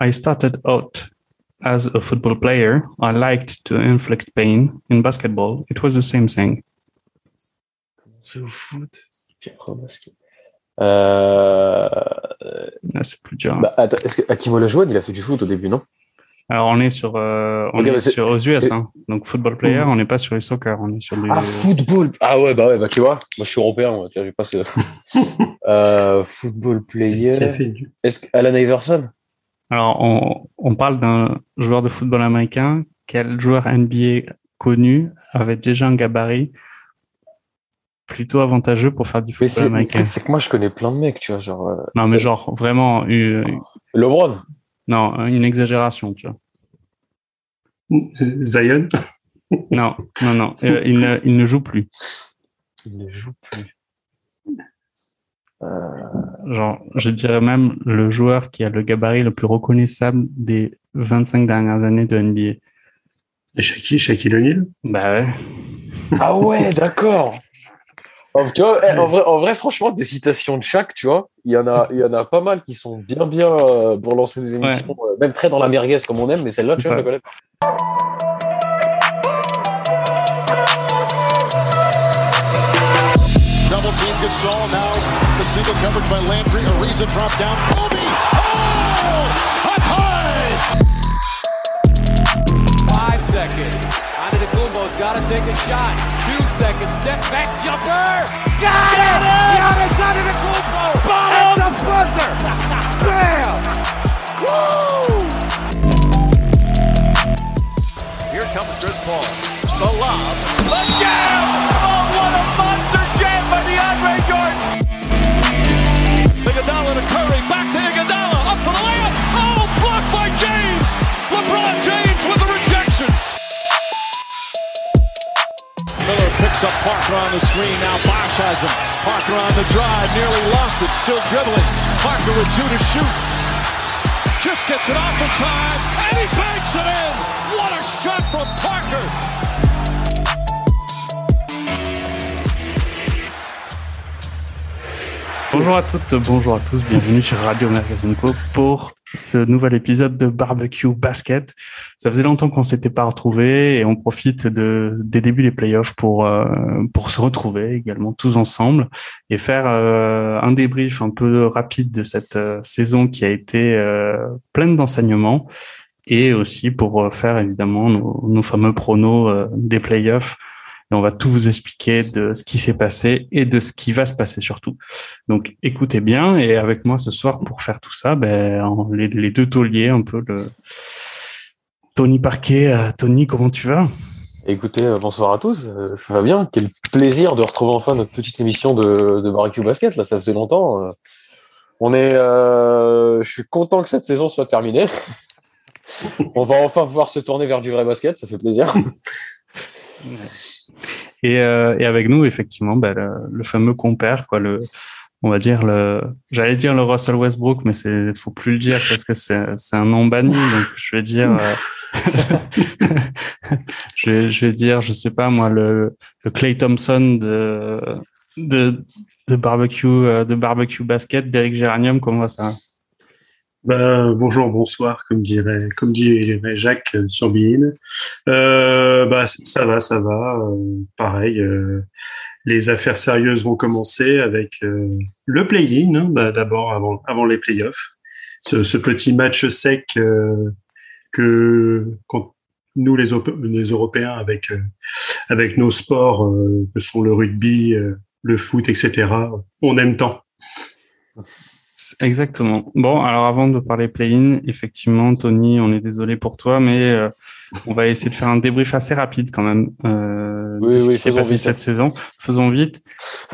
I started out as a football player. I liked to inflict pain. In basketball, it was the same thing. C'est au foot. Puis après, au basket. Euh... Là, c'est plus dur. Bah, attends, est-ce que Hakim Olajuwon, il a fait du foot au début, non? Alors, on est sur, euh, on Ok, est bah, c'est- sur aux US, hein. Donc, football player, Mhm. on n'est pas sur les soccer, on est sur les. Ah, football Ah ouais, bah ouais, bah tu vois, moi je suis européen, moi, vois, j'ai pas ce... euh, football Qui a player... fait du- Est-ce que Alan Iverson? Alors, on, on parle d'un joueur de football américain. Quel joueur NBA connu avait déjà un gabarit plutôt avantageux pour faire du football américain? c'est que moi je connais plein de mecs, tu vois, genre... euh, Non, mais genre, vraiment, euh, LeBron non, une exagération, tu vois. Zion. Non, non, non, euh, il, ne, il ne joue plus. Il ne joue plus. Genre, je dirais même le joueur qui a le gabarit le plus reconnaissable des 25 dernières années de NBA. Et Shaquille, Shaquille O'Neal? Bah ouais. Ah ouais, d'accord Oh, tu vois, eh, en, vrai, en vrai, franchement, des citations de chaque, tu vois, il y en a, il y en a pas mal qui sont bien, bien euh, pour lancer des émissions, euh, même très dans la merguez comme on aime, mais celle-là, C'est tu vois, je la connais. Double team Gasol now. The single coverage by Landry. Ariza drop down. Kobe. Oh! Up high. Five seconds. Antetokounmpo's got to take a shot. Two seconds. Step back jumper. Got it! Giannis Antetokounmpo at the buzzer. Bam! Woo! Here comes Chris Paul. The lob. Let's jam! Miller picks up Parker on the screen. Now Bosch has him. Parker on the drive. Nearly lost it. Still dribbling. Parker with two to shoot. Just gets it off in time. And he banks it in. What a shot from Parker. Bonjour à toutes, bonjour à tous, bienvenue sur Radio Magazine Co pour ce nouvel épisode de Barbecue Basket. Ça faisait longtemps qu'on s'était pas retrouvés et on profite de, des débuts des playoffs pour euh, pour se retrouver également tous ensemble et faire euh, un débrief un peu rapide de cette euh, saison qui a été euh, pleine d'enseignements et aussi pour euh, faire évidemment nos, nos fameux pronos des playoffs. Et on va tout vous expliquer de ce qui s'est passé et de ce qui va se passer surtout. Donc écoutez bien et avec moi ce soir pour faire tout ça, ben, en- les, les deux tauliers, un peu le Tony Parquet. Euh, Tony, comment tu vas? Écoutez, euh, bonsoir à tous, euh, ça va bien. Quel plaisir de retrouver enfin notre petite émission de, de barbecue basket. Là, ça faisait longtemps. On est, je suis content que cette saison soit terminée. On va enfin pouvoir se tourner vers du vrai basket, ça fait plaisir. et, euh, et avec nous effectivement ben, le, fameux compère, quoi, le on va dire le, j'allais dire le Russell Westbrook, mais c'est faut plus le dire parce que c'est c'est un nom banni, donc je vais dire. euh, je, vais, dire, je sais pas moi, le, le Clay Thompson de, de, barbecue, euh, de barbecue basket, d'Eric Géranium, comment ça? Ben, bonjour, bonsoir, comme dirait, comme dirait Jacques euh, sur. Euh, bah, ça va, ça va. euh, pareil, euh, les affaires sérieuses vont commencer avec le play-in, bah, d'abord avant, avant les playoffs. Ce, ce petit match sec que nous les, les Européens avec avec nos sports que sont le rugby, le foot, etc. On aime tant. Exactement. Bon, alors avant de parler play-in, effectivement, Tony, on est désolé pour toi, mais euh, on va essayer de faire un débrief assez rapide quand même euh, Oui, de ce oui, qui s'est passé vite. cette saison. Faisons vite.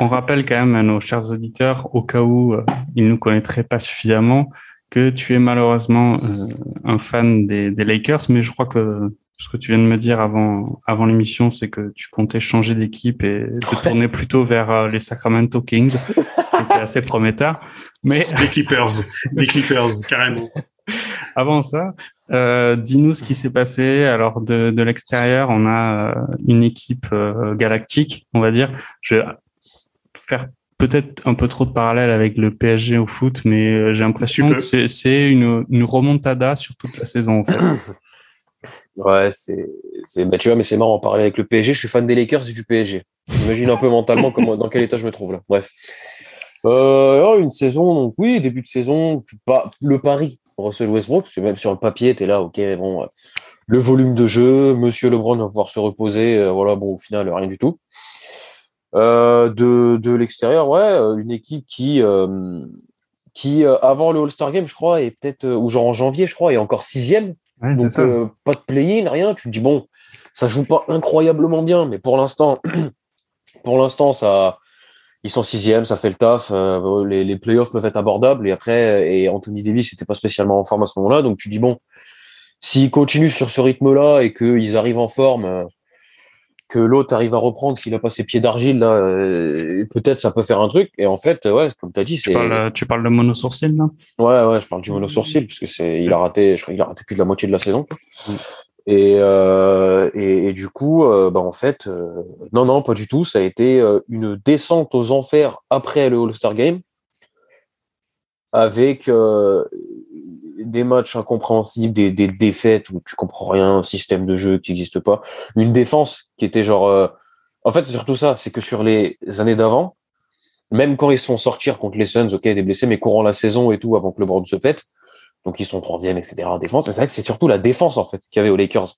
On rappelle quand même à nos chers auditeurs, au cas où euh, ils nous connaîtraient pas suffisamment, que tu es malheureusement euh, un fan des, des Lakers, mais je crois que ce que tu viens de me dire avant avant l'émission, c'est que tu comptais changer d'équipe et te tourner plutôt vers euh, les Sacramento Kings, c'était assez prometteur. Mais Les Clippers, les Clippers, carrément. avant ça, euh, dis-nous ce qui s'est passé. Alors de, de l'extérieur, on a euh, une équipe euh, galactique, on va dire. Je vais faire peut-être un peu trop de parallèles avec le PSG au foot, mais j'ai l'impression que c'est c'est une, une remontada sur toute la saison, en fait. Ouais, c'est, c'est, bah, tu vois, mais c'est marrant, en parler avec le PSG. Je suis fan des Lakers et du PSG. J'imagine un peu mentalement comment, dans quel état je me trouve là. Bref. Euh, oh, une saison, donc oui, début de saison, tu pas, le pari, Russell Westbrook, parce que même sur le papier, t'es là, ok, bon, euh, le volume de jeu, Monsieur LeBron va pouvoir se reposer, euh, voilà, bon, au final, rien du tout. Euh, de, de l'extérieur, ouais, une équipe qui, euh, qui euh, avant le All-Star Game, je crois, est peut-être, ou genre en janvier, je crois, est encore sixième Ouais, donc, ça. pas de play-in, rien. Tu te dis, bon, ça joue pas incroyablement bien, mais pour l'instant, pour l'instant, ça, ils sont sixième, ça fait le taf. euh, les, les playoffs peuvent être abordables. Et après, et Anthony Davis n'était pas spécialement en forme à ce moment-là. Donc, tu dis, bon, s'ils continuent sur ce rythme-là et qu'ils arrivent en forme, euh, que l'autre arrive à reprendre s'il a pas ses pieds d'argile, là, euh, peut-être ça peut faire un truc. Et en fait, ouais, comme tu as dit, Tu c'est. parles, euh, tu parles de mono sourcil, là? Ouais, ouais, je parle du mono sourcil, parce que c'est, il a raté, je crois qu'il a raté plus de la moitié de la saison. Et, euh, et, et du coup, euh, bah, en fait, euh, non, non, pas du tout. Ça a été euh, une descente aux enfers après le All-Star Game, avec euh, des matchs incompréhensibles, des, des défaites où tu comprends rien, un système de jeu qui n'existe pas, une défense qui était genre. euh, En fait, surtout ça, c'est que sur les années d'avant, même quand ils se font sortir contre les Suns, ok, des blessés, mais courant la saison et tout, avant que le LeBron se pète, donc ils sont troisième, etc. en défense, mais c'est vrai que c'est surtout la défense, en fait, qu'il y avait aux Lakers.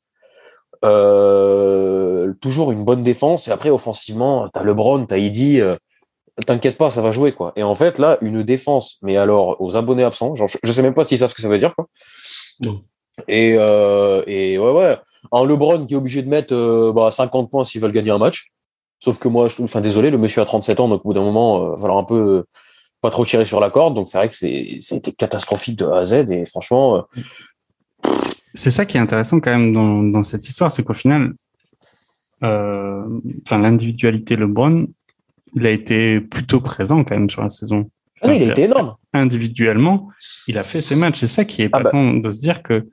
Euh, toujours une bonne défense, et après, offensivement, t'as LeBron, t'as Idi, euh, t'inquiète pas, ça va jouer, quoi. Et en fait, là, une défense, mais alors, aux abonnés absents, genre, je- je sais même pas s'ils savent ce que ça veut dire, quoi. Non. Et, euh, et ouais, ouais, un LeBron qui est obligé de mettre euh, bah, 50 points s'ils veulent gagner un match. Sauf que moi, je trouve, enfin, désolé, le monsieur a 37 ans, donc au bout d'un moment, euh, il va falloir un peu euh, pas trop tirer sur la corde. Donc c'est vrai que c'était catastrophique de A à Z. Et franchement, euh, C'est ça qui est intéressant quand même dans, dans cette histoire, c'est qu'au final, euh, enfin, l'individualité LeBron, il a été plutôt présent quand même sur la saison. ah oui, il a été énorme. Individuellement, il a fait ses matchs. C'est ça qui est Ah bah. de se dire que,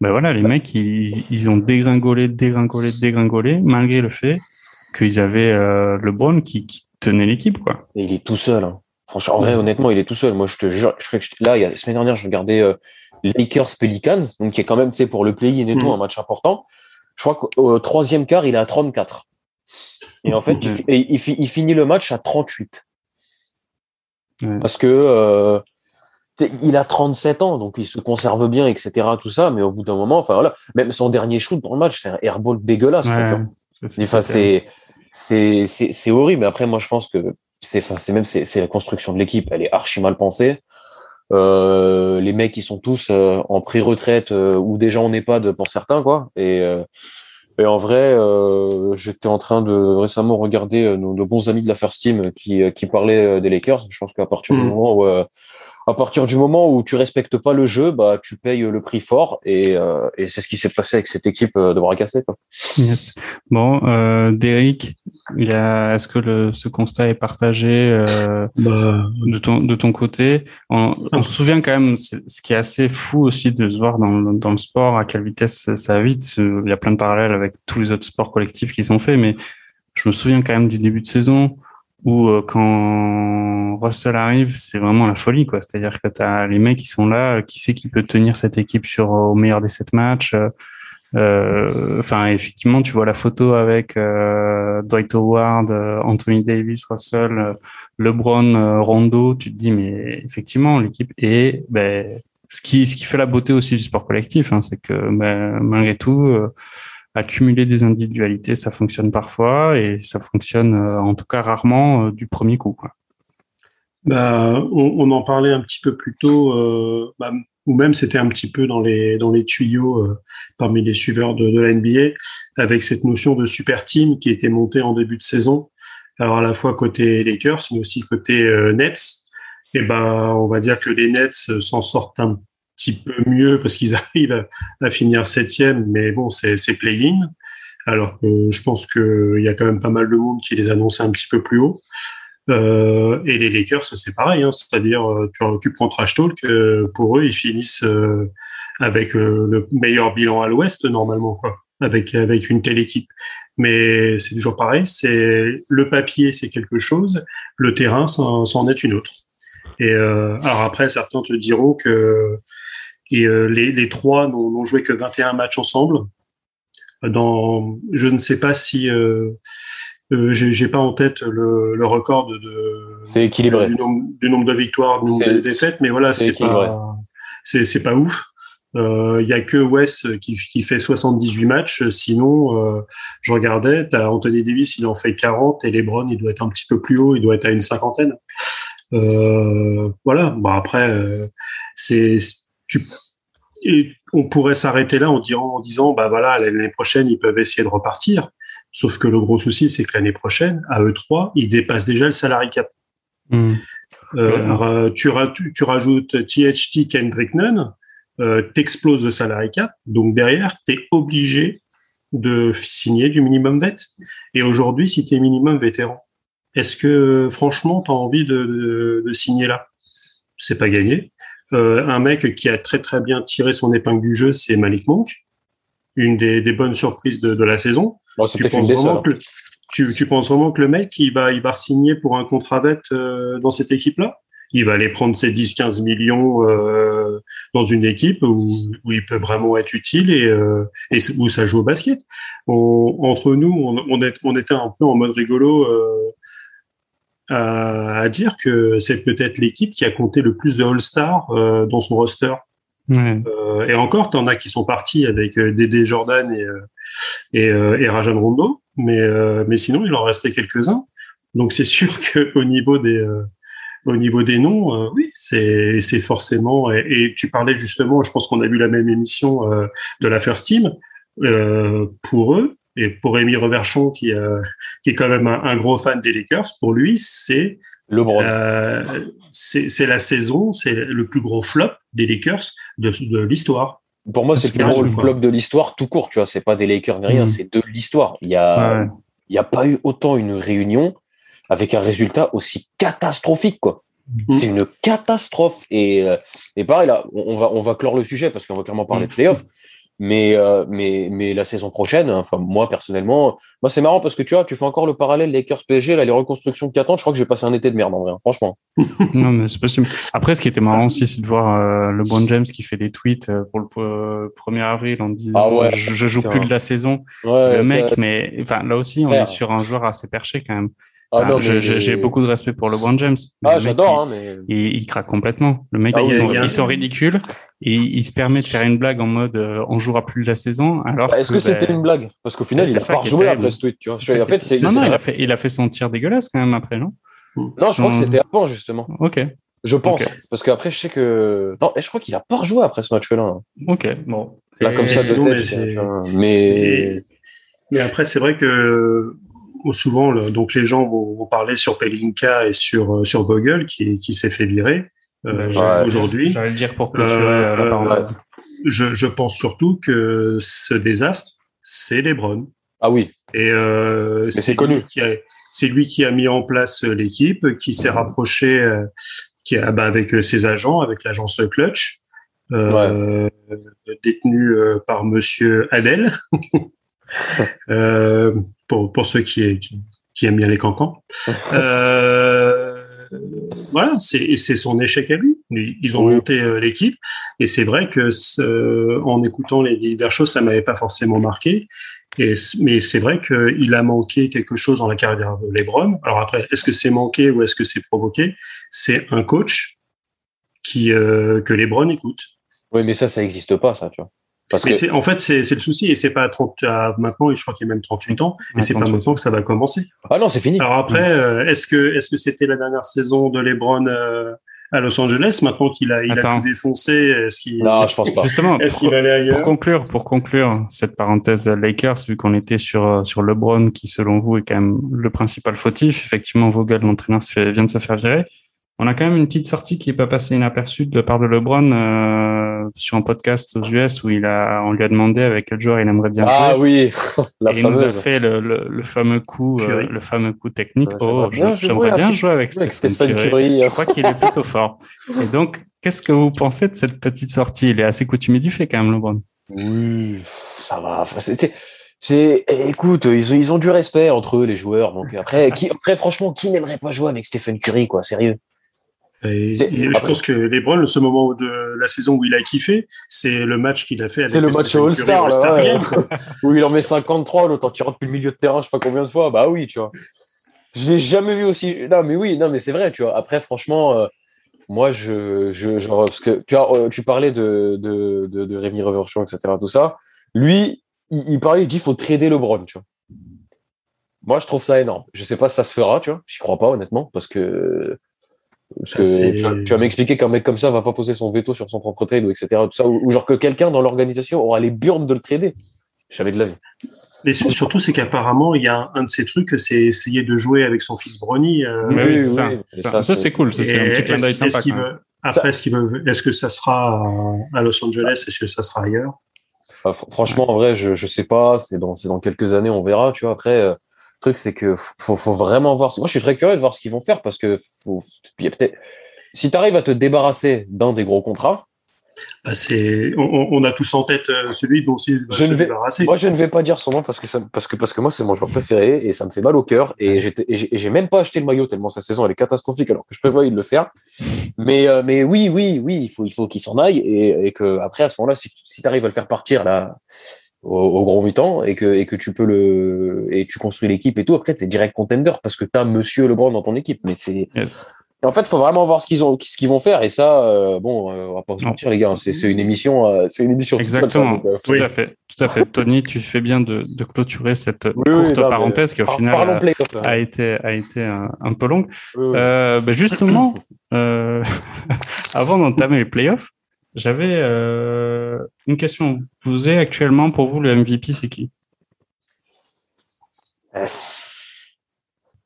ben voilà, les mecs, ils, ils ont dégringolé, dégringolé, dégringolé, malgré le fait qu'ils avaient euh, LeBron qui, qui tenait l'équipe, quoi. Et il est tout seul. hein. Franchement, en vrai, honnêtement, il est tout seul. Moi, je te jure, je, crois que je- là, il y a, la semaine dernière, je regardais euh, Lakers Pelicans, donc qui est quand même, tu sais, pour le play-in et tout, Mhm. un match important. Je crois qu'au troisième quart, il est à 34. Et en fait, il, et il, fi- il finit le match à 38. Ouais. Parce que euh, il a 37 ans, donc il se conserve bien, etc. Tout ça, mais au bout d'un moment, enfin voilà, même son dernier shoot dans le match, c'est un airball dégueulasse. Ouais, c'est Enfin, c'est c'est c'est c'est horrible. Mais après, moi, je pense que c'est enfin, c'est même c'est c'est la construction de l'équipe. Elle est archi mal pensée. Euh, les mecs, ils sont tous euh, en pré-retraite euh, ou déjà en EHPAD pour certains, quoi. Et euh, et en vrai, euh, j'étais en train de récemment regarder euh, nos, nos bons amis de la First Team qui, euh, qui parlaient des Lakers. Je pense qu'à partir du Mhm. moment où, euh, à partir du moment où tu respectes pas le jeu, bah tu payes le prix fort. Et, euh, et c'est ce qui s'est passé avec cette équipe euh, de bras cassés. Quoi. Yes. Bon, euh, Derek, il y a, est-ce que le, ce constat est partagé euh, Bah, de ton de ton côté? On, on se souvient quand même, ce qui est assez fou aussi de se voir dans, le- dans le sport à quelle vitesse ça- ça va vite. Il y a plein de parallèles avec tous les autres sports collectifs qui sont faits, mais je me souviens quand même du début de saison où euh, quand Russell arrive, c'est vraiment la folie, quoi. C'est-à-dire que t'as les mecs qui sont là, euh, qui sait qui peut tenir cette équipe sur au meilleur des sept matchs. euh, euh, Enfin, effectivement, tu vois la photo avec euh, Dwight Howard, euh, Anthony Davis, Russell, euh, LeBron, euh, Rondo. Tu te dis, mais effectivement, l'équipe est ben, ce qui ce qui fait la beauté aussi du sport collectif, hein, c'est que ben, malgré tout, euh, accumuler des individualités, ça fonctionne parfois et ça fonctionne euh, en tout cas rarement euh, du premier coup. Quoi. Bah, on, on en parlait un petit peu plus tôt, euh, bah, ou même c'était un petit peu dans les dans les tuyaux euh, parmi les suiveurs de, de la NBA, avec cette notion de super team qui était montée en début de saison. Alors à la fois côté Lakers, mais aussi côté euh, Nets. Et ben, on va dire que les Nets euh, s'en sortent un petit peu mieux parce qu'ils arrivent à, finir septième, mais bon, c'est play-in. Alors que je pense qu'il y a quand même pas mal de monde qui les annonçait un petit peu plus haut. Euh, et les Lakers, c'est pareil, hein, c'est-à-dire euh, tu, prends Trash Talk, euh, pour eux, ils finissent avec le meilleur bilan à l'Ouest normalement, quoi, avec avec une telle équipe. mais c'est toujours pareil. C'est le papier, c'est quelque chose, le terrain, c'en est une autre. Et euh, alors après, certains te diront que et, euh, les, les, trois n'ont joué que 21 matchs ensemble. Dans, je ne sais pas si euh, euh j'ai pas en tête le, le record de, de équilibré du nombre, du nombre, de victoires, du nombre de défaites, mais voilà, c'est pas c'est pas ouf. Il euh, y a que West qui, qui, fait 78 matchs. Sinon, euh, je regardais, tu as Anthony Davis, il en fait 40 et LeBron, il doit être un petit peu plus haut, il doit être à une cinquantaine. Euh, voilà. Bon après, euh, c'est tu et on pourrait s'arrêter là en disant, en disant, bah voilà, l'année prochaine ils peuvent essayer de repartir. Sauf que le gros souci, c'est que l'année prochaine, à E3, ils dépassent déjà le salary cap. Mmh. Euh, tu, tu, tu, rajoutes THT Kendrick Nunn, euh, t'exploses le salary cap, donc derrière, tu es obligé de signer du minimum vet. Et aujourd'hui, si tu es minimum vétéran, est-ce que franchement, tu as envie de, de, signer là? C'est pas gagné. Euh, un mec qui a très très bien tiré son épingle du jeu, c'est Malik Monk, une des, des bonnes surprises de, de la saison. tu, penses vraiment que, tu, tu, penses vraiment que le mec, il va, il va signer pour un contrat vet euh, dans cette équipe-là? Il va aller prendre ses 10-15 millions euh, dans une équipe où, où, il peut vraiment être utile et, euh, et où ça joue au basket. entre nous, on, on, est, on, était un peu en mode rigolo euh, à, à, dire que c'est peut-être l'équipe qui a compté le plus de All-Star euh, dans son roster. Euh, et encore, tu en as qui sont partis avec euh, Dédé Jordan et, et, et Rajan Rondo, mais, mais sinon, il en restait quelques-uns. Donc c'est sûr qu'au niveau des au niveau des noms, euh, oui, c'est c'est forcément. Et, tu parlais justement, je pense qu'on a vu la même émission euh, de la First Team. Euh, pour eux et pour Rémi Reverchon qui qui est quand même un, gros fan des Lakers, pour lui c'est le c'est la saison, c'est le plus gros flop des Lakers de, de l'histoire. Pour moi, c'est le plus gros flop de l'histoire tout court. Tu vois, c'est pas des Lakers ni rien, mm. c'est de l'histoire. Il y a il y a pas eu autant une réunion avec un résultat aussi catastrophique, quoi. Mm. C'est une catastrophe. Et, euh, et pareil, là, on va, on va clore le sujet parce qu'on va clairement parler de mm. playoffs. Mais, euh, mais, mais la saison prochaine, enfin, moi, personnellement, moi, c'est marrant parce que tu vois, tu fais encore le parallèle Lakers PSG, là, les reconstructions qui attendent. Je crois que j'ai passé un été de merde, en vrai, hein, franchement. non, mais c'est possible. Après, ce qui était marrant aussi, c'est de voir euh, le Bon James qui fait des tweets pour le 1er avril en disant ah ouais, je, je, joue plus de la saison. le mec, mais enfin, là aussi, on est sur un joueur assez perché quand même. Ah j'ai beaucoup de respect pour LeBron James. Ah, j'adore, hein, mais... il, craque complètement. Le mec, ah ils, sont, ridicules et il se permet de faire une blague en mode euh, on jouera plus de la saison. Alors bah, est-ce que, c'était ben, une blague? Parce qu'au final, il a pas rejoué après ce tweet. Tu vois. En fait, non, non, il a fait, il a fait son tir dégueulasse quand même après, non? Non, je crois que c'était avant justement. Ok. Je pense, parce qu'après, je sais que non, je crois qu'il a pas rejoué après ce match-là. Ok, bon. Là, comme ça, de mais... mais après, c'est vrai que souvent, donc les gens vont, parler sur Pelinka et sur euh, sur Vogel qui qui s'est fait virer euh, aujourd'hui. J'allais le dire pour clôturer la parenthèse. Je, je pense surtout que ce désastre, c'est LeBron. Ah oui. Et euh, c'est connu. C'est lui qui a mis en place l'équipe, qui s'est rapproché, euh, qui a, bah, avec ses agents, avec l'agence Clutch, euh, détenu par Monsieur Adel. euh, pour, pour ceux qui, qui, qui aiment bien les cancans. euh, voilà, c'est son échec à lui. Ils ont monté euh, l'équipe et c'est vrai que en écoutant les diverses choses, ça m'avait pas forcément marqué. Et, mais c'est vrai qu'il a manqué quelque chose dans la carrière de LeBron. Alors après, est-ce que c'est manqué ou est-ce que c'est provoqué? C'est un coach qui euh, que LeBron écoute. Oui, mais ça, ça n'existe pas, ça, tu vois. Parce que... en fait, c'est le souci, et c'est pas 30, maintenant, je crois qu'il y a même 38 ans, et c'est pas maintenant que ça va commencer. Ah non, c'est fini. Alors après, euh, est-ce que est-ce que c'était la dernière saison de LeBron euh, à Los Angeles maintenant qu'il a il a tout défoncé Est-ce qu'il Non, je pense pas. Justement, est-ce qu'il allait ailleurs Pour conclure, pour conclure cette parenthèse Lakers, vu qu'on était sur sur LeBron, qui selon vous est quand même le principal fautif, effectivement, Vogel, l'entraîneur, vient de se faire virer. On a quand même une petite sortie qui n'est pas passée inaperçue de la part de LeBron euh, sur un podcast aux US où il a, on lui a demandé avec quel joueur il aimerait bien ah, jouer. Ah oui, la et il nous a fait le, le, le fameux coup, euh, le fameux coup technique. oh, j'aimerais bien jouer avec, Stéphane Curry. Je crois qu'il est plutôt fort. Et donc, qu'est-ce que vous pensez de cette petite sortie? Il est assez coutumier du fait quand même, LeBron. Oui, ça va. C'était C'est, écoute, ils ont, ils ont du respect entre eux, les joueurs. Donc après, qui, après franchement, qui n'aimerait pas jouer avec Stephen Curry, quoi, sérieux Et, je pense que LeBron, ce moment de la saison où il a kiffé, c'est le match qu'il a fait avec C'est le match All-Star, ouais. Où il en met 53, l'autre en tirant depuis le milieu de terrain, je sais pas combien de fois. Bah oui, tu vois. Je l'ai jamais vu aussi. Non, mais oui, non, mais c'est vrai, tu vois. Après, franchement, euh, moi, je, je, genre, parce que tu vois, euh, tu parlais de, de, de, de Rémi Reverchon, etc., tout ça. Lui, il, il parlait, il dit, faut trader LeBron, tu vois. Moi, je trouve ça énorme. Je sais pas si ça se fera, tu vois. J'y crois pas, honnêtement, parce que, parce que tu vas, tu vas m'expliquer qu'un mec comme ça va pas poser son veto sur son propre trade, ou etc., tout ça, ou, ou genre que quelqu'un dans l'organisation aura les burnes de le trader. Jamais de la vie. Mais sur- surtout, c'est qu'apparemment, il y a un, un de ces trucs, c'est essayer de jouer avec son fils Bronny. euh, oui, oui, ça. oui, Ça, ça, ça, c'est- cool. Ça, c'est un Et petit clin est-ce- d'œil est-ce sympa. qu'il quand même. veut- Après, est-ce qu'il veut, est-ce que ça sera à- Los Angeles? Est-ce que ça sera ailleurs? Fr- franchement, en vrai, je, je sais pas. C'est dans, c'est dans quelques années, on verra. Tu vois. Après, euh, truc, c'est que faut, faut vraiment voir. Moi, je suis très curieux de voir ce qu'ils vont faire parce que faut. Si tu arrives à te débarrasser d'un des gros contrats, Bah, c'est, on, a tous en tête euh, celui dont il va Je se ne vais- débarrasser. moi, je ne vais pas dire son nom parce que ça, parce que parce que moi, c'est mon joueur préféré et ça me fait mal au cœur. Et j'ai même pas acheté le maillot tellement sa saison elle est catastrophique alors que je prévoyais de le faire. Mais euh, mais oui, oui, oui, il faut il faut qu'il s'en aille et, et que après à ce moment-là, si, si tu arrives à le faire partir là au, au gros mi-temps et que et que tu peux le et tu construis l'équipe et tout, après t'es direct contender parce que t'as Monsieur LeBron dans ton équipe. Mais c'est Yes. en fait, faut vraiment voir ce qu'ils ont, ce qu'ils vont faire. Et ça, euh, bon, euh, on va pas se mentir, les gars. C'est, c'est une émission, euh, c'est une émission. toute seule, ça, Exactement. donc, euh, Tout à fait. Tout à fait. Tony, tu fais bien de, de clôturer cette oui, courte non, mais- parenthèse qui, au par- final, a, été, a été un, un peu longue. Oui, oui. Euh, bah, justement, euh, avant d'entamer les playoffs, j'avais euh, une question. Vous êtes actuellement, pour vous, le MVP, c'est qui?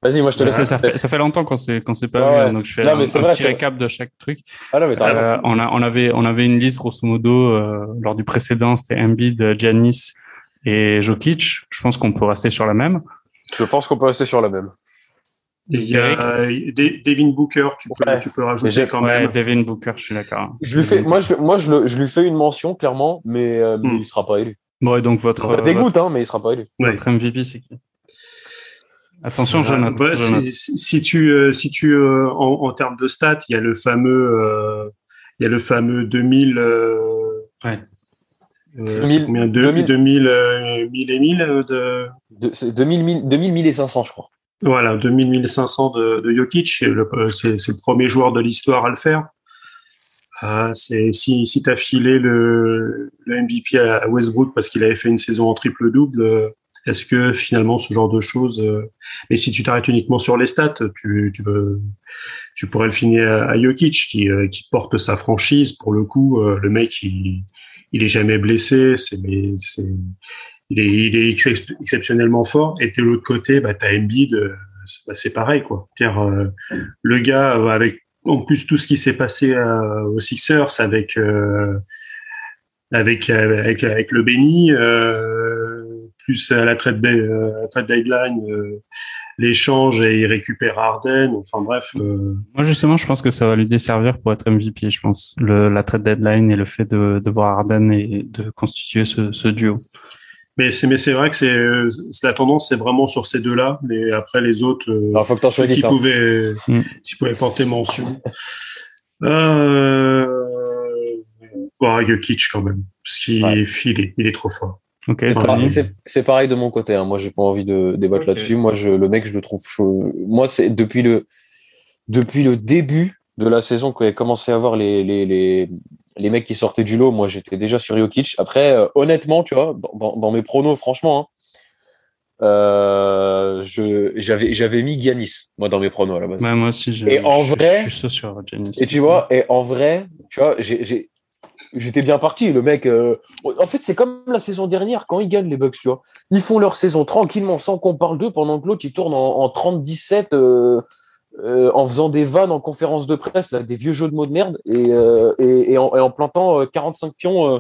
Vas-y, moi je te laisse. ça, fait, ça fait longtemps qu'on s'est qu'on s'est pas Ouais, vu, ouais. hein, donc je fais Non, un, un vrai, petit récap de chaque truc. Ah non, mais. Euh, on, a, on, avait, on avait une liste, grosso modo, euh, lors du précédent, c'était Embiid, Giannis et Jokic. Je pense qu'on peut rester sur la même. Je pense qu'on peut rester sur la même. Il y a euh, Devin Booker, tu peux, Ouais. tu peux Mais rajouter j'ai- quand Ouais, même. Devin Booker, je suis d'accord. Je lui fais, moi, je, moi, je, le- je lui fais une mention clairement, mais, euh, mais Hmm. il sera pas élu. Bon, et donc votre, Ça dégoûte, hein, mais il sera pas élu. Ouais. votre MVP, c'est qui? Attention, Euh, bah, je si, note. si- tu, euh, si tu euh, en, en termes de stats, il y a le fameux, euh, il y a le fameux 2000. Euh, Ouais. euh, 2000, c'est combien? De, 2000. 2000, euh, 1000 et 1000 euh, de De, c'est 2000, 1000, 2000, 1500, je crois. Voilà 2000 1500 de, de Jokic c'est le, euh, c'est le premier joueur de l'histoire à le faire. Ah, c'est si si t'as filé le, le MVP à Westbrook parce qu'il avait fait une saison en triple double est-ce que finalement ce genre de choses euh, mais si tu t'arrêtes uniquement sur les stats tu tu veux tu pourrais le finir à, à Jokic qui euh, qui porte sa franchise. Pour le coup euh, le mec il il est jamais blessé. C'est il est, il est ex- exceptionnellement fort. Et de l'autre côté, bah, t'as Embiid, euh, bah, c'est pareil, quoi. Pierre, euh, le gars, euh, avec en plus tout ce qui s'est passé euh, aux Sixers avec euh, avec, avec avec le Benny, euh, plus à la trade, day- la trade deadline, l'échange et il récupère Harden. Enfin bref, Moi, justement, je pense que ça va lui desservir pour être MVP, je pense. Le, la trade deadline et le fait de, de voir Harden et de constituer ce, ce duo. Mais c'est mais c'est vrai que c'est euh, la tendance, c'est vraiment sur ces deux-là. Mais après les autres. euh, Alors, faut que ceux qui choisisses. pouvaient, Mm. qui pouvaient porter mention. Euh, oh, Jokic quand même, parce qu'il Ouais. il est, il est trop fort. Ok, C'est pareil- C'est c'est pareil de mon côté. Hein. Moi, j'ai pas envie de débattre là-dessus. Moi, je, le mec, je le trouve chaud. Moi, c'est depuis le depuis le début de la saison qu'on a commencé à voir les les les les mecs qui sortaient du lot. Moi, j'étais déjà sur Jokic. Après, euh, honnêtement, tu vois, dans, dans, mes pronos, franchement, hein, euh, j'avais mis Giannis moi dans mes pronos à la base. Ouais, moi aussi, je, Et en je- vrai- je suis chaud sur Giannis. Et tu vois, et en vrai, tu vois, j'ai, j'ai, j'étais bien parti. Le mec, euh, en fait, c'est comme la saison dernière quand ils gagnent les Bucks, tu vois. Ils font leur saison tranquillement sans qu'on parle d'eux pendant que l'autre il tourne en, en 30-17 euh, euh, en faisant des vannes en conférence de presse, là, des vieux jeux de mots de merde et, euh, et, et, en, et en plantant euh, 45 pions, euh,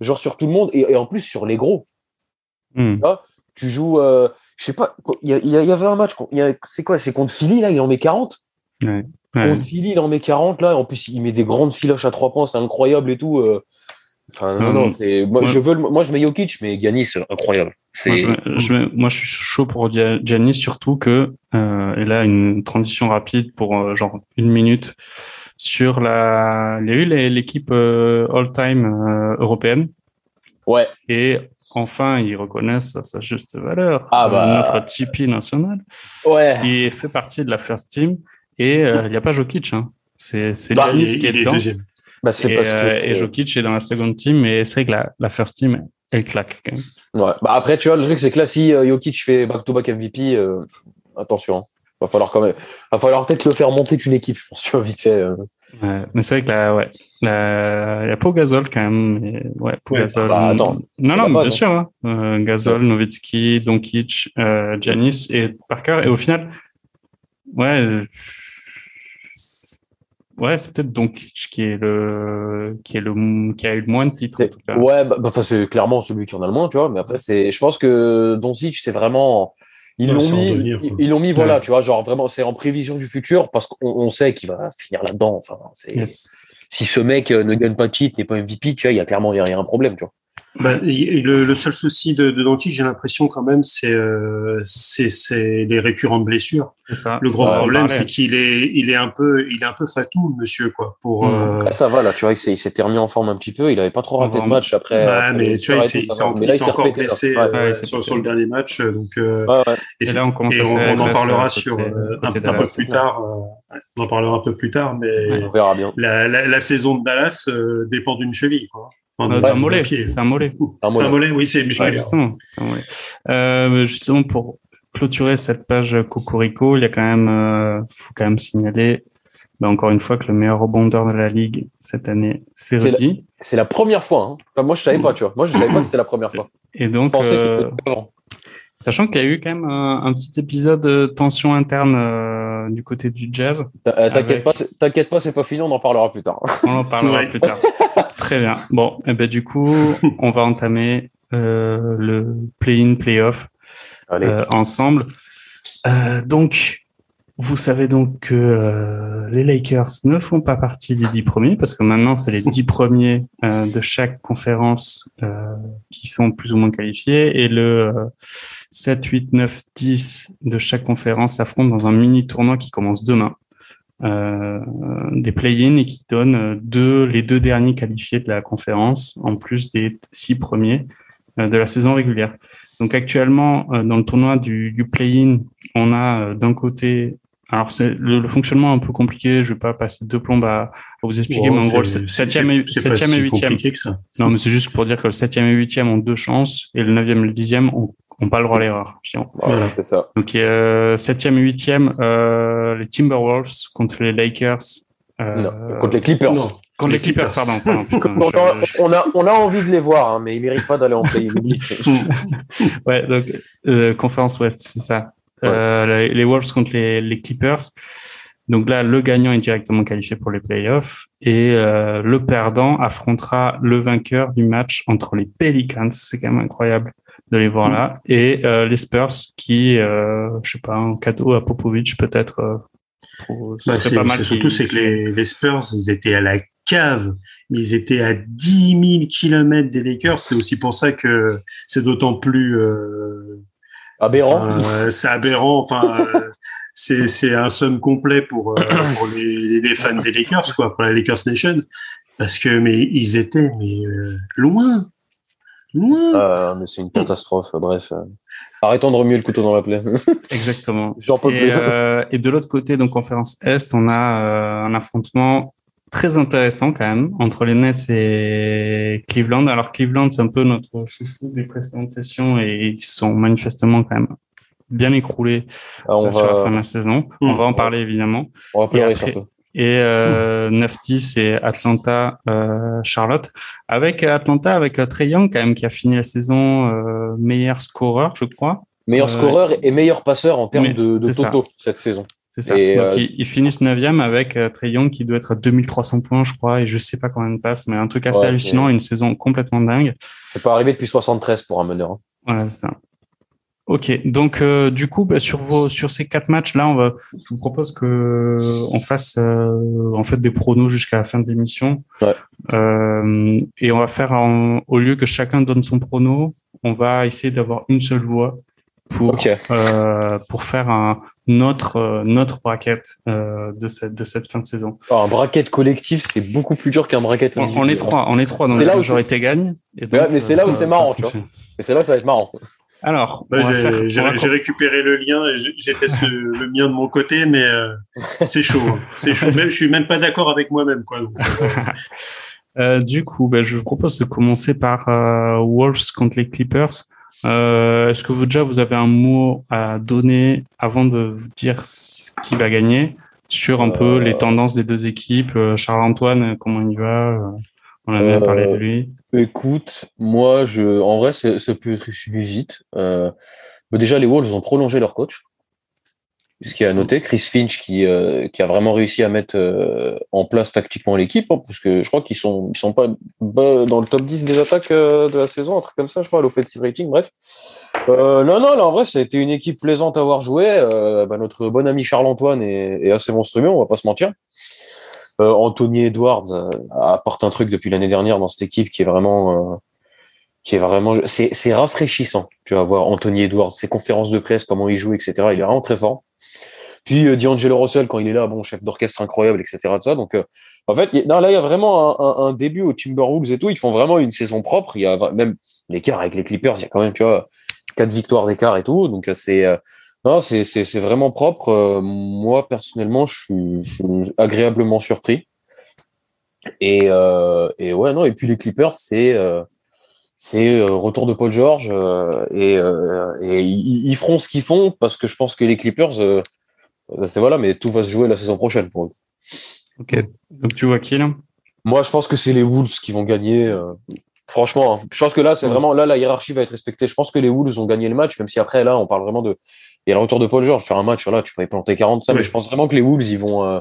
genre sur tout le monde et, et en plus sur les gros. Hmm. Tu joues, je sais pas, il y, y avait un match, c'est quoi, c'est contre Philly là, il en met 40. Ouais. Contre Philly, il en met 40 là. En plus, il met des grandes filoches à trois points, c'est incroyable et tout. Euh. Enfin, non, non, c'est moi, moi- je veux le- moi je mets Jokic mais Giannis incroyable. C'est Moi je, mets- je mets- moi, je suis chaud pour Gia- Giannis, surtout que, euh, et là, une transition rapide pour euh, genre une minute sur la. Il y a eu les- l'équipe euh, all-time euh, européenne ouais, et enfin, ils reconnaissent à sa juste valeur. Ah Euh, bah. Notre Tipeee national. ouais. Il fait partie de la first team et euh, il n'y a pas Jokic. Hein. C'est c'est Bah, Giannis qui est dedans. deuxième. Bah, c'est Et, parce que euh, et Jokic est dans la second team, mais c'est vrai que la, la first team, elle claque quand même. Ouais. Bah après, tu vois, le truc, c'est que là, si euh, Jokic fait back-to-back MVP, euh, attention. hein. Va falloir quand même, va falloir peut-être le faire monter qu'une équipe, je pense, tu vois, vite fait. euh. Ouais, mais c'est vrai que là, ouais, la- il y a pas Gasol quand même. Mais ouais, Pau Ouais, Gasol. bah, attends, non, non, base, bien hein. sûr. Hein. Euh, Gasol, Nowitzki, Doncic, euh, Giannis et Parker. Et au final, ouais, ouais, c'est peut-être Doncic qui est le, qui est le, qui a eu le moins de titres en tout cas. Ouais, bah, bah, enfin, c'est clairement celui qui en a le moins, tu vois. Mais après, c'est, je pense que Doncic, c'est vraiment, ils Ouais, l'ont mis, devenir, ils, l'ont mis, voilà, Ouais. tu vois, genre vraiment, c'est en prévision du futur parce qu'on on sait qu'il va finir là-dedans. Enfin, c'est, Yes. si ce mec euh, ne gagne pas de titre, n'est pas MVP, tu vois, il y a clairement, il y a un problème, tu vois. Bah, il- le, le seul souci de, de j'ai l'impression quand même, c'est euh, c'est c'est les récurrentes blessures. C'est ça. Le gros Ouais, on problème, parlait. c'est qu'il est il est un peu il est un peu fatou, le monsieur quoi. Pour Mhm. euh, Là, ça va, là, tu vois, il s'est, il s'était remis en forme un petit peu, il avait pas trop raté de match après. ouais, après mais tu vois, il s'est et encore, blessé Ouais. euh, Ouais, sur, sur le dernier match, donc euh, Ouais, ouais. Et c'est- là, on commence et à on, en parlera euh, sur euh, un, peu plus tard. euh, on en parlera un peu plus tard, mais On verra bien. la, la, la saison de Dallas euh, dépend d'une cheville, quoi. Enfin, Euh, d'un d'un mollet. C'est un mollet. Un C'est un mollet. mollet, oui, c'est Ouais, musculaire. justement. Euh, justement, pour clôturer cette page Cocorico, il y a quand même, euh, faut quand même signaler, bah, encore une fois, que le meilleur rebondeur de la ligue cette année, c'est Rudy. C'est la première fois. Hein. Enfin, moi, je savais pas, tu vois. Moi, je savais pas que c'était la première fois. Et donc, euh, que sachant qu'il y a eu quand même un, un petit épisode de tension interne euh, du côté du Jazz, T'inquiète avec- pas, c'est- t'inquiète pas, c'est pas fini, on en parlera plus tard. on en parlera Ouais. plus tard. Très bien. Bon, et ben du coup, on va entamer euh, le play-in, play-off. Euh, ensemble. Euh, donc, vous savez donc que euh, les Lakers ne font pas partie des dix premiers parce que maintenant c'est les dix premiers euh, de chaque conférence euh, qui sont plus ou moins qualifiés et le euh, 7, 8, 9, 10 de chaque conférence s'affrontent dans un mini tournoi qui commence demain. Euh, des play-in et qui donne euh, deux, les deux derniers qualifiés de la conférence en plus des six premiers euh, de la saison régulière. Donc actuellement, euh, dans le tournoi du, du play-in, on a euh, d'un côté, alors c'est le, le fonctionnement est un peu compliqué, je vais pas passer deux plombes à, à vous expliquer, mais en gros, le septième et, septième et huitième. Non, mais c'est juste pour dire que le septième et huitième ont deux chances et le neuvième et le dixième ont, ont pas le droit à l'erreur. Chiant. Voilà, c'est ça. Donc euh, septième et huitième, euh, les Timberwolves contre les Lakers. Euh, Non, contre les Clippers. Non. contre les Clippers, pardon. pardon putain, On je- a, je- on, a, on a envie de les voir, hein, mais ils méritent pas d'aller en play Ouais, donc euh, conférence Ouest, c'est ça. Euh, les, les Wolves contre les, les Clippers. Donc là, le gagnant est directement qualifié pour les playoffs et euh, le perdant affrontera le vainqueur du match entre les Pelicans. C'est quand même incroyable de les voir là et euh, les Spurs qui, euh, je sais pas, un cadeau à Popovic peut-être. Euh, Bah, pas mal surtout, c'est que les, les Spurs, ils étaient à la cave. mais Ils étaient à 10 000 kilomètres des Lakers. C'est aussi pour ça que c'est d'autant plus euh, Aberrant. euh, c'est aberrant. Enfin, euh, c'est c'est un somme complet pour euh, pour les, les fans des Lakers, quoi, pour la Lakers Nation, parce que mais ils étaient mais euh, loin, Ah, mais c'est une catastrophe. Bref. euh. Arrêtons de remuer le couteau dans la plaie. Exactement. J'en peux Et, plus. euh, et de l'autre côté, donc conférence Est, on a euh, un affrontement très intéressant quand même entre les Nets et Cleveland. Alors Cleveland, c'est un peu notre chouchou des précédentes sessions et ils sont manifestement quand même bien écroulés Ah, on, euh, sur la fin va, de la saison. On Mmh. va en parler évidemment. on va pleurer après- surtout. Et euh, 9-10 et Atlanta, euh, Charlotte. Avec Atlanta, avec euh, Trey Young quand même qui a fini la saison euh, meilleur scoreur, je crois. Meilleur euh, scoreur et meilleur passeur en termes de, de ça. toto cette saison. C'est ça. Et, Donc, euh, ils, ils finissent 9e avec Trey Young qui doit être à 2300 points, je crois, et je sais pas combien de passes, mais un truc assez Ouais, hallucinant, une saison complètement dingue. C'est pas arrivé depuis 73 pour un meneur. hein. Voilà, c'est ça. Ok, donc euh, du coup, bah, sur vos sur ces quatre matchs là, on va, je vous propose que on fasse euh, en fait des pronos jusqu'à la fin de l'émission. Ouais. Euh, et on va faire en- au lieu que chacun donne son prono, on va essayer d'avoir une seule voix pour Ok. euh, pour faire un notre euh, notre bracket euh, de cette de cette fin de saison. Alors, un bracket collectif, c'est beaucoup plus dur qu'un bracket On, on est trois, on est trois, donc la où majorité gagne. Et Ouais, mais c'est là où c'est marrant, tu vois. Et c'est là que ça va être marrant. Alors, va j'ai- récupéré le lien et j'ai fait ce- le mien de mon côté, mais euh, c'est chaud. hein. C'est chaud. Même, je suis même pas d'accord avec moi-même, quoi. Donc, Euh, du coup, ben, je vous propose de commencer par euh, Wolves contre les Clippers. Euh, Est-ce que vous déjà vous avez un mot à donner avant de vous dire ce qui va gagner sur un peu les tendances des deux équipes Euh, Charles-Antoine, euh, comment il va Euh, On a bien Euh, parlé de lui. Écoute, moi, je, en vrai, ça peut être suivi vite. Euh, mais déjà, les Wolves ont prolongé leur coach. Ce qui est à noter, Chris Finch qui, euh, qui a vraiment réussi à mettre euh, en place tactiquement l'équipe, hein, parce que je crois qu'ils sont, ils sont pas dans le top 10 des attaques euh, de la saison, un truc comme ça, je crois, l'offensive rating, bref. Euh, non, non, là, en vrai, ça a été une équipe plaisante à voir jouer. Euh, bah, notre bon ami Charles-Antoine est, est assez monstrueux, on va pas se mentir. Euh, Anthony Edwards euh, apporte un truc depuis l'année dernière dans cette équipe qui est vraiment, euh, qui est vraiment, c'est, c'est rafraîchissant. Tu vas voir Anthony Edwards, ses conférences de presse, comment il joue, etc. Il est vraiment très fort. Puis euh, D'Angelo Russell quand il est là, bon chef d'orchestre incroyable, etc. De ça. Donc, euh, en fait, y non, là il y a vraiment un, un- un début aux Timberwolves et tout. Ils font vraiment une saison propre. Il y a même l'écart avec les Clippers. Il y a quand même, tu vois, quatre victoires d'écart et tout. Donc euh, c'est non, c'est c'est c'est vraiment propre. Euh, moi personnellement, je suis, je suis agréablement surpris. Et euh, et ouais non. Et puis les Clippers, c'est euh, c'est retour de Paul George et, et ils, ils feront ce qu'ils font parce que je pense que les Clippers, euh, c'est voilà, mais tout va se jouer la saison prochaine pour eux. Ok. Donc tu vois qui là? Moi, je pense que c'est les Wolves qui vont gagner. franchement, hein. je pense que là, c'est vraiment là la hiérarchie va être respectée. Je pense que les Wolves ont gagné le match, même si après là, on parle vraiment de. A le retour de Paul George sur un match là, tu pourrais planter 40 ça, mais je pense vraiment que les Wolves, ils vont. euh,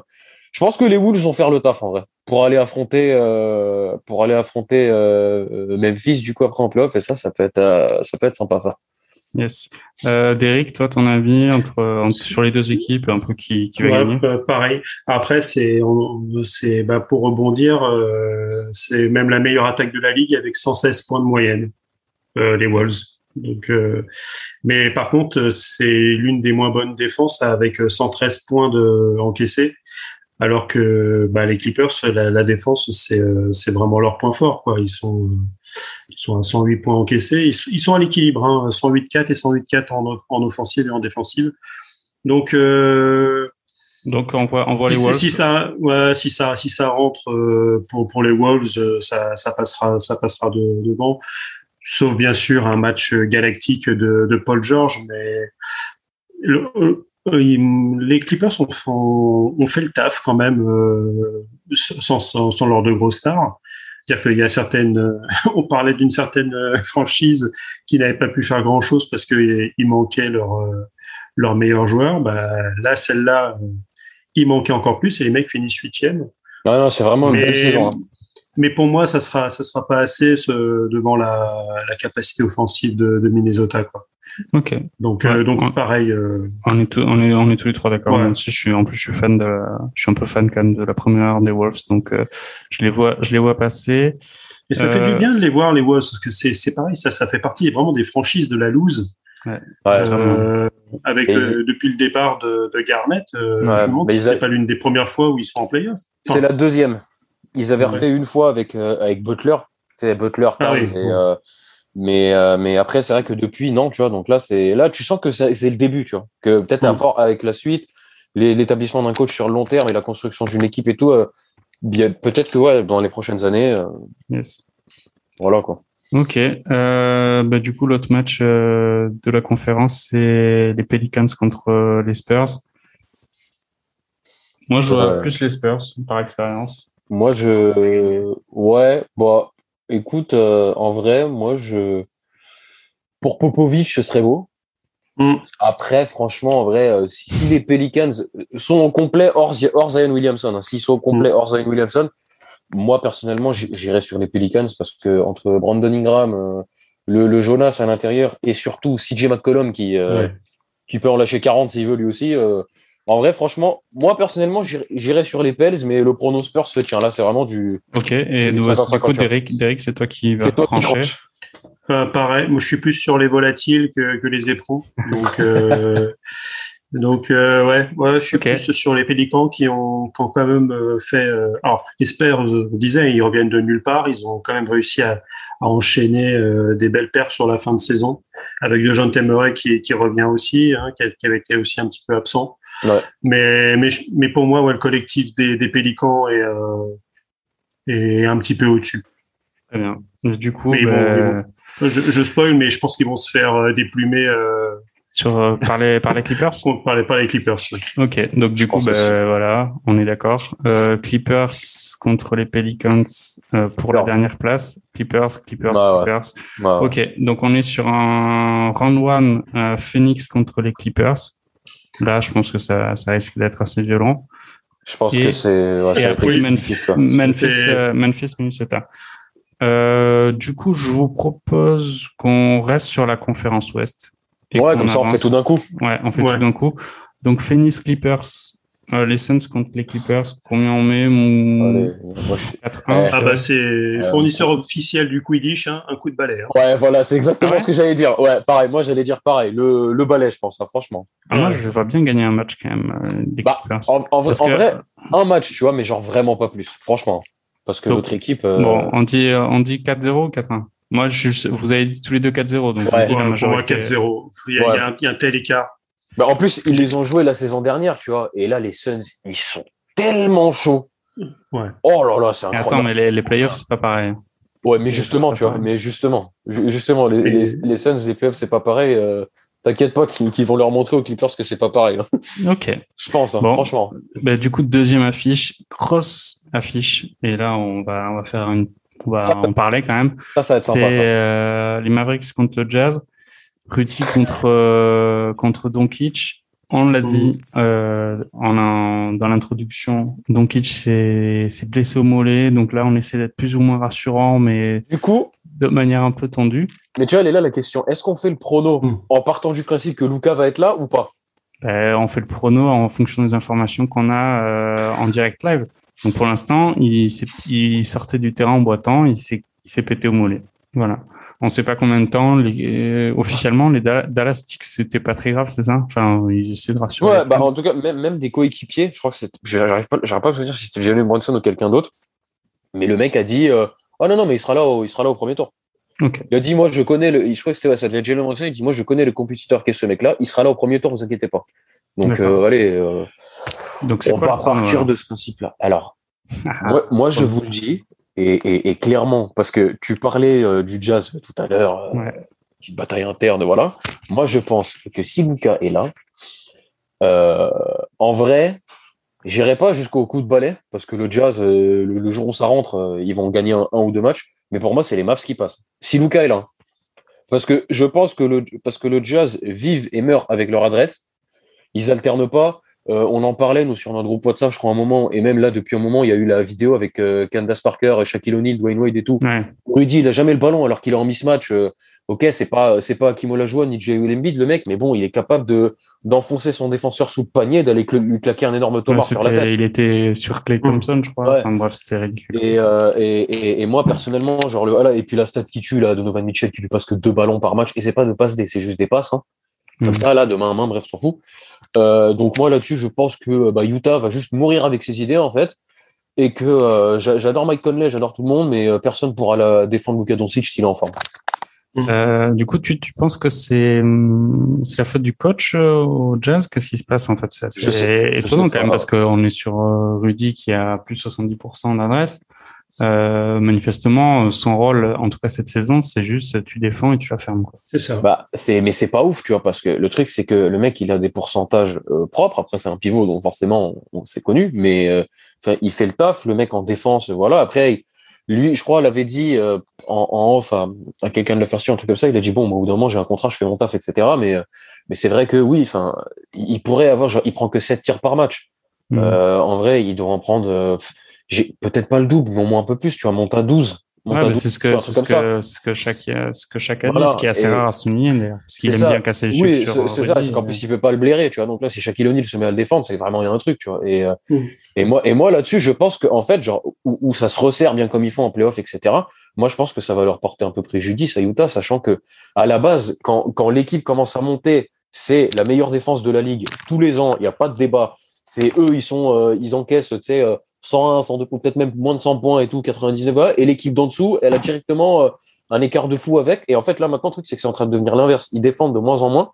Je pense que les Wolves vont faire le taf en vrai pour aller affronter euh, pour aller affronter euh, Memphis du coup après en playoff et ça, ça peut être euh, ça peut être sympa ça. Yes. Euh, Derek, toi, ton avis entre, entre- sur les deux équipes, un peu qui, qui va Ouais, gagner? euh, pareil. Après, c'est, c'est, bah, pour rebondir, euh, c'est même la meilleure attaque de la ligue avec 116 points de moyenne, euh, les Wolves. Donc, euh, mais par contre, euh, c'est l'une des moins bonnes défenses avec euh, 113 points de encaissés. Alors que bah, les Clippers, la, la défense, c'est euh, c'est vraiment leur point fort. Quoi. Ils sont euh, ils sont à 108 points encaissés. Ils, sont- ils sont à l'équilibre, hein, 108-4 et 108-4 en, en offensive et en défensive. Donc euh, Donc on voit, on voit les si, Wolves. si ça, ouais, si ça, si ça rentre euh, pour pour les Wolves, euh, ça, ça passera, ça passera de, devant. Sauf bien sûr un match galactique de, de Paul George, mais le- euh, euh, les Clippers ont, fait le taf quand même euh, sans, sans, sans leurs deux grosses stars. C'est-à-dire qu'il y a certaines, euh, on parlait d'une certaine euh, franchise qui n'avait pas pu faire grand chose parce qu'il manquait leur euh, leur meilleur joueur. Bah, là, celle-là, euh, il manquait encore plus et les mecs finissent huitième. Non, non, c'est vraiment une Mais, belle saison. hein. Mais pour moi, ça sera, ça sera pas assez ce, devant la, la capacité offensive de, de Minnesota, quoi. Ok. Donc, Ouais, euh, donc pareil. euh, On est, tous- on est, on est tous les trois d'accord. Ouais. Même si je suis, en plus, je suis fan de, la- je suis un peu fan quand même de la première des Wolves, donc euh, je les vois, je les vois passer. Et ça Euh, fait du bien de les voir, les Wolves, parce que c'est, c'est pareil, ça, ça fait partie vraiment des franchises de la loose. Ouais. Euh, avec Et euh, depuis le départ de, de Garnett, euh, Ouais, je me demande mais si ils c'est a- pas l'une des premières fois où ils sont en playoff. C'est la deuxième. Ils avaient Ouais. refait une fois avec euh, avec Butler, Butler, Ah oui, et, euh, mais euh, mais après c'est vrai que depuis non, tu vois. Donc là c'est là tu sens que c'est le début, tu vois. Que peut-être Mm. avec la suite, l'établissement d'un coach sur le long terme et la construction d'une équipe et tout. peut-être que ouais dans les prochaines années, Yes. voilà quoi. Ok. Euh, bah, du coup, l'autre match euh, de la conférence, c'est les Pelicans contre euh, les Spurs. Moi, je vois plus les Spurs par expérience. Moi je ouais bon écoute euh, en vrai moi je pour Popovic ce serait beau. Mm. Après, franchement, en vrai, euh, si, si les Pelicans sont au complet hors, hors Zion Williamson, hein, s'ils sont au complet hors Zion Williamson, moi personnellement, j- j'irais sur les Pelicans parce que entre Brandon Ingram, euh, le, le Jonas à l'intérieur et surtout CJ McCollum qui, euh, Ouais. qui peut en lâcher 40 s'il veut lui aussi. En vrai, franchement, moi personnellement, j'irais- j'irais sur les Pels, mais le prono Spurs se tient. Là, c'est vraiment du. Ok, et Du du 50-50, coup, Derek, Derek c'est toi qui vas trancher. pareil, moi je suis plus sur les volatiles que, que les éperons. Donc, euh, donc euh, ouais, ouais, je suis plus sur les Pélicans qui ont, qui ont quand même euh, fait. euh, alors, les Spurs, euh, on disait, ils reviennent de nulle part. Ils ont quand même réussi à, à enchaîner euh, des belles perfs sur la fin de saison avec Dejounte Temeray qui, qui revient aussi, hein, qui avait été aussi un petit peu absent. Ouais. Mais, mais, mais pour moi, ouais, le collectif des, des Pélicans est, euh, est un petit peu au-dessus. Très bien. Du coup, Mais bon, mais Je, je spoil, mais je pense qu'ils vont se faire euh, déplumer euh, sur, euh, par, les, par les Clippers? contre par les, par les Clippers. oui. Ok, donc du Je coup, aussi. voilà, on est d'accord. Euh, Clippers contre les Pelicans euh, pour la dernière place. Clippers, Clippers, Bah. Clippers. Ouais. Ok, donc on est sur un round one euh, Phoenix contre les Clippers. Là, je pense que ça, ça risque d'être assez violent. Je pense Et- que c'est. Ouais, Et après, Memphis, ça. Memphis, euh, Memphis, Minnesota. Euh, du coup, je vous propose qu'on reste sur la conférence Ouest. Ouais, comme ça, on fait tout d'un coup. Ouais, on fait Ouais. tout d'un coup. Donc, Phoenix Clippers, euh, les Suns contre les Clippers, combien on met Mon... Allez, moi, je- 4-1, Ouais. Ah bah c'est fournisseur officiel du Quidditch, hein, un coup de balai. hein. Ouais, voilà, c'est exactement Ah ouais ce que j'allais dire. Ouais, pareil, moi j'allais dire pareil. Le, le balai, je pense, hein, franchement. Ah, moi, je vois bien gagner un match quand même, euh, des Bah, Clippers. En, en en que- vrai, un match, tu vois, mais genre vraiment pas plus, franchement. Parce que l'autre équipe. euh, Bon, on dit, euh, on dit 4-0 ou 4-1 Moi, je, vous avez dit tous les deux 4-0, donc on Ouais. Ouais, pour moi majorité. 4-0. Il Ouais. il y a un tel écart. Bah, en plus, ils les ont joués la saison dernière, tu vois. Et là, les Suns, ils sont tellement chauds. Ouais. Oh là là, c'est incroyable. Attends, mais les, les playoffs, c'est pas pareil. Ouais, mais justement, tu vois, pareil. mais justement, ju- justement, les, les, les Suns, les playoffs, c'est pas pareil. euh, T'inquiète pas qu'ils vont leur montrer aux Clippers que c'est pas pareil. hein. Ok. Je pense, hein, Bon. franchement. Bah, du coup, deuxième affiche, grosse affiche. Et là, on va, on va faire une, on va Ça- en parler quand même. Ça, ça va être C'est sympa. euh, les Mavericks contre le Jazz, Rudy contre euh, contre Doncic. On l'a dit euh, en un- dans l'introduction. Doncic s'est blessé au mollet, donc là on essaie d'être plus ou moins rassurant, mais Du coup, de manière un peu tendue. mais tu vois, elle est là la question. Est-ce qu'on fait le prono Hmm. en partant du principe que Luca va être là ou pas? Ben, on fait le prono en fonction des informations qu'on a euh, en direct live. Donc pour l'instant, il, il sortait du terrain en boitant, il s'est il s'est pété au mollet. Voilà. On ne sait pas combien de temps. Les, euh, officiellement, les Da- Dallas c'était pas très grave, c'est ça? Enfin, ils essaient de rassurer. Ouais, bah en tout cas, même, même des coéquipiers, je crois que c'est. J'arrive pas, j'arrive pas à me dire si c'était Jalen Brunson ou quelqu'un d'autre. Mais le mec a dit euh, Oh non, non, mais il sera là au, il sera là au premier tour. Ok. Il a dit Moi, je connais le. Je crois que c'était ouais, ça devait être Jalen Brunson. Il dit Moi, je connais le compétiteur qui est ce mec-là. Il sera là au premier tour, vous inquiétez pas. Donc, euh, allez, euh, Donc c'est on va partir de ce principe-là. Alors, Ah, moi, moi, je vous le dis, et, et, et clairement, parce que tu parlais euh, du jazz tout à l'heure, euh, Ouais. une bataille interne, voilà. Moi, je pense que si Luca est là, euh, en vrai, j'irai pas jusqu'au coup de balai, parce que le jazz, euh, le, le jour où ça rentre, euh, ils vont gagner un, un ou deux matchs. Mais pour moi, c'est les Mavs qui passent. Si Luca est là. Parce que je pense que le, parce que le jazz vive et meurt avec leur adresse. Ils alternent pas. Euh, on en parlait, nous, sur notre groupe WhatsApp, je crois, un moment, et même là, depuis un moment, il y a eu la vidéo avec euh, Candace Parker, Shaquille O'Neal, Dwayne Wade et tout. Ouais. Rudy, il a jamais le ballon alors qu'il est en mismatch. euh, ok, c'est pas c'est pas Kim Olajuwon ni Jay Embiid le mec, mais bon, il est capable de d'enfoncer son défenseur sous le panier, d'aller cl- lui claquer un énorme Ouais, tomard sur la tête. c'était- il était sur Clay Thompson, je crois. Ouais. Enfin bref, c'était ridicule. Et, euh, et, et, et moi personnellement, genre le voilà, et puis la stat qui tue là de Novan Mitchell qui lui passe que deux ballons par match, et c'est pas de passes D, c'est juste des passes. Hein. Comme Mhm. ça, là, de main à main, bref, s'en fout. Euh, donc moi là-dessus, je pense que bah, Utah va juste mourir avec ses idées en fait. Et que euh, j'a- j'adore Mike Conley, j'adore tout le monde, mais euh, personne pourra la défendre Luka Doncic s'il est en forme. Euh, du coup, tu, tu penses que c'est c'est la faute du coach euh, au Jazz? Qu'est-ce qui se passe en fait? C'est étonnant sais quand même parce qu'on est sur euh, Rudy qui a plus 70% d'adresse. Euh, manifestement, son rôle, en tout cas cette saison, c'est juste tu défends et tu la fermes. Quoi. C'est ça. Bah, c'est, mais c'est pas ouf, tu vois, parce que le truc, c'est que le mec, il a des pourcentages euh, propres. Après, c'est un pivot, donc forcément, on, c'est connu, mais euh, enfin, il fait le taf, le mec en défense, voilà. Après, lui, je crois, l'avait dit euh, en, en off à, à quelqu'un de la faire un truc comme ça. Il a dit bon, bah, au bout d'un moment, j'ai un contrat, je fais mon taf, etc. Mais, euh, mais c'est vrai que oui, enfin, il pourrait avoir, genre, il prend que 7 tirs par match. Euh, en vrai, il doit en prendre, euh, j'ai peut-être pas le double, mais au moins un peu plus. Tu vois, monte à 12. Ouais, c'est ce que, c'est ce que, ce que chaque, ce que chaque année, ce qui est assez rare à souligner, d'ailleurs. Parce qu'il aime bien casser les Oui, c'est ça, c'est qu'en plus, il peut pas le blairer, tu vois. Donc là, si Shaquille O'Neal se met à le défendre, c'est vraiment, il y a un truc, tu vois. Et, mm. et moi, et moi, là-dessus, je pense qu'en fait, genre, où, où, ça se resserre bien comme ils font en playoff, etc. Moi, je pense que ça va leur porter un peu préjudice à Utah, sachant que, à la base, quand, quand l'équipe commence à monter, c'est la meilleure défense de la ligue tous les ans, il n'y a pas de débat. C'est eux, ils sont, euh, ils encaissent, tu sais, 101, 102, peut-être même moins de 100 points et tout, 99 et l'équipe d'en dessous, elle a directement euh, un écart de fou avec. Et en fait, là, maintenant, le truc, c'est que c'est en train de devenir l'inverse. Ils défendent de moins en moins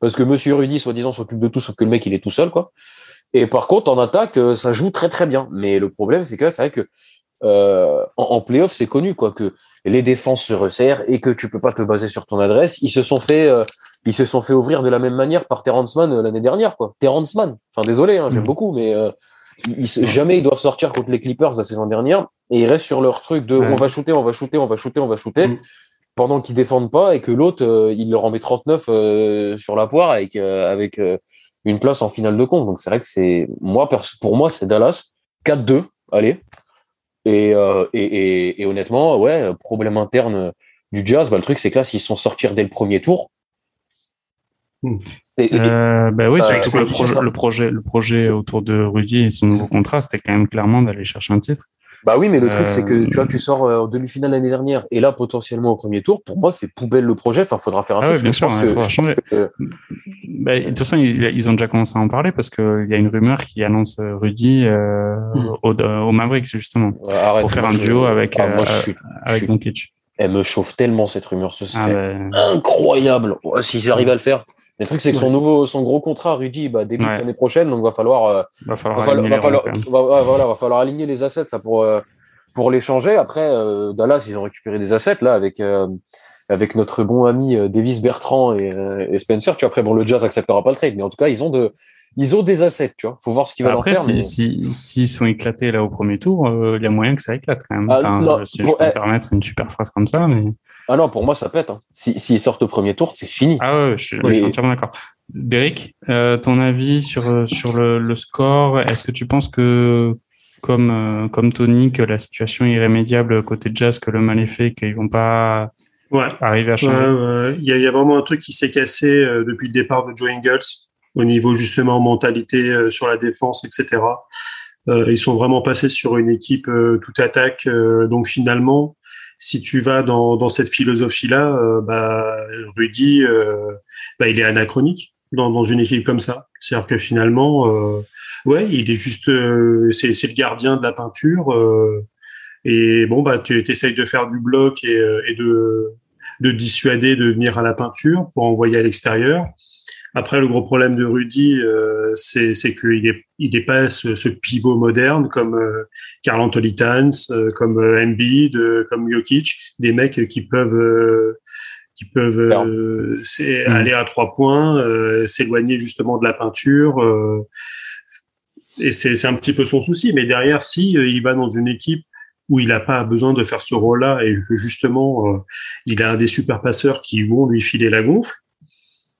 parce que Monsieur Rudy, soi-disant, s'occupe de tout, sauf que le mec, il est tout seul, quoi. Et par contre, en attaque, euh, ça joue très très bien. Mais le problème, c'est que c'est vrai que euh, en, en playoff, c'est connu, quoi, que les défenses se resserrent et que tu peux pas te baser sur ton adresse. Ils se sont fait, euh, ils se sont fait ouvrir de la même manière par Terrence Mann l'année dernière, quoi. Terrence Mann. Enfin, désolé, hein, j'aime mmh. beaucoup, mais ils, jamais ils doivent sortir contre les Clippers la saison dernière et ils restent sur leur truc de on va shooter, on va shooter, on va shooter, on va shooter. Mm. Pendant qu'ils défendent pas et que l'autre, euh, il leur en met 39 euh, sur la poire avec, euh, avec une place en finale de compte. Donc c'est vrai que c'est moi pour moi c'est Dallas 4-2, allez. Et, et, et, et, honnêtement, ouais, problème interne du Jazz, bah, le truc c'est que là, s'ils sont sortir dès le premier tour, hmm. Euh, bah oui, c'est que le, projet, le, projet, le projet autour de Rudy et son nouveau contrat, c'était quand même clairement d'aller chercher un titre. Bah oui, mais le truc, c'est que tu vois, tu sors euh, en demi-finale l'année dernière et là, potentiellement au premier tour. Pour moi, c'est poubelle le projet. Enfin, faudra faire un ah truc. Oui, bien sûr, il faudra changer. Bah, de toute façon, ils, ont déjà commencé à en parler parce qu'il y a une rumeur qui annonce euh, Rudy euh, hmm. au, au, Mavericks, justement. arrête, pour faire un duo avec, ah, moi, euh, avec Doncic. Elle me chauffe tellement, cette rumeur. Ce ah, serait ah, incroyable. S'ils arrivent à le faire. Le truc, c'est que son nouveau, son gros contrat, Rudy, bah, début ouais. l'année prochaine, donc va falloir, euh, va falloir, va falloir, va falloir, va, voilà, va falloir aligner les assets là pour euh, pour l'échanger. Après, euh, Dallas, ils ont récupéré des assets là avec euh, avec notre bon ami euh, Davis Bertrand et, et, Spencer. Tu vois, après, bon, le Jazz acceptera pas le trade, mais en tout cas, ils ont de ils ont des assets, tu vois. Faut voir ce qu'ils va en faire. Après, s'ils si, sont éclatés là au premier tour, il y a moyen que ça éclate quand même. Ah, enfin, non, si je peux me permettre une super phrase comme ça, mais. Ah non, pour moi, ça pète. Hein. S'ils si, sortent au premier tour, c'est fini. Ah ouais, je, je suis entièrement d'accord. Derek, euh, ton avis sur, sur le, le score Est-ce que tu penses que, comme, euh, comme Tony, que la situation est irrémédiable côté Jazz, que le mal est fait, qu'ils vont pas ouais. arriver à changer? Ouais, Il y, a, y, a vraiment un truc qui s'est cassé euh, depuis le départ de Joe Ingles au niveau justement mentalité euh, sur la défense, etc. Euh, ils sont vraiment passés sur une équipe toute attaque. donc finalement, si tu vas dans, dans cette philosophie-là, euh, bah, Rudy, euh, bah, il est anachronique dans, dans une équipe comme ça. C'est-à-dire que finalement, euh, ouais, il est juste, c'est, c'est le gardien de la peinture. et bon, bah, tu essayes de faire du bloc et, et de, de dissuader de venir à la peinture pour envoyer à l'extérieur. Après, le gros problème de Rudy, euh, c'est qu'il est, il n'est pas ce, ce, pivot moderne comme euh, Carl Anthony Towns, euh, comme euh, Embiid, euh, comme Jokic, des mecs qui peuvent qui peuvent mmh. aller à trois points, s'éloigner justement de la peinture. et c'est un petit peu son souci. Mais derrière, si il va dans une équipe où il n'a pas besoin de faire ce rôle-là et que justement il a un des super passeurs qui vont lui filer la gonfle.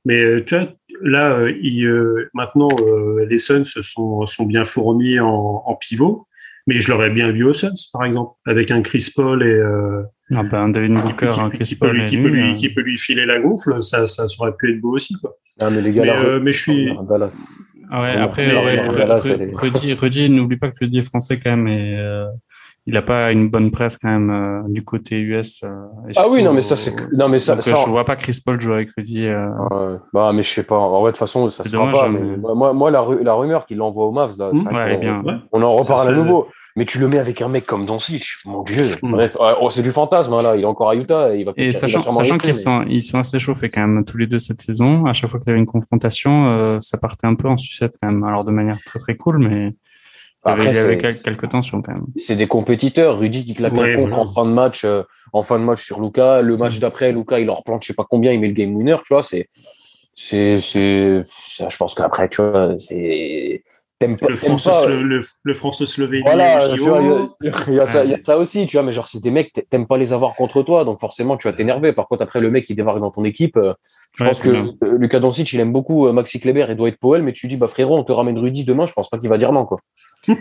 Mais tu vois, là, euh, il, euh, maintenant, euh, les Suns sont, sont bien fournis en, en pivot, mais je l'aurais bien vu aux Suns, par exemple, avec un Chris Paul et ah ben, David Booker, un Chris Paul qui, peut lui, qui peut lui filer la gonfle, ça, ça aurait pu être beau aussi, quoi. Ah, mais les gars, mais, là, mais je suis. Dallas. Ah ouais, après, ouais, Rudy, Rudy, n'oublie pas que Rudy est français quand même, et il a pas une bonne presse quand même euh, du côté US. Euh, ah oui, non mais ça c'est non mais ça, donc, ça, je vois pas Chris Paul jouer avec Rudy. Euh... Ouais, bah mais je sais pas. En vrai de toute façon ça se pas. Mais... Mais moi, moi la, la rumeur qu'il l'envoie au Mavs là, mmh, ouais, on, bien. on en reparle à nouveau. Mais tu le mets avec un mec comme Doncic, mon dieu. Mmh. Bref, oh, c'est du fantasme hein, là. Il est encore à Utah et il va. Et sachant, sachant qu'ils sont, ils sont assez chauffés quand même tous les deux cette saison. À chaque fois qu'il y avait une confrontation, euh, ça partait un peu en sucette quand même. Alors de manière très très cool, mais après, il y avait quelques tensions quand même. C'est des compétiteurs. Rudy qui claque ouais, un contre en fin de match, euh, en fin de match sur Luca. Le match d'après, Luca, il leur plante je sais pas combien, il met le game winner, tu vois. C'est, c'est, c'est, je pense qu'après, tu vois, c'est, t'aimes pas, le France, le, le, le France Slovénie. Voilà, il y, y, a ça, y a ça aussi, tu vois. Mais genre, c'est des mecs, t'aimes pas les avoir contre toi, donc forcément, tu vas t'énerver. Par contre, après, le mec, il démarre dans ton équipe. Euh, je ouais, pense que bien. Lucas Doncic, il aime beaucoup euh, Maxi Kleber et Dwight Powell, mais tu dis, bah frérot, on te ramène Rudy demain, je pense pas qu'il va dire non, quoi.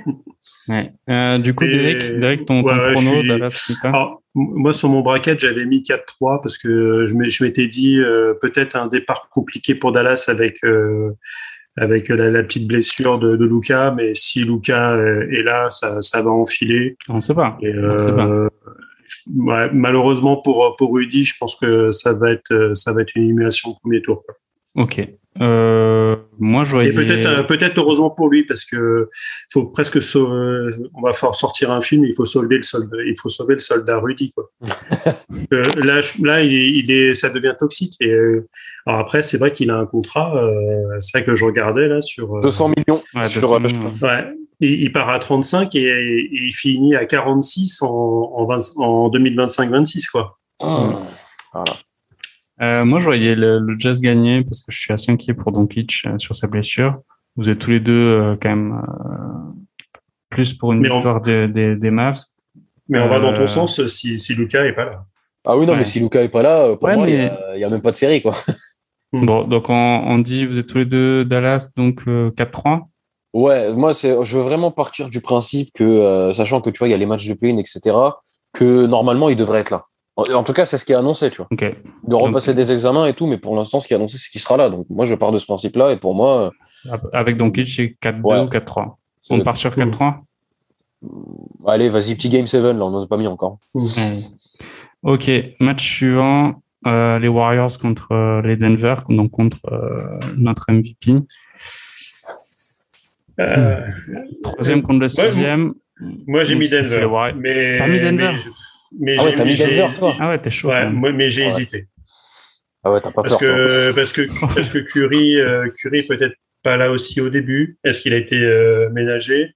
Ouais. Euh, du coup, Derek, Derek, ton, ton Ouais, ouais, prono, je suis- Dallas, Alors, moi, sur mon bracket, j'avais mis 4-3 parce que je m'ai- je m'étais dit euh, peut-être un départ compliqué pour Dallas avec euh, avec la, la petite blessure de, de Luca, mais si Luca euh, est là, ça, ça va enfiler. On sait pas. Et, On sait pas. euh, ouais, malheureusement pour pour Rudy, je pense que ça va être euh, ça va être une élimination au premier tour. Ok. Euh, moi, je voyais... Et peut-être euh, peut-être heureusement pour lui parce que faut presque sau- euh, on va faire sortir un film, il faut sauver le soldat, il faut sauver le soldat Rudy quoi. Euh, là là il, est- il est ça devient toxique et euh, alors après c'est vrai qu'il a un contrat euh, c'est vrai que je regardais là sur euh, 200 millions Ouais, sur 200 euh, millions. ouais, il, il part à 35 et, et il finit à 46 en en, 20 en 2025-26 quoi. Voilà. Euh, moi, je voyais le, le Jazz gagner parce que je suis assez inquiet pour Doncic euh, sur sa blessure. Vous êtes tous les deux euh, quand même euh, plus pour une Mais on- victoire des, des, des Mavs. Mais on va dans ton sens si si Lucas est pas là. Ah oui, non, Ouais. mais si Luca est pas là, pour Ouais, moi, il mais- y a- il y a, même pas de série, quoi. Mm. Bon, donc on, on dit vous êtes tous les deux Dallas, donc euh, 4-3. Ouais, moi, c'est, je veux vraiment partir du principe que, euh, sachant que tu vois, il y a les matchs de play-in, etc., que normalement, il devrait être là. En, tout cas, c'est ce qui est annoncé, tu vois. De repasser des examens et tout, mais pour l'instant, ce qui est annoncé, c'est qu'il sera là. Donc, moi, je pars de ce principe-là, et pour moi, Avec Doncic, c'est 4-2 Ouais. ou 4-3. c'est- On part sur 4-3 allez, vas-y, petit game 7, là, on n'en a pas mis encore. Allez. Ok, match suivant. euh, les Warriors contre euh, les Denver, donc contre euh, notre MVP. Euh, Troisième contre le sixième. Moi, j'ai mis Denver. Mais, T'as mis Denver mais, mais Ah ouais, j'ai t'as mis j'ai- Denver, toi Ah ouais, t'es chaud. quand Ouais, même. moi, mais j'ai Ouais. hésité. Ah ouais, t'as pas Parce peur, toi. que, parce que, parce que Curry, euh, Curry peut-être pas là aussi au début. Est-ce qu'il a été euh, ménagé?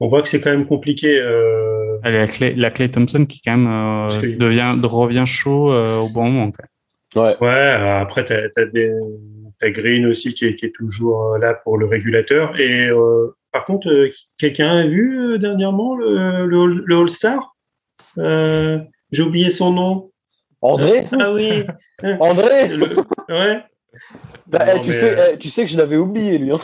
On voit que c'est quand même compliqué. Euh, Allez, la clé, la clé Thompson qui quand même euh, que- devient revient chaud euh, au bon moment. quand même. Ouais. ouais, après, t'as as, des, t'as Green aussi qui est, qui est toujours là pour le régulateur. Et euh, par contre, euh, quelqu'un a vu euh, dernièrement le, le, le All-Star? Euh, J'ai oublié son nom. André Ah oui. André Le- ouais. Bah, Non, eh, tu, mais, sais, eh, tu sais que je l'avais oublié, lui. Hein.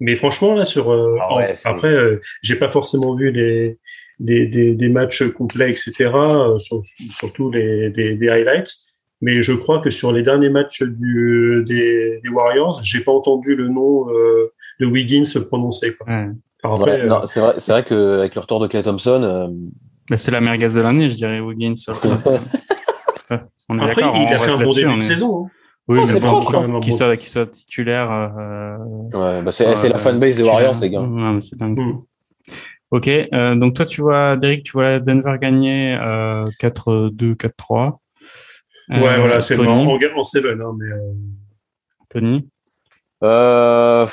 Mais franchement, là, sur. euh, Ah ouais, en- c'est- après, euh, j'ai pas forcément vu les, des, des, des matchs complets, etc., euh, sur- surtout les, des, des highlights. Mais je crois que sur les derniers matchs du, des, des Warriors, j'ai pas entendu le nom euh, de Wiggins se prononcer. Quoi. Ouais. Alors après, Ouais, non, c'est vrai, c'est vrai qu'avec le retour de Clay Thompson, euh, Mais c'est la merguez de l'année, je dirais, Wiggins. on est après, il on a fait reste un bon début on de saison. hein. Oui, Oh, mais c'est bon, qu'il- hein. soit, qu'il soit titulaire. euh, ouais, bah c'est euh, la fanbase des. Warriors, les gars. Ouais, mais c'est dingue. Mm. Ok, euh, donc toi, tu vois, Derek, tu vois Denver gagner euh, 4-2, 4-3. Ouais, Euh, voilà, c'est Tony, en, en, en seven. Hein, mais, euh, Tony. Euh,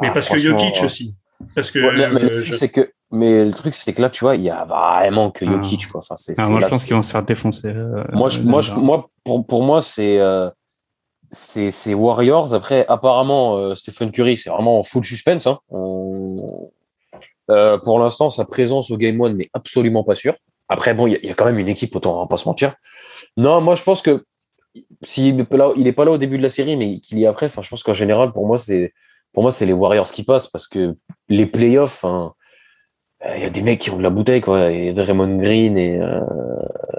mais ah, parce que Jokic euh, aussi. Parce que ouais, mais, mais le euh, truc, je- c'est que, mais le truc, c'est que là, tu vois, il y a vraiment que Ah. Jokic, quoi. Enfin, c'est, Ah, moi, je pense qu'ils vont se faire défoncer. euh, moi, je, moi, je- moi, pour, pour moi, c'est, euh, c'est, Warriors. Après, apparemment, euh, Stephen Curry, c'est vraiment en full suspense. Hein. On- pour l'instant, sa présence au Game One n'est absolument pas sûre. Après, bon, il y, a- il y a quand même une équipe, autant on va pas se mentir. Non, moi, je pense que s'il n'est pas là, au début de la série, mais qu'il y est après, enfin, je pense qu'en général, pour moi, c'est, pour moi, c'est les Warriors qui passent parce que les playoffs, hein, il y a des mecs qui ont de la bouteille, quoi. Et Draymond Green et, euh,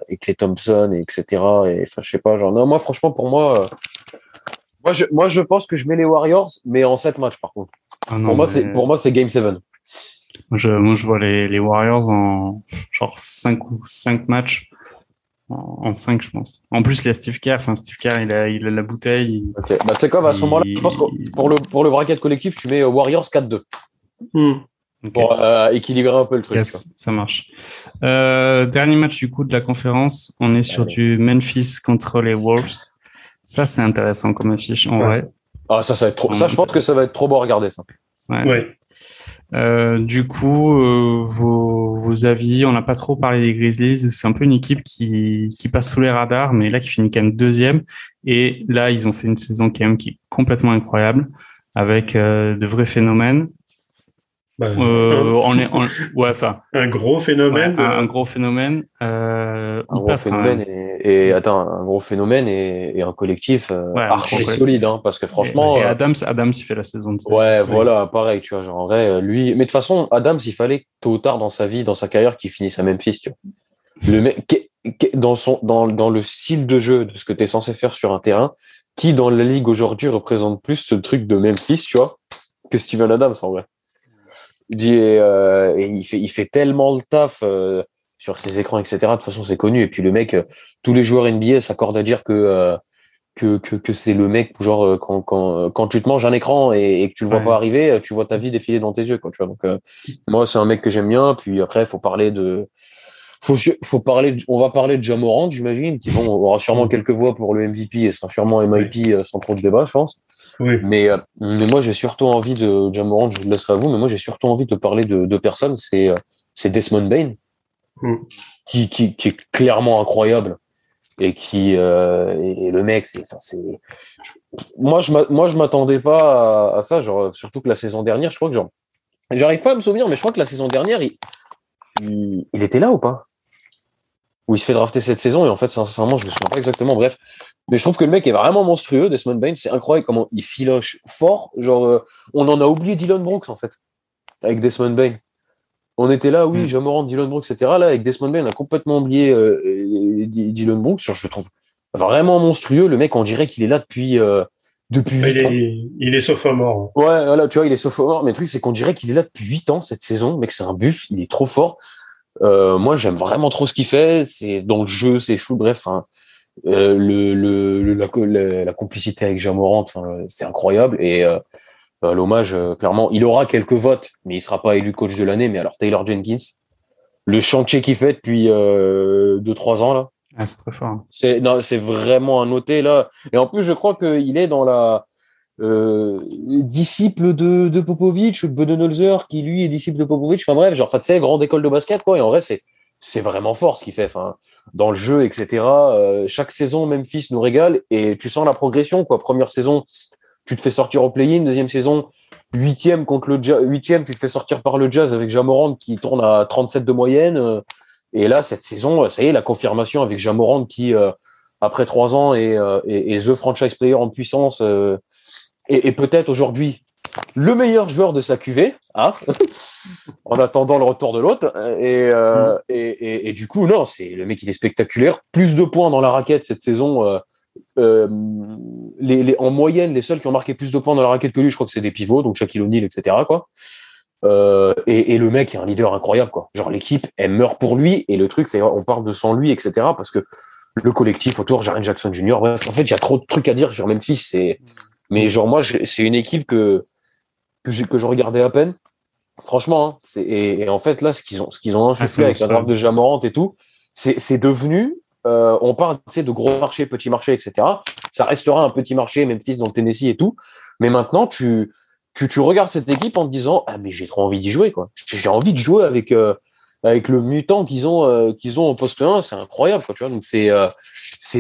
et Clay Thompson, et etc. Et enfin, je sais pas, genre, non, moi, franchement, pour moi, euh, moi, je, moi, je pense que je mets les Warriors, mais en 7 matchs, par contre. Ah non, pour, moi, mais- c'est, pour moi, c'est Game 7. Moi, je, moi, je vois les, les Warriors en genre 5 ou 5 matchs. En 5, je pense. En plus, il y a Steve Kerr. Enfin, Steve Kerr, il a, il a la bouteille. il- Ok. Bah, tu sais quoi, bah, à ce moment-là, je pense que pour le, pour le bracket collectif, tu mets euh, Warriors 4-2 Hmm. Pour euh, équilibrer un peu le truc. Yes, ça marche. Euh, dernier match du coup de la conférence, on est sur Allez. du Memphis contre les Wolves. Ça, c'est intéressant comme affiche en Ouais. vrai. Ah, ça, ça va être trop, ça, je pense que ça va être trop beau à regarder, ça. Ouais. Ouais. Euh, du coup, euh, vos, vos avis, on n'a pas trop parlé des Grizzlies. C'est un peu une équipe qui, qui passe sous les radars, mais là qui finit quand même deuxième. Et là, ils ont fait une saison quand même qui est complètement incroyable, avec euh, de vrais phénomènes. Euh, on est, on, ouais, enfin, un gros phénomène. ouais, un, un gros phénomène. Euh, Un il gros passe quand phénomène même. et, et attends, un gros phénomène et, et un collectif euh, Ouais, un archi collectif. solide, hein, parce que franchement, et, et euh, Adams, Adams, il fait la saison de ouais, voilà, pareil, tu vois, genre en vrai, lui, mais de toute façon, Adams, il fallait tôt ou tard dans sa vie, dans sa carrière, qu'il finisse à Memphis, tu vois. Le mec, dans son, dans, dans le style de jeu de ce que tu es censé faire sur un terrain, qui dans la ligue aujourd'hui représente plus ce truc de Memphis, tu vois, que Steven Adams en vrai. Il dit, et, euh, et il fait, il fait tellement le taf euh, sur ses écrans, etc. De toute façon, c'est connu. Et puis le mec, euh, tous les joueurs NBA s'accordent à dire que que, que, que c'est le mec, genre quand, quand, quand tu te manges un écran et, et que tu le vois Ouais. pas arriver, tu vois ta vie défiler dans tes yeux, quoi. Tu vois. Donc euh, moi, c'est un mec que j'aime bien. Puis après, faut parler de faut, faut parler, de- on va parler de Jamorant, j'imagine, qui aura sûrement quelques voix pour le MVP et sera sûrement MIP sans trop de débat, je pense. Oui. Mais, euh, mais moi, j'ai surtout envie de Jamorant, je le laisserai à vous, mais moi, j'ai surtout envie de parler de deux personnes. C'est euh, c'est Desmond Bain, Mm. qui, qui, qui est clairement incroyable et qui euh, et, le mec, c'est, enfin, c'est. Moi, je moi, je m'attendais pas à, à ça, genre surtout que la saison dernière, je crois que genre, j'arrive pas à me souvenir, mais je crois que la saison dernière, il, il, il était là ou pas? Où il se fait drafter cette saison et en fait, sincèrement, je me souviens pas exactement. Bref, mais je trouve que le mec est vraiment monstrueux, Desmond Bain. C'est incroyable comment il filoche fort. Genre, euh, on en a oublié Dylan Brooks en fait avec Desmond Bain. On était là, oui, Mm. Jamorant, Dylan Brooks, etc. Là, avec Desmond Bain, on a complètement oublié euh, euh, Dylan Brooks. Genre, je le trouve vraiment monstrueux. Le mec, on dirait qu'il est là depuis euh, depuis Il 8 ans. est, il est sophomore. Ouais, voilà, tu vois, il est sophomore. Mais le truc, c'est qu'on dirait qu'il est là depuis 8 ans cette saison. Mec, c'est un buff, il est trop fort. Euh, moi, j'aime vraiment trop ce qu'il fait. C'est dans le jeu, c'est chou. Bref, hein, euh, le, la, la, la complicité avec Jamorant, enfin, c'est incroyable. Et euh, euh, l'hommage, clairement, il aura quelques votes, mais il sera pas élu coach de l'année. Mais alors, Taylor Jenkins, le chantier qu'il fait depuis 2-3 ans là, Ah, c'est très fort. c'est non, c'est vraiment à noter là. Et en plus, je crois qu'il est dans la euh, disciple de, de Popovic ou de qui lui est disciple de Popovic. Enfin bref, genre, tu sais, grande école de basket, quoi. Et en vrai, c'est vraiment fort ce qu'il fait. Enfin, dans le jeu, etc. Euh, chaque saison, Memphis nous régale et tu sens la progression, quoi. Première saison, tu te fais sortir au play-in. Deuxième saison, huitième contre le Jazz, huitième, tu te fais sortir par le Jazz avec Jamorant qui tourne à 37 de moyenne. Euh, Et là, cette saison, ça y est, la confirmation avec Jamorant qui, après trois ans, est, euh, est, est the franchise player en puissance et, et peut-être aujourd'hui le meilleur joueur de sa QV, hein en attendant le retour de l'autre. Et, euh, et, et, et du coup, non, c'est le mec, il est spectaculaire. Plus de points dans la raquette cette saison. Euh, euh, les, les, en moyenne, les seuls qui ont marqué plus de points dans la raquette que lui, je crois que c'est des pivots, donc Shaquille O'Neal, etc. Quoi. Et, et, le mec est un leader incroyable, quoi. Genre l'équipe, elle meurt pour lui, et le truc, c'est on parle de sans lui, etc. Parce que le collectif autour, Jaren Jackson Jr. Bref, en fait, il y a trop de trucs à dire sur Memphis. C'est, mais genre moi, c'est une équipe que que, que je regardais à peine. Franchement, hein, c'est et, et, en fait là, ce qu'ils ont, ce qu'ils ont insufflé ah, avec la draft de Jamorant et tout, c'est devenu. Euh, on parle de gros marché, petit marché, etc. Ça restera un petit marché, Memphis dans le Tennessee et tout. Mais maintenant, tu tu, tu regardes cette équipe en te disant ah mais j'ai trop envie d'y jouer quoi. J'ai envie de jouer avec euh, avec le mutant qu'ils ont euh, qu'ils ont au poste 1, c'est incroyable quoi, tu vois. Donc c'est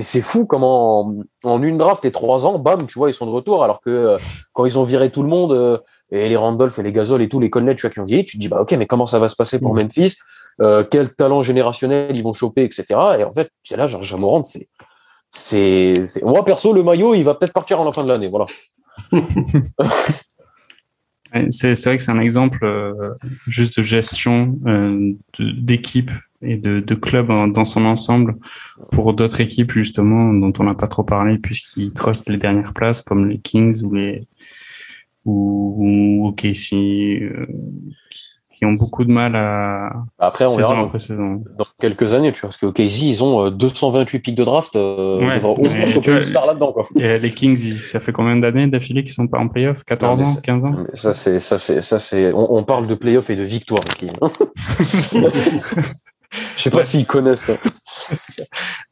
c'est fou comment en, en, une draft et trois ans, bam, tu vois, ils sont de retour alors que euh, quand ils ont viré tout le monde euh, et les Randolph et les Gasol et tous les Connet, tu vois, qui ont vieilli, tu te dis bah OK, mais comment ça va se passer pour mmh. Memphis? Euh, Quel talent générationnel ils vont choper, etc. Et en fait, c'est là, genre Jamorant, c'est c'est moi perso le maillot, il va peut-être partir en la fin de l'année, voilà. C'est vrai que c'est un exemple euh, juste de gestion d'équipe et de, de club dans son ensemble pour d'autres équipes justement dont on n'a pas trop parlé puisqu'ils trustent les dernières places comme les Kings ou les ou, ou OKC euh, qui ont beaucoup de mal à après on verra. dans quelques années tu vois parce que OKC ils ont 228 pics de draft euh, ouais, une star là-dedans quoi. Et les Kings ils, ça fait combien d'années d'affilée qu'ils sont pas en playoff? 14 non, ans 15 ans? ça c'est ça c'est ça c'est on, on, parle de playoff et de victoire ici je sais pas s'ils connaissent ça.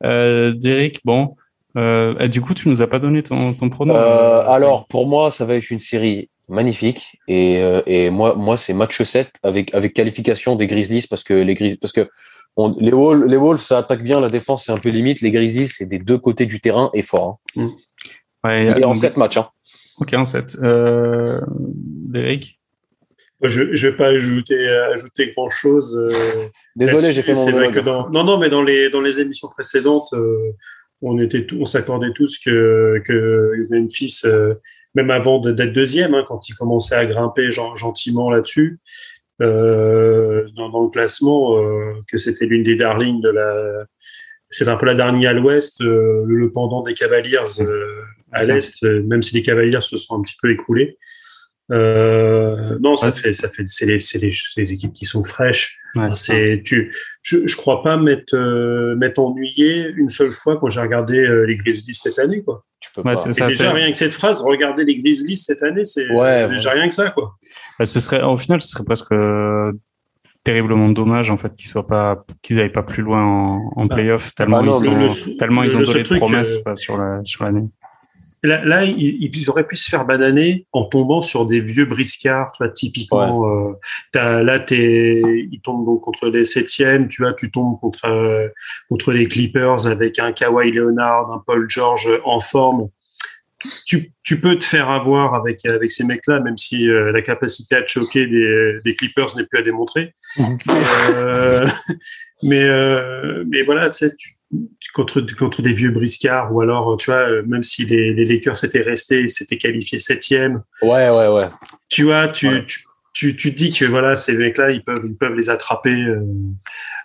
Euh, Derek bon euh, du coup, tu nous as pas donné ton, ton pronom. Euh, alors, pour moi, ça va être une série magnifique. Et, et moi, moi, c'est match 7 avec, avec qualification des Grizzlies parce que les Grizzlies, parce que on, les, Wolves, les Wolves, ça attaque bien, la défense, c'est un peu limite. Les Grizzlies, c'est des deux côtés du terrain et fort. Hein. Ouais, et donc, en 7 matchs. Hein. Ok, en 7. Euh, Derek Je je vais pas ajouter ajouter grand chose. Désolé, j'ai fait mon vrai que dans non non mais dans les dans les émissions précédentes, on était on s'accordait tous que que Memphis même avant d'être deuxième, hein, quand il commençait à grimper gentiment là-dessus, euh, dans, dans, le classement, euh, que c'était l'une des darlings de la. C'est un peu la darling à l'ouest, euh, le pendant des Cavaliers euh, à l'est, euh, même si les Cavaliers se sont un petit peu écroulés. non, ça fait, ça fait, c'est les, les, les, équipes qui sont fraîches. Ouais, c'est tu, je, je crois pas m'être m'être ennuyé une seule fois quand j'ai regardé les Grizzlies cette année, quoi. Tu peux ouais, pas. ça, déjà rien que cette phrase, regardez les Grizzlies cette année, c'est ouais, déjà rien que ça, quoi. Bah, ce serait, au final, ce serait presque terriblement dommage en fait qu'ils soient pas, qu'ils aillent pas plus loin en, en playoff tellement Ah non, ils le- ont, le- tellement le- ils ont donné de promesses euh, sur la sur l'année. Là, là ils, ils auraient pu se faire bananer en tombant sur des vieux briscards, tu vois, typiquement. Euh, t'as- là, t'es, ils tombent donc contre les septièmes, tu vois, tu tombes contre euh, contre les Clippers avec un Kawhi Leonard, un Paul George en forme. Tu, tu peux te faire avoir avec avec ces mecs-là, même si euh, la capacité à te choquer des, des Clippers n'est plus à démontrer. Mais euh, mais voilà, tu sais, tu, contre contre des vieux briscards ou alors tu vois, euh, même si les, les Lakers étaient restés, s'étaient qualifiés septième, Ouais, ouais, ouais. tu vois, tu, Ouais. tu, tu, tu te dis que voilà, ces mecs-là, ils peuvent, ils peuvent les attraper. euh,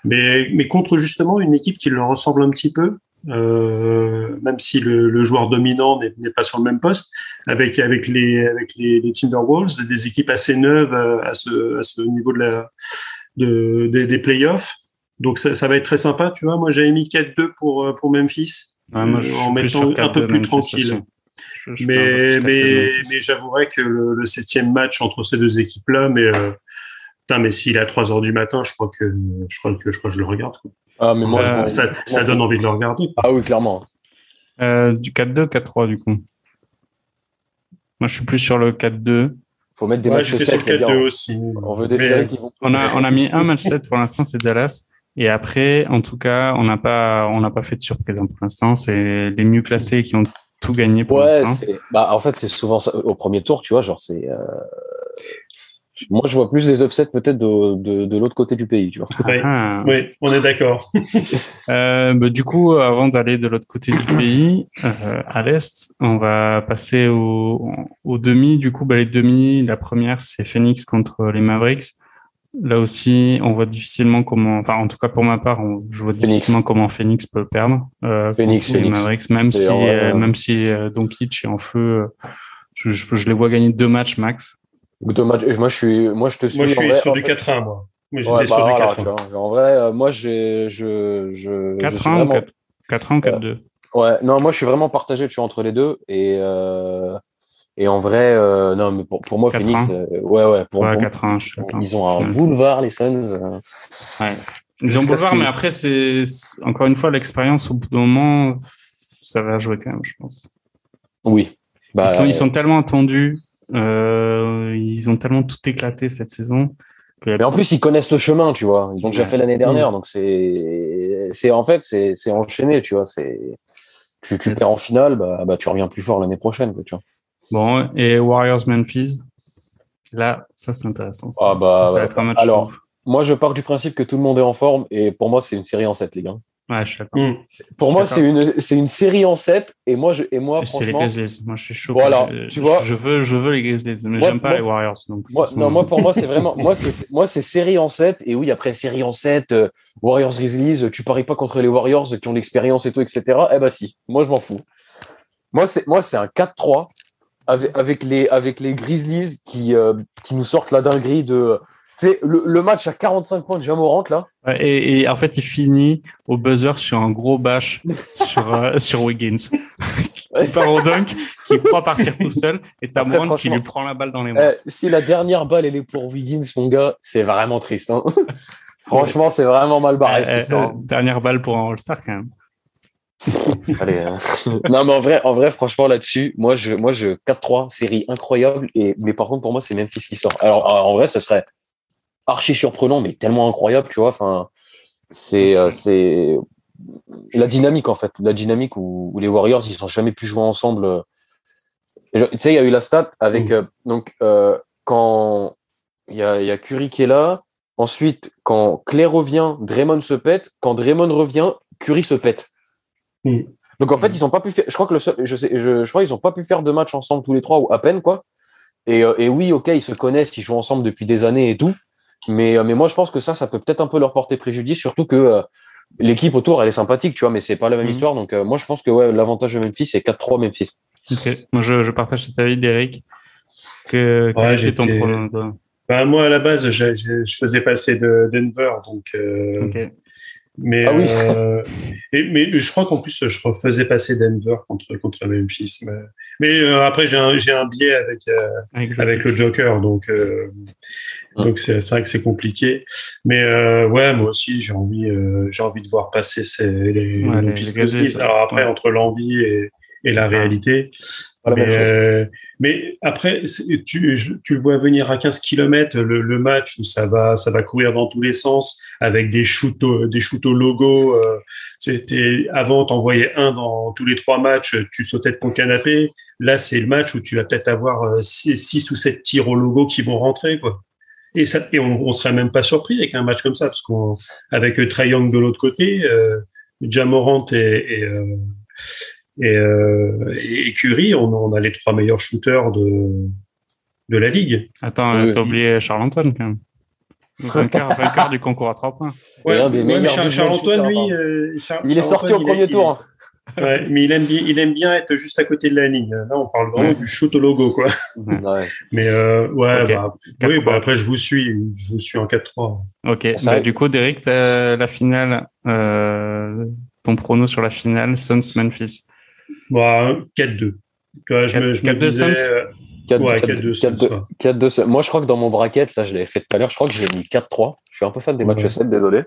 mais, mais contre justement une équipe qui leur ressemble un petit peu, euh, même si le, le joueur dominant n'est pas sur le même poste, avec, avec, les, avec les, les Timberwolves, des équipes assez neuves euh, à ce, à ce niveau de la, de, des, des playoffs. Donc ça, ça va être très sympa, tu vois. Moi, j'avais mis 4-2 pour, euh, pour Memphis. Ouais, moi, je Euh, suis en mettant un peu 4-2 plus tranquille. Je- je Mais, un peu plus 4-2 mais, j'avouerais que le, le septième match entre ces deux équipes-là, mais, euh, putain, mais s'il est à 3 heures du matin, je crois que, je crois que, je crois que je le regarde, quoi. Ah, mais moi, Euh, Ça, donne envie de le regarder. Ah oui, clairement. Euh, du 4-2, 4-3 du coup. Moi, je suis plus sur le 4-2. Faut mettre des Ouais, matchs j'étais sur le 7, les gars. 4-2 aussi. On veut des Mais- séries qui vont. On a, on a mis un match 7 pour l'instant, c'est Dallas. Et après, en tout cas, on n'a pas, on n'a pas fait de surprise hein, pour l'instant. C'est les mieux classés qui ont tout gagné pour Ouais, l'instant. bah, en fait, c'est souvent ça, au premier tour, tu vois, genre, c'est, euh, moi, je vois plus des upsets peut-être de, de, de l'autre côté du pays, tu vois. Ouais. Ah. Oui, on est d'accord. Euh, bah, du coup, avant d'aller de l'autre côté du pays, euh, à l'est, on va passer au, au demi. Du coup, bah, les demi, la première, c'est Phoenix contre les Mavericks. Là aussi, on voit difficilement comment, enfin, en tout cas pour ma part, on, je vois Phoenix. difficilement comment Phoenix peut perdre euh, Phoenix, Phoenix. Mavericks, même si, euh, même si euh, Doncic est en feu, euh, je, je, je les vois gagner deux matchs max. Deux matchs, et moi, je suis, moi, je te suis. Moi, je suis vrai, sur en du fait. 4-1, moi. Ouais, bah, sur du voilà, 4-1. tu vois. En vrai, euh, moi, je, je, je 4 suis 1 ou vraiment- 4, 4 1 ou 4 2. Ouais, non, moi, je suis vraiment partagé, tu vois, entre les deux. Et, euh, et en vrai, euh, non, mais pour, pour moi, 4-1. Phoenix, euh, ouais, ouais, pour, Ouais, pour- 4 1, je suis d'accord. ils ont un Je- boulevard, les Suns. euh. Ouais. Ils ont boulevard, mais après, c'est encore une fois l'expérience au bout d'un moment, ça va jouer quand même, je pense. Oui. Bah, Ils sont, ils sont tellement attendus, euh, ils ont tellement tout éclaté cette saison. que Mais en plus, ils connaissent le chemin, tu vois. Ils l'ont déjà fait l'année dernière, donc c'est, c'est en fait, c'est, enchaîné, tu vois. C'est, tu, tu perds en finale, bah, bah, tu reviens plus fort l'année prochaine, quoi, tu vois. Bon, et Warriors Memphis, là, ça c'est intéressant. Ça, Ah bah, ça, ça va être un match. Alors, ouf. Moi, je pars du principe que tout le monde est en forme, et pour moi, c'est une série en 7, les gars. ouais, je suis d'accord. Hum. Pour moi, c'est une, c'est une série en 7, et moi, je, et moi, C'est les franchement, Grizzlies. Moi, je suis chaud. Voilà, je, tu vois. je veux, je veux les Grizzlies, mais j'aime pas moi- les Warriors. Donc, Moi, façon, non, moi, pour moi, c'est vraiment, moi, c'est, moi, c'est série en 7, et oui, après série en 7, euh, Warriors Grizzlies, euh, tu paries pas contre les Warriors qui ont l'expérience et tout, etc. Eh ben, si. Moi, je m'en fous. Moi, c'est, moi, c'est un 4-3 avec, avec les, avec les Grizzlies qui, euh, qui nous sortent la dinguerie de, tu sais, le, le match à 45 points de Jamorant, là. Et, et en fait, il finit au buzzer sur un gros bash sur, euh, sur Wiggins. qui part au dunk, qui croit partir tout seul, et t'as Morant qui lui prend la balle dans les mains. Eh, si la dernière balle, elle est pour Wiggins, mon gars, c'est vraiment triste, hein. Franchement, c'est vraiment mal barré, Euh, cette euh, dernière balle pour un All-Star quand même. Allez, hein. non, mais en vrai, en vrai, franchement, là-dessus, moi, je, moi, je 4-3, série incroyable. Et, mais par contre, pour moi, c'est Memphis qui sort. Alors, en vrai, ce serait archi surprenant, mais tellement incroyable, tu vois. Enfin, c'est, euh, c'est la dynamique, en fait. La dynamique où, où les Warriors, ils ont jamais pu jouer ensemble. Tu sais, il y a eu la stat avec, Mm. euh, donc, euh, quand, il y a, il y a Curry qui est là. Ensuite, quand Clay revient, Draymond se pète. Quand Draymond revient, Curry se pète. Mm. Donc en fait, ils ont pas pu faire. Je crois que le seul- je sais, je, je crois qu'ils ont pas pu faire de match ensemble tous les trois ou à peine quoi. Et, euh, et oui, ok, ils se connaissent, ils jouent ensemble depuis des années et tout. Mais, euh, mais moi, je pense que ça, ça peut peut-être un peu leur porter préjudice, surtout que euh, l'équipe autour, elle est sympathique, tu vois, mais c'est pas la même Mhm. histoire. Donc euh, moi, je pense que ouais, l'avantage de Memphis, c'est 4-3 Memphis. Ok. Moi, je, je partage cet avis d'Eric. Que, Ouais, était ton toi? Bah, moi, à la base, je, je, je faisais passer de Denver, donc. euh, Ok. Mais, Ah oui. euh, et- mais je crois qu'en plus, je refaisais passer Denver contre, contre Memphis. Mais, mais, euh, après, j'ai un, j'ai un biais avec, euh, Avec, avec le Joker, donc euh, Mm. donc c'est c'est vrai que c'est compliqué. Mais euh, ouais, moi aussi, j'ai envie, euh, j'ai envie de voir passer ces, les, Ouais, les- Memphis les. Alors après, ouais. entre l'envie et, et la ça. réalité. Mais, euh, mais après, tu, je- tu le vois venir à 15 km le, le match où ça va, ça va courir dans tous les sens avec des shoots, au- des shoots au logo. euh, C'était avant, t'en voyais un dans tous les trois matchs, tu sautais de ton canapé. Là, c'est le match où tu vas peut-être avoir euh, six, six ou sept tirs au logo qui vont rentrer, quoi. Et ça, et on, on serait même pas surpris avec un match comme ça, parce qu'on, avec euh, Trae Young de l'autre côté, euh, Jamorant et, et, euh, et, euh, et Curry, on, on a les trois meilleurs shooters de, de la ligue. Attends, t'as oublié Charles-Antoine quand même. Vainqueur, vainqueur du concours à trois points. Et un des mais meilleurs Charles, deuxième Charles-Antoine, lui, euh, Char- Il est sorti au premier il- tour. Ouais, mais il aime, bien, il aime bien être juste à côté de la ligne. Là, on parle vraiment Ouais. du shoot au logo, quoi. Ouais. Mais euh, ouais, bah, oui, 4-3. bah, après, je vous suis. Je vous suis en 4-3. Ok. Bah, du coup, Derek, la finale, euh, ton prono sur la finale, Suns-Memphis. Bah, 4-2. Tu vois, je me, je me 4-2 disais, Suns euh, 4 Ouais, 4 4-2 4 Suns, ouais. 4-2. Moi, je crois que dans mon bracket, là, je l'avais fait tout à l'heure, je crois que j'ai mis 4-3. Je suis un peu fan des matchs Ouais. 7, désolé.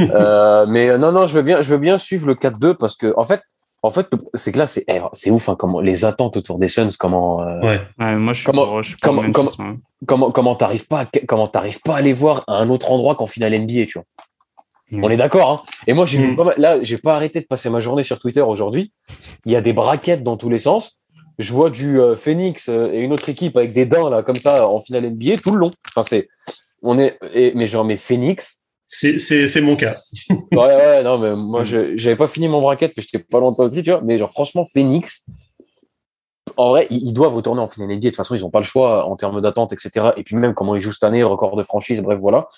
euh, mais euh, non, non, je veux bien, je veux bien suivre le 4-2 parce que, en fait, en fait, c'est que là, c'est, eh, c'est ouf, hein, comment, les attentes autour des Suns, comment, euh, ouais. Ouais, moi, je suis Comment- pour, je suis pour comment- comment, comment t'arrives pas, à, comment t'arrives pas à les voir à un autre endroit qu'en finale NBA, tu vois. Mm. On est d'accord, hein. Et moi, j'ai vu Mm. pas mal- là, j'ai pas arrêté de passer ma journée sur Twitter aujourd'hui. Il y a des braquettes dans tous les sens. Je vois du euh, Phoenix euh, et une autre équipe avec des dents, là, comme ça, en finale NBA tout le long. Enfin, c'est, on est, et- mais genre, mais Phoenix, C'est, c'est, c'est mon cas. ouais, ouais, non, mais moi, je, j'avais pas fini mon bracket, mais j'étais pas loin de ça aussi, tu vois. Mais genre, franchement, Phoenix, en vrai, ils, ils doivent retourner en finale NBA. De toute façon, ils ont pas le choix en termes d'attente, etc. Et puis même comment ils jouent cette année, record de franchise, bref, voilà.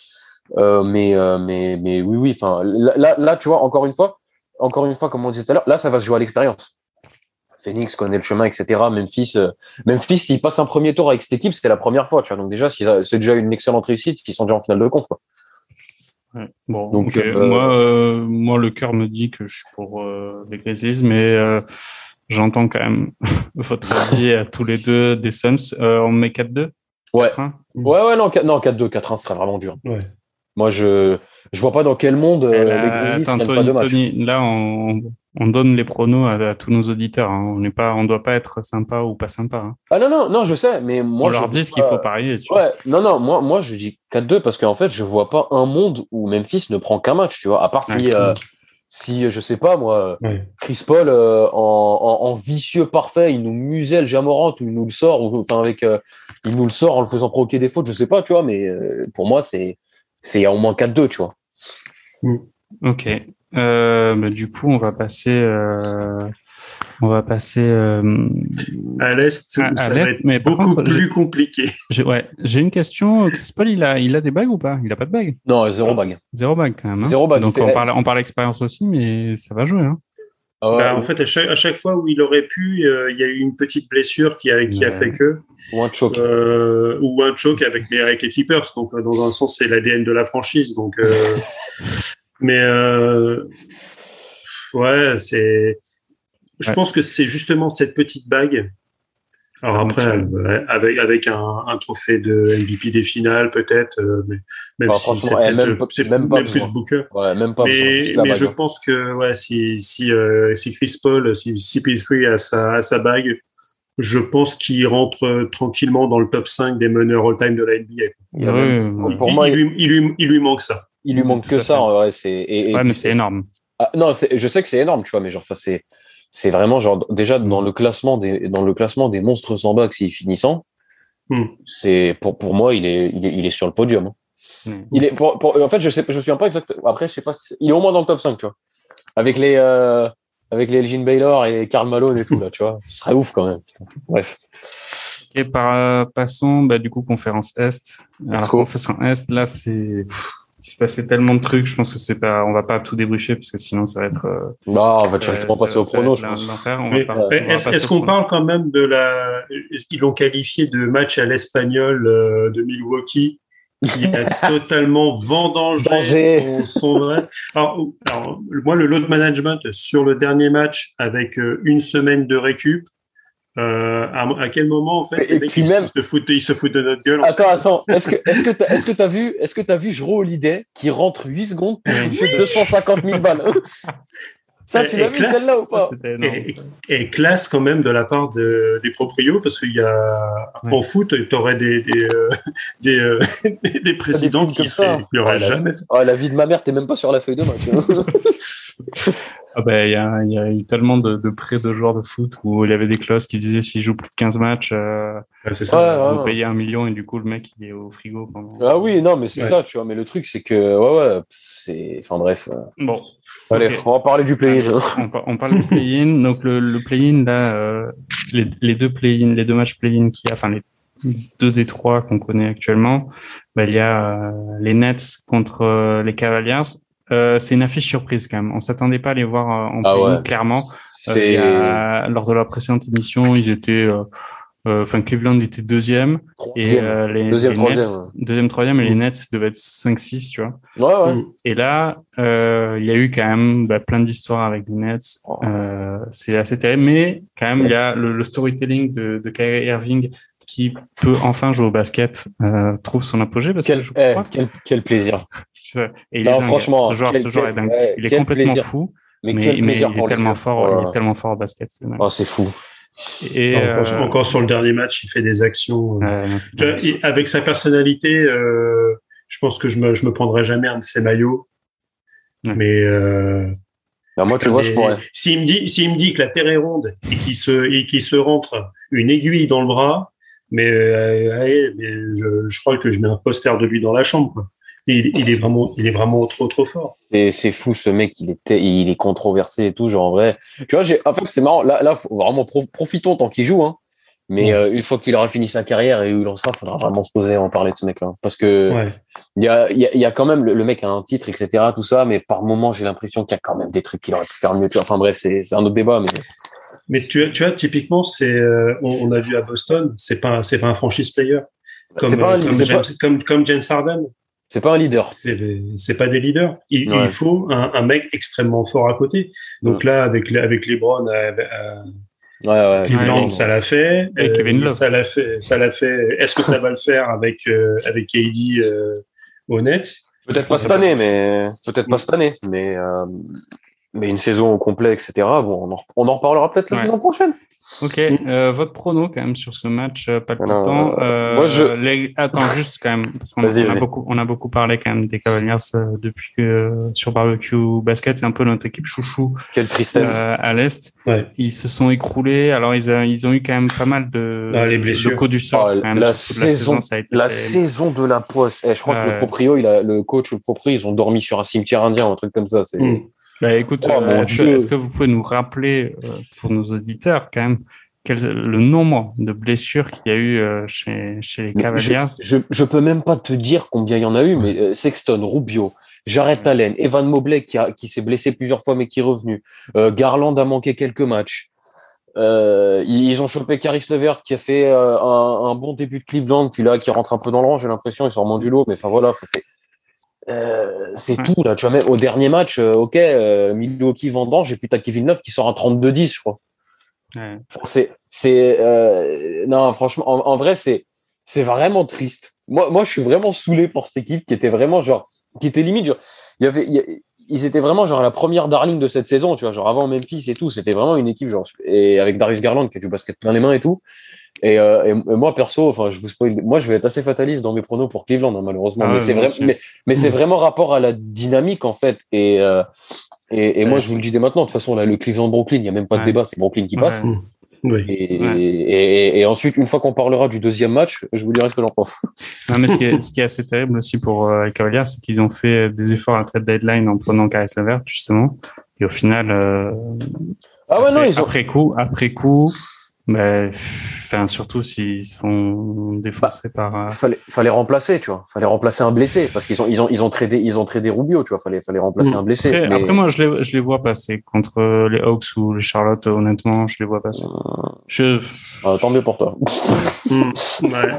Euh, mais, euh, mais, mais oui, oui. Enfin, là, là, là, tu vois, encore une fois, encore une fois, comme on disait tout à l'heure, là, ça va se jouer à l'expérience. Phoenix connaît le chemin, etc. Memphis, euh, Memphis, s'ils passent un premier tour avec cette équipe, c'était la première fois, tu vois. Donc déjà, c'est déjà une excellente réussite, qu'ils sont déjà en finale de conf. Quoi. Ouais. Bon, Donc, euh, moi, euh, moi, le cœur me dit que je suis pour euh, les Grizzlies, mais euh, j'entends quand même votre avis à tous les deux des Suns. Euh, on met 4-2 Ouais. 4-1? Ouais, ouais, non, 4 non, 4-2, 4-1, ce serait vraiment dur. Ouais. Moi, je je vois pas dans quel monde euh, les là, Grizzlies attends, prennent pas de match. Tony, là, on, on donne les pronos à, à tous nos auditeurs. hein. On n'est pas, on doit pas être sympa ou pas sympa. hein. Ah non, non, non, je sais, mais moi, on je leur vois dit ce qu'il faut parier. Tu vois. Ouais, non, non, moi, moi, je dis 4-2 parce qu'en fait, je vois pas un monde où Memphis ne prend qu'un match, tu vois, à part si, Ouais. euh, si, je sais pas, moi, Ouais. Chris Paul, euh, en, en, en vicieux parfait, il nous muselle Jamorant ou il nous le sort, ou, enfin, avec, euh, il nous le sort en le faisant provoquer des fautes, je sais pas, tu vois, mais euh, pour moi, c'est, c'est il y a au moins 4-2, tu vois. Ok. Euh, bah, du coup, on va passer, euh, on va passer. euh, À l'Est, À- à ça va l'Est, être mais par beaucoup contre, plus j'ai- compliqué. j'ai, ouais, j'ai une question. Chris Paul, il a, il a des bagues ou pas? Il a pas de bagues? Non, zéro bague. Zéro bague quand même. hein. Zéro bague, Donc fait- on parle, on parle expérience aussi, mais ça va jouer. Hein. Ah Bah, en fait, à chaque, à chaque fois où il aurait pu, euh, il y a eu une petite blessure qui a, qui a Ouais. fait que, ou un choc. euh, ou un choke avec les, avec les Clippers. Donc, euh, dans un sens, c'est l'ADN de la franchise. Donc, euh, mais euh, ouais, c'est. Je Ouais. pense que c'est justement cette petite bague. Alors Ah, après, euh, avec avec un, un trophée de MVP des finales, peut-être, euh, mais même Ah, si c'est eh, peut-être même le- pas- c'est même pas même plus. Booker. Ouais, même pas Mais, je pense que ouais, si si euh, si Chris Paul, si CP3 a sa a sa bague, je pense qu'il rentre tranquillement dans le top 5 des meneurs all-time de la NBA. Il y a Ouais, même- ouais. Pour il, moi, il lui, il, lui, il lui manque ça. il lui manque que ça, en vrai, c'est, et, et Ouais, mais c'est énorme. Ah, non, c'est- je sais que c'est énorme, tu vois, mais genre, enfin, c'est, c'est vraiment genre déjà dans le classement des, dans le classement des monstres sans bac s'ils finissent en, Hmm. C'est pour pour moi, il est il est, il est sur le podium. Hmm. Il est pour, pour- en fait, je sais je me souviens pas exactement. Après, je sais pas. si- il est au moins dans le top 5, tu vois. Avec les euh, avec les Elgin Baylor et Karl Malone et tout là, tu vois. Ce serait ouf quand même. Bref. Et par, euh, passons, bah, du coup, conférence Est. Alors, Let's go. conférence Est, là, c'est, il se passait tellement de trucs, je pense que c'est pas, on va pas tout débriefer parce que sinon ça va être, euh, Bah, on va euh, directement ça- passer au prono, je pense. est-ce qu'on parle quand même de la. Est-ce qu'ils l'ont qualifié de match à l'espagnol euh, de Milwaukee qui a totalement vendangé son, son vrai- Alors, alors, moi, le load management sur le dernier match avec euh, une semaine de récup, euh, à, à quel moment, en fait, Et les mecs, ils, même- se foutent, ils se foutent de notre gueule en Attends, attends. Est-ce que, est-ce que t'as, est-ce que t'as vu, est-ce que t'as vu Jero Holiday qui rentre 8 secondes pour toucher 250 000 balles? Ça, tu Et- l'as vu classe. celle-là ou pas? C'était énorme. Et, et classe quand même de la part de, des proprios parce qu'il y a Ouais. en foot tu aurais des des, euh, des, euh, des, présidents qui comme seraient ça. qui auraient Ouais, la- jamais fait. Oh, la vie de ma mère, t'es même pas sur la feuille de match. hein. Ah ben, il y a, il y a eu tellement de, de prêts de joueurs de foot où il y avait des clauses qui disaient s'il joue plus de 15 matchs, euh, c'est Ouais, ouais. vous payez un million et du coup le mec il est au frigo pendant. ah oui, non, mais c'est Ouais. ça, tu vois. Mais le truc, c'est que, ouais, ouais, c'est, enfin bref. euh, Bon, Allez, on va parler du play on, par- on parle du play-in. Donc le, le play-in là, euh, les, les deux play-in, les deux matchs play-in qu'il y a, enfin les deux des trois qu'on connaît actuellement, bah, il y a euh, les Nets contre euh, les Cavaliers. Euh, c'est une affiche surprise quand même. On s'attendait pas à les voir euh, en Ah play-in ouais. clairement. A- lors de la précédente émission, ils étaient, enfin Cleveland était deuxième et euh, les, Deuxième, les troisième, Nets, deuxième, troisième et les Mm. Nets devaient être 5-6, tu vois. Ouais, ouais. Et là, euh, il y a eu quand même bah, plein d'histoires avec les Nets. Oh. Euh, c'est assez terrible, mais quand même, il y a le, le storytelling de, de Kyrie Irving qui peut enfin jouer au basket, euh, trouve son apogée parce Quel, que je eh, quel, quel plaisir. et il Non, est franchement, ce joueur, quel- ce joueur est dingue. ouais, il est complètement plaisir. fou, Mais, il est tellement fort, il est tellement fort au basket. c'est. Oh, c'est fou. Et encore, euh, encore sur le dernier match il fait des actions euh, non, avec sa personnalité euh, je pense que je me je me prendrai jamais un de ses maillots Ouais. mais euh, Non, moi, tu vois, mais je pourrais. S'il me dit, s'il me dit que la Terre est ronde et qu'il se, et qu'il se rentre une aiguille dans le bras, mais, euh, allez, mais je, je crois que je mets un poster de lui dans la chambre. Quoi. Il, il est vraiment, il est vraiment trop, trop fort. C'est, c'est fou, ce mec, il est, il est controversé et tout, genre, en vrai. Tu vois, j'ai, en fait, c'est marrant. Là, là, faut vraiment pro- profitons tant qu'il joue, hein. Mais Ouais. euh, une fois qu'il aura fini sa carrière et où il en sera, faudra vraiment se poser et en parler de ce mec-là. Parce que Ouais. il y a, y, a, il y a quand même le, le mec a un titre, etc. Tout ça, mais par moment, j'ai l'impression qu'il y a quand même des trucs qu'il aurait pu faire mieux. tu vois. Enfin bref, c'est, un autre débat, mais Mais tu, tu vois, typiquement, c'est, euh, on, on a vu à Boston, c'est pas, c'est pas un franchise player. Comme, c'est pas un, euh, comme, James, pas, comme, comme James Harden. C'est pas un leader. C'est, pas des leaders. Il, Ouais. il faut un, un mec extrêmement fort à côté. Donc là, avec, les- avec LeBron, à, à Ouais, ouais. Cleveland, Ouais. ça l'a fait. Et Kevin Love. Ça l'a fait. Ça l'a fait. Est-ce que ça va le faire avec euh, avec KD euh, au net Peut-être pas cette année, mais peut-être pas cette année, mais euh, mais une saison au complet, etc. Bon, on en, on en reparlera peut-être la Ouais. saison prochaine. Ok, euh, votre prono quand même sur ce match euh, palpitant. Alors, Euh, moi, je- les- Attends, juste quand même, parce qu'on on a beaucoup, on a beaucoup parlé quand même des Cavaliers euh, depuis que sur barbecue basket, c'est un peu notre équipe chouchou Quelle tristesse. euh, à l'est. Ouais. Ils se sont écroulés. Alors ils, a- ils ont eu quand même pas mal de, Ah, les blessures. de coups du sort Ah, quand même la toute la saison- saison. Ça a été La saison de la poisse. Eh, je crois que le proprio, il a, le coach, le proprio, ils ont dormi sur un cimetière indien, un truc comme ça. C'est Mm. Bah, écoute, Oh, euh, est-ce que, vous pouvez nous rappeler euh, pour nos auditeurs quand même quel, le nombre de blessures qu'il y a eu euh, chez, chez les Cavaliers? Je, je peux même pas te dire combien il y en a eu, mais Sexton, Rubio, Jarrett Allen, Evan Mobley qui, a, qui s'est blessé plusieurs fois mais qui est revenu. Garland a manqué quelques matchs. Euh, ils ont chopé Caris Levert qui a fait euh, un, un bon début de Cleveland, puis là qui rentre un peu dans le rang, j'ai l'impression, il sort moins du lot, mais enfin voilà, c'est euh, c'est Ouais. tout là. Tu vois, même au dernier match, euh, ok, euh, Milwaukee vendange et puis t'as Kevin Love qui sort un 32-10, je crois. Ouais. C'est c'est euh, non franchement en, en vrai c'est c'est vraiment triste moi moi je suis vraiment saoulé pour cette équipe qui était vraiment genre qui était limite genre il y avait il y a- ils étaient vraiment genre la première darling de cette saison tu vois genre avant Memphis et tout c'était vraiment une équipe genre et avec Darius Garland qui a du basket plein les mains et tout. Et, euh, et, moi perso enfin je vous spoil moi je vais être assez fataliste dans mes pronos pour Cleveland hein, malheureusement Ah mais c'est vrai mais, mais c'est vraiment rapport à la dynamique en fait et euh, et, et moi je vous le dis dès maintenant de toute façon là le Cleveland Brooklyn il y a même pas de Ouais. débat c'est Brooklyn qui passe. Ouais. Oui. Et, Ouais. et, et ensuite, une fois qu'on parlera du deuxième match, je vous dirai ce que j'en pense. Non, mais ce qui est, ce qui est assez terrible aussi pour euh, les Cavaliers, c'est qu'ils ont fait des efforts à trade deadline en prenant Caris Levert, justement. Et au final, euh, Ah ouais, après, non, ils ont. après coup, après coup, ben, enfin, surtout s'ils se font défoncer par, euh, Fallait, fallait remplacer, tu vois. Fallait remplacer un blessé parce qu'ils ont, ils ont, ils ont tradé, ils ont tradé Rubio, tu vois. Fallait, fallait remplacer Mm. un blessé. Après, mais- après, moi, je les, je les vois passer contre les Hawks ou les Charlotte, honnêtement, je les vois passer. Je, Ah, tant mieux pour toi. Hmm. Ouais.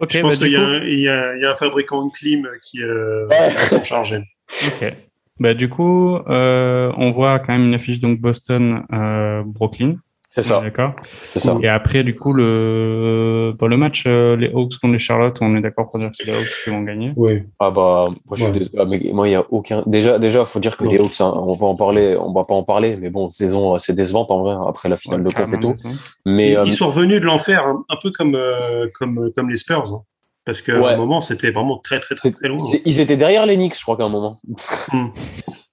ok, Je bah, pense du qu'il y, a coup, y, a, il y a un fabricant de clim qui euh, s'en charger. ok. Bah, du coup, euh, on voit quand même une affiche, donc Boston, euh, Brooklyn. C'est ça, D'accord. c'est ça. Et après, du coup, le, dans le match, euh, les Hawks contre les Charlotte, on est d'accord pour dire que c'est les Hawks qui vont gagner? Oui. Ah bah, moi, je suis Ouais. désolé. Ah, mais moi, il y a aucun. Déjà, déjà, faut dire que Non. les Hawks, hein, on va en parler, on va pas en parler, mais bon, saison assez décevante en vrai après la finale de conf et tout. Mais Ils, euh, ils sont revenus de l'enfer, hein, un peu comme, euh, comme, comme les Spurs. hein. Parce qu'à Ouais. un moment, c'était vraiment très, très, très, très loin. Ils, étaient derrière les Knicks, je crois qu'à un moment. Hmm.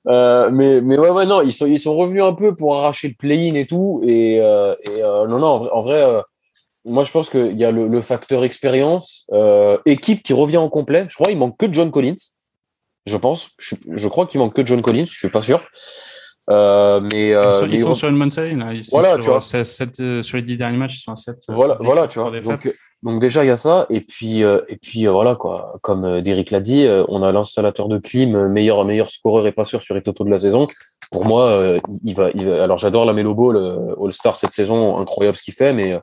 Euh, mais mais ouais ouais non ils sont ils sont revenus un peu pour arracher le play-in et tout et, euh, et euh, non non en vrai, en vrai, euh, moi je pense qu'il y a le, le facteur expérience euh, équipe qui revient en complet je crois il manque que John Collins je pense je, je crois qu'il manque que John Collins je suis pas sûr euh, mais Ils euh, sont, ils sont ils- sur une bonne série, là. Ils sont Voilà, sur, tu vois. 16, 7, euh, sur les 10 derniers matchs, ils sont à 7. Voilà, voilà, tu vois. Donc, donc déjà il y a ça, et puis euh, et puis euh, voilà quoi. Comme euh, Derrick l'a dit, euh, on a l'installateur de clim, meilleur meilleur scoreur et passeur sur les totaux de la saison. Pour moi, euh, il va, il va- Alors j'adore la Melo Ball, euh, All Star cette saison, incroyable ce qu'il fait, mais euh,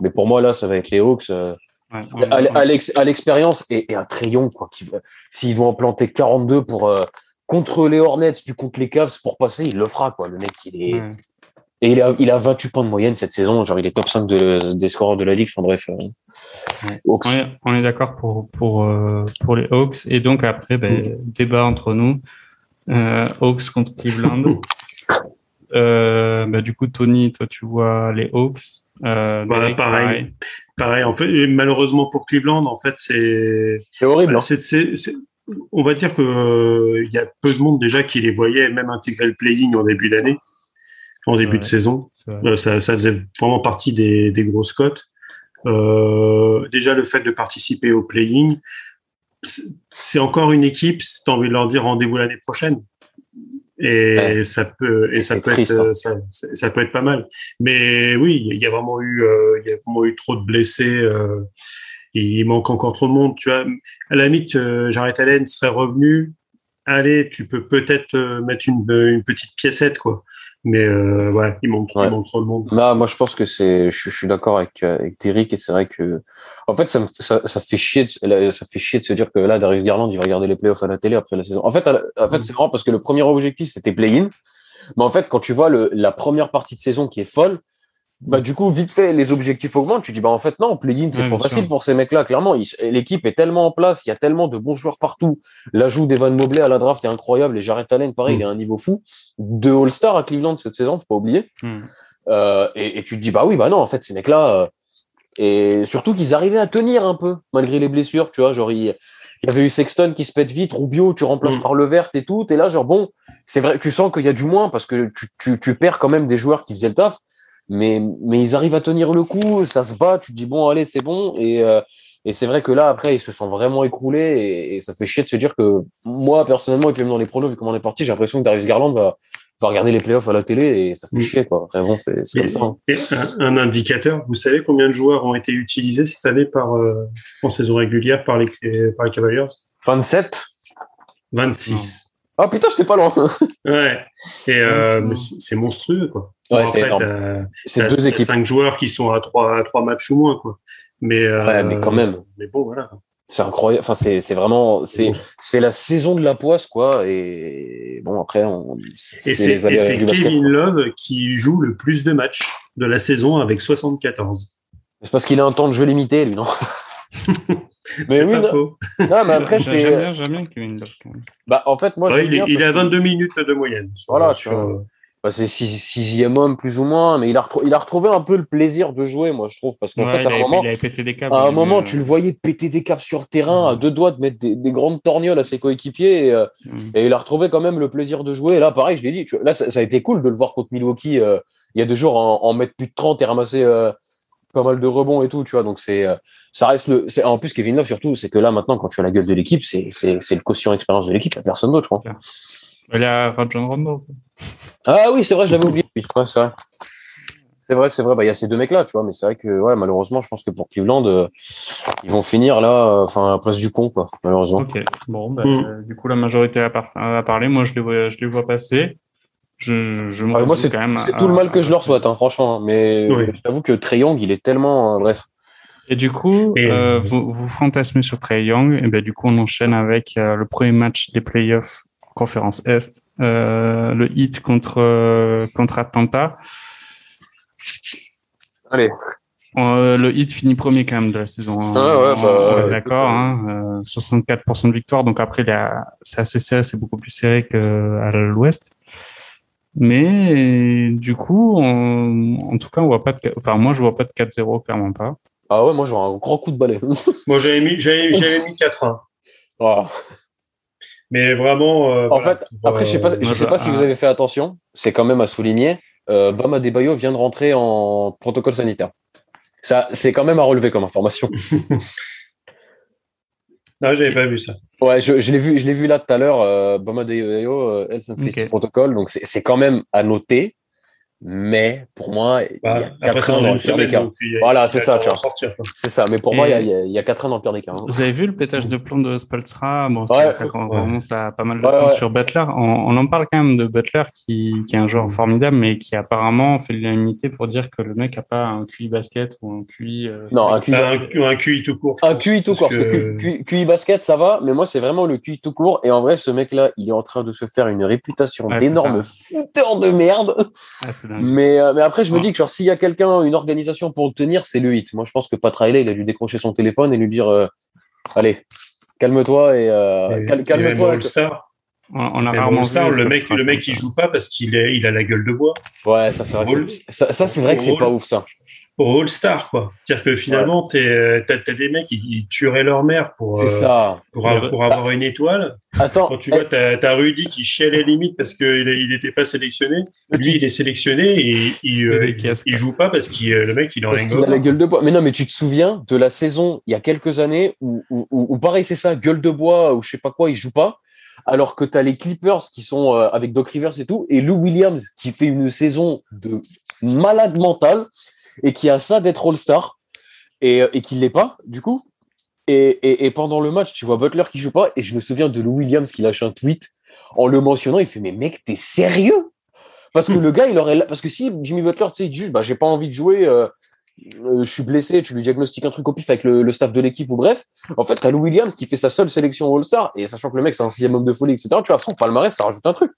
mais pour moi là, ça va être les Hawks. euh, Ouais, à, l'expérience et, et à Trayon quoi. Qui, va- s'il doit en planter 42 pour euh, contre les Hornets puis contre les Cavs pour passer, il le fera quoi. Le mec, il est Ouais. Et il a, il a 28 points de moyenne cette saison. Genre, il est top 5 de, des scoreurs de la ligue. Enfin, bref. euh, Ouais. Hawks. On est, on est d'accord pour, pour, euh, pour les Hawks. Et donc, après, ben, débat entre nous. Euh, Hawks contre Cleveland. Euh, bah, du coup, Tony, toi, tu vois les Hawks. Euh, Voilà, Derek, pareil. Pareil, en fait, et malheureusement pour Cleveland, en fait, c'est C'est horrible. hein. C'est- c'est- c'est- on va dire que euh, il y a peu de monde déjà qui les voyait même intégrer le playing en début d'année, en début Ouais. de saison. Euh, ça, ça faisait vraiment partie des, des grosses cotes. Euh, déjà le fait de participer au playing, c'est encore une équipe. Si t'as envie de leur dire rendez-vous l'année prochaine, et Ouais. ça peut et Et ça peut triste, être hein. ça, peut être pas mal. Mais oui, il y a vraiment eu euh, il y a vraiment eu trop de blessés. euh, il manque encore trop de monde. Tu vois, à la limite, euh, Jarrett Allen serait revenu. Allez, tu peux peut-être euh, mettre une, une petite piécette, quoi. Mais euh, ouais, il manque, Ouais. il manque trop de monde. Là, moi, je pense que c'est, je, je suis d'accord avec, avec Derrick et c'est vrai que, en fait, ça, me, ça, ça fait chier, de, ça fait chier de se dire que là, Darius Garland, il va regarder les playoffs à la télé après la saison. En fait, la- en fait, c'est marrant parce que le premier objectif, c'était play-in. Mais en fait, quand tu vois le, la première partie de saison qui est folle, bah, du coup, vite fait, les objectifs augmentent. Tu dis, bah, en fait, non, play-in, c'est Ouais, trop facile sûr. pour ces mecs-là. Clairement, l'équipe est tellement en place, il y a tellement de bons joueurs partout. L'ajout d'Evan Mobley à la draft est incroyable et Jarrett Allen, pareil, Mm. il est à un niveau fou. Deux All-Star à Cleveland cette saison, faut pas oublier. Hmm. Euh, et, et tu te dis, bah oui, bah non, en fait, ces mecs-là, euh, et surtout qu'ils arrivaient à tenir un peu, malgré les blessures, tu vois, genre, il, il y avait eu Sexton qui se pète vite, Rubio, tu remplaces Mm. par le vert et tout, et là, genre, bon, c'est vrai, tu sens qu'il y a du moins, parce que tu, tu, tu perds quand même des joueurs qui faisaient le taf, mais, mais ils arrivent à tenir le coup, ça se bat, tu te dis, bon, allez, c'est bon, et, euh, et c'est vrai que là, après, ils se sont vraiment écroulés, et, et ça fait chier de se dire que, moi, personnellement, et puis même dans les pronos, vu comment on est parti, j'ai l'impression que Darius Garland va, va regarder les playoffs à la télé, et ça fait Mm. chier, quoi. Vraiment, c'est comme ça. hein. et un, un indicateur, vous savez combien de joueurs ont été utilisés cette année par, euh, en saison régulière par les, par les Cavaliers? 27 26. Ah putain, j'étais pas loin. Ouais. Euh, 26. mais c'est monstrueux, quoi. Ouais, c'est énorme. C'est deux équipes. cinq joueurs qui sont à trois, à trois matchs ou moins, quoi. Mais, euh, Ouais, mais quand même. Mais bon, voilà. C'est incroyable. Enfin, c'est vraiment c'est c'est la saison de la poisse quoi. Et bon après on. Et c'est Kevin. Love qui joue le plus de matchs de la saison avec 74. C'est parce qu'il a un temps de jeu limité lui non? mais oui. pas Non, faux. non, mais après J'aime c'est. bien, j'aime bien Kevin Love. Bah en fait moi Ouais, il, est, bien il est à parce que- 22 minutes de moyenne. sur- Voilà, tu sur, vois. euh, bah, c'est six- sixième homme plus ou moins, mais il a retrou- il a retrouvé un peu le plaisir de jouer moi je trouve parce qu'en Ouais, fait à un avait, moment il avait pété des câbles. À un moment, euh, tu le voyais péter des caps sur le terrain, à deux doigts de mettre des, des grandes torgnoles à ses coéquipiers, et, euh, et il a retrouvé quand même le plaisir de jouer. Et là, pareil, je l'ai dit, tu vois, là, ça, ça a été cool de le voir contre Milwaukee euh, il y a deux jours en, en mettre plus de 30 et ramasser euh, pas mal de rebonds et tout, tu vois. Donc c'est, euh, ça reste le, c'est, en plus Kevin Love surtout, c'est que là maintenant quand tu as la gueule de l'équipe, c'est, c'est, c'est le quotient expérience de l'équipe, il y a personne d'autre, je crois. Il y a Rajon Rondo. Ah oui, c'est vrai, je l'avais oublié. Oui, ouais, c'est vrai. C'est vrai, c'est vrai. Bah, il y a ces deux mecs-là, tu vois, mais c'est vrai que, ouais, malheureusement, je pense que pour Cleveland, euh, ils vont finir là, euh, enfin, à la place du con, quoi, malheureusement. Ok. Bon, bah, Mm. euh, du coup, la majorité a, par- a parlé. Moi, je les vois, je les vois passer. Je, je moi, c'est, quand même. c'est tout le mal que je leur souhaite, hein, franchement. hein. Mais Oui. je t'avoue que Trey Young, il est tellement, euh, bref. Et du coup, Et- euh, vous, vous fantasmez sur Trey Young. Et ben, du coup, on enchaîne avec euh, le premier match des playoffs conférence Est, euh, le hit contre euh, contre Atlanta. Allez. Euh, le hit finit premier quand même de la saison. hein. Ah ouais, bah, d'accord. Hein, euh, 64% de victoire. Donc après, il y a- c'est assez serré, c'est beaucoup plus serré qu'à l'Ouest. Mais du coup, on- en tout cas, on voit pas de, enfin moi je vois pas de 4-0, clairement pas. Ah ouais, moi, j'aurais un grand coup de balai. Moi, j'avais mis, j'avais, j'avais mis 4-1. Ah. Mais vraiment. euh, En voilà, fait, après, je sais pas, euh, je sais je- pas si ah. vous avez fait attention, c'est quand même à souligner. Euh, Bam Adebayo vient de rentrer en protocole sanitaire. Ça, c'est quand même à relever comme information. Non, j'avais pas vu ça. Ouais, je, je l'ai vu, je l'ai vu là tout à l'heure. Euh, Bam Adebayo, Health and Safety Ok. Protocol, donc c'est c'est quand même à noter. Mais pour moi, il y Bah, a après, 4 c'est ans dans le pire des cas. Voilà, c'est ça, tu vois. C'est ça. Mais pour Et- moi, il y a- il y, a- il y a 4 ans dans le pire des cas. hein. Vous avez vu le pétage de plomb de Spolstra Bon, ça, Ouais. ça Ouais. commence à pas mal de Ouais, temps ouais. sur Butler. On, on en parle quand même de Butler, qui, qui est un joueur formidable, mais qui apparemment fait l'unanimité pour dire que le mec a pas un QI basket ou un QI. euh, Non, un QI, Bah, un, un QI tout court. un QI tout court. Parce que- QI, QI basket, ça va. Mais moi, c'est vraiment le QI tout court. Et en vrai, ce mec-là, il est en train de se faire une réputation Ouais, d'énorme fouteur de merde. ah. Mais, euh, mais après, je me Ouais. dis que genre, s'il y a quelqu'un, une organisation pour le tenir, c'est le hit. Moi, je pense que Pat Riley, il a dû décrocher son téléphone et lui dire euh, Allez, calme-toi et, euh, Et- cal- calme-toi. On, a rarement vu le mec, le mec, il joue pas parce qu'il est, il a la gueule de bois. Ouais, ça, c'est vrai. que Rôle. c'est- Ça, ça, c'est vrai que c'est pas ouf, ça. All-Star, quoi. C'est-à-dire que finalement, t'es, euh, t'as, t'as des mecs qui tueraient leur mère pour, euh, ça. pour, pour avoir une étoile. Attends. Quand tu vois, t'as, t'as Rudy qui chialait limite parce qu'il il était pas sélectionné. Lui, il est sélectionné et il, euh, il, joue pas parce que le mec, il en Parce a la gueule de bois. Mais non, mais tu te souviens de la saison il y a quelques années où, où, où- où pareil, c'est ça, gueule de bois ou je sais pas quoi, il joue pas. Alors que tu as les Clippers qui sont euh, avec Doc Rivers et tout, et Lou Williams qui fait une saison de malade mental et qui a ça d'être All-Star et, euh, et qui l'est pas, du coup. Et, et, et pendant le match, tu vois Butler qui joue pas, et je me souviens de Lou Williams qui lâche un tweet en le mentionnant. Il fait Mais mec, t'es sérieux? Parce que le gars, il aurait. Parce que si Jimmy Butler, tu sais, il dit juste bah, J'ai pas envie de jouer, euh, euh, je suis blessé, tu lui diagnostiques un truc au pif avec le, le staff de l'équipe ou bref. En fait, t'as Lou Williams qui fait sa seule sélection All-Star, et sachant que le mec, c'est un sixième homme de folie, etc., tu vois, son palmarès, ça rajoute un truc.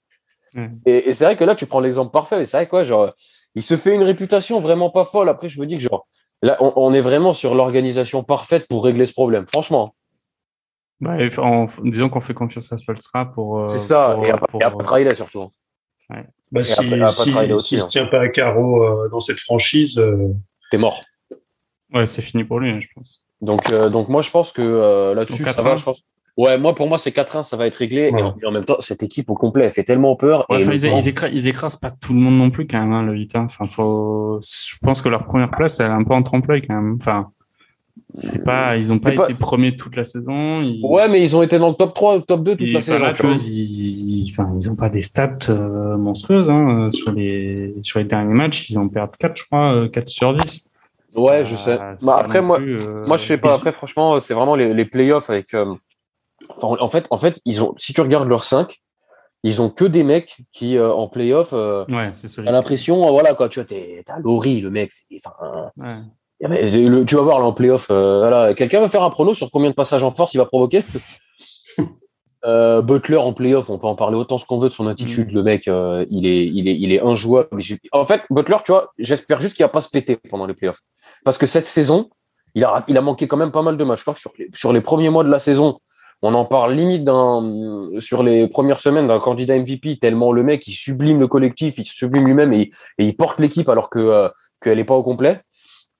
Mm. Et, et c'est vrai que là, tu prends l'exemple parfait, et c'est vrai quoi, genre, il se fait une réputation vraiment pas folle. Après, je me dis que, genre, là, on, on est vraiment sur l'organisation parfaite pour régler ce problème, franchement. Bah, disons qu'on fait confiance à Spolstra pour. euh, C'est ça, pour- et après, pour- et après Riley, surtout. Bah, Et si, après- si, aussi, s'il hein. se tient pas à carreau euh, dans cette franchise, euh, T'es mort. Ouais, c'est fini pour lui, hein, je pense. Donc, euh, donc moi, je pense que euh, là-dessus, ça 4-1. va. Je pense. Ouais, moi, pour moi, c'est 4-1, ça va être réglé. Ouais. Et, en, et en même temps, cette équipe au complet, elle fait tellement peur. Ouais, et enfin, le ils, temps- ils, écrasent, ils écrasent pas tout le monde non plus, quand même, hein, le hein. Enfin, faut... Je pense que leur première place, elle est un peu en trempe-l'œil, quand même. Enfin, c'est pas... ils ont pas été premiers toute la saison. Ils... Ouais, mais ils ont été dans le top 3, top 2 toute Et, la saison. là, tu tu vois, vois. ils, enfin, ils ont pas des stats euh, monstrueuses hein, euh, sur les sur les derniers matchs. Ils ont perdu 4, je crois, euh, 4 sur 10. C'est Ouais, pas- je sais. Bah, après, moi- plus, euh, Moi, je sais pas. Après, franchement, c'est vraiment les, les playoffs avec. euh, enfin, en fait, en fait, ils ont. Si tu regardes leurs 5, ils ont que des mecs qui euh, en playoff. Euh, Ouais, T'as l'impression, euh, voilà quoi, tu vois, t'es- t'as Laurie, le mec. c'est- Enfin, Ouais. le- tu vas voir là en playoff. euh, voilà, quelqu'un va faire un prono sur combien de passages en force il va provoquer? Butler en playoff, on peut en parler autant ce qu'on veut de son attitude. Le mec, il est, il est, il est injouable. En fait, Butler, tu vois, j'espère juste qu'il va pas se péter pendant les playoffs, parce que cette saison, il a, il a manqué quand même pas mal de matchs. Je crois que sur les, sur les premiers mois de la saison, on en parle limite d'un, sur les premières semaines d'un candidat MVP tellement le mec il sublime le collectif, il sublime lui-même et, et il porte l'équipe alors que euh, qu'elle est pas au complet.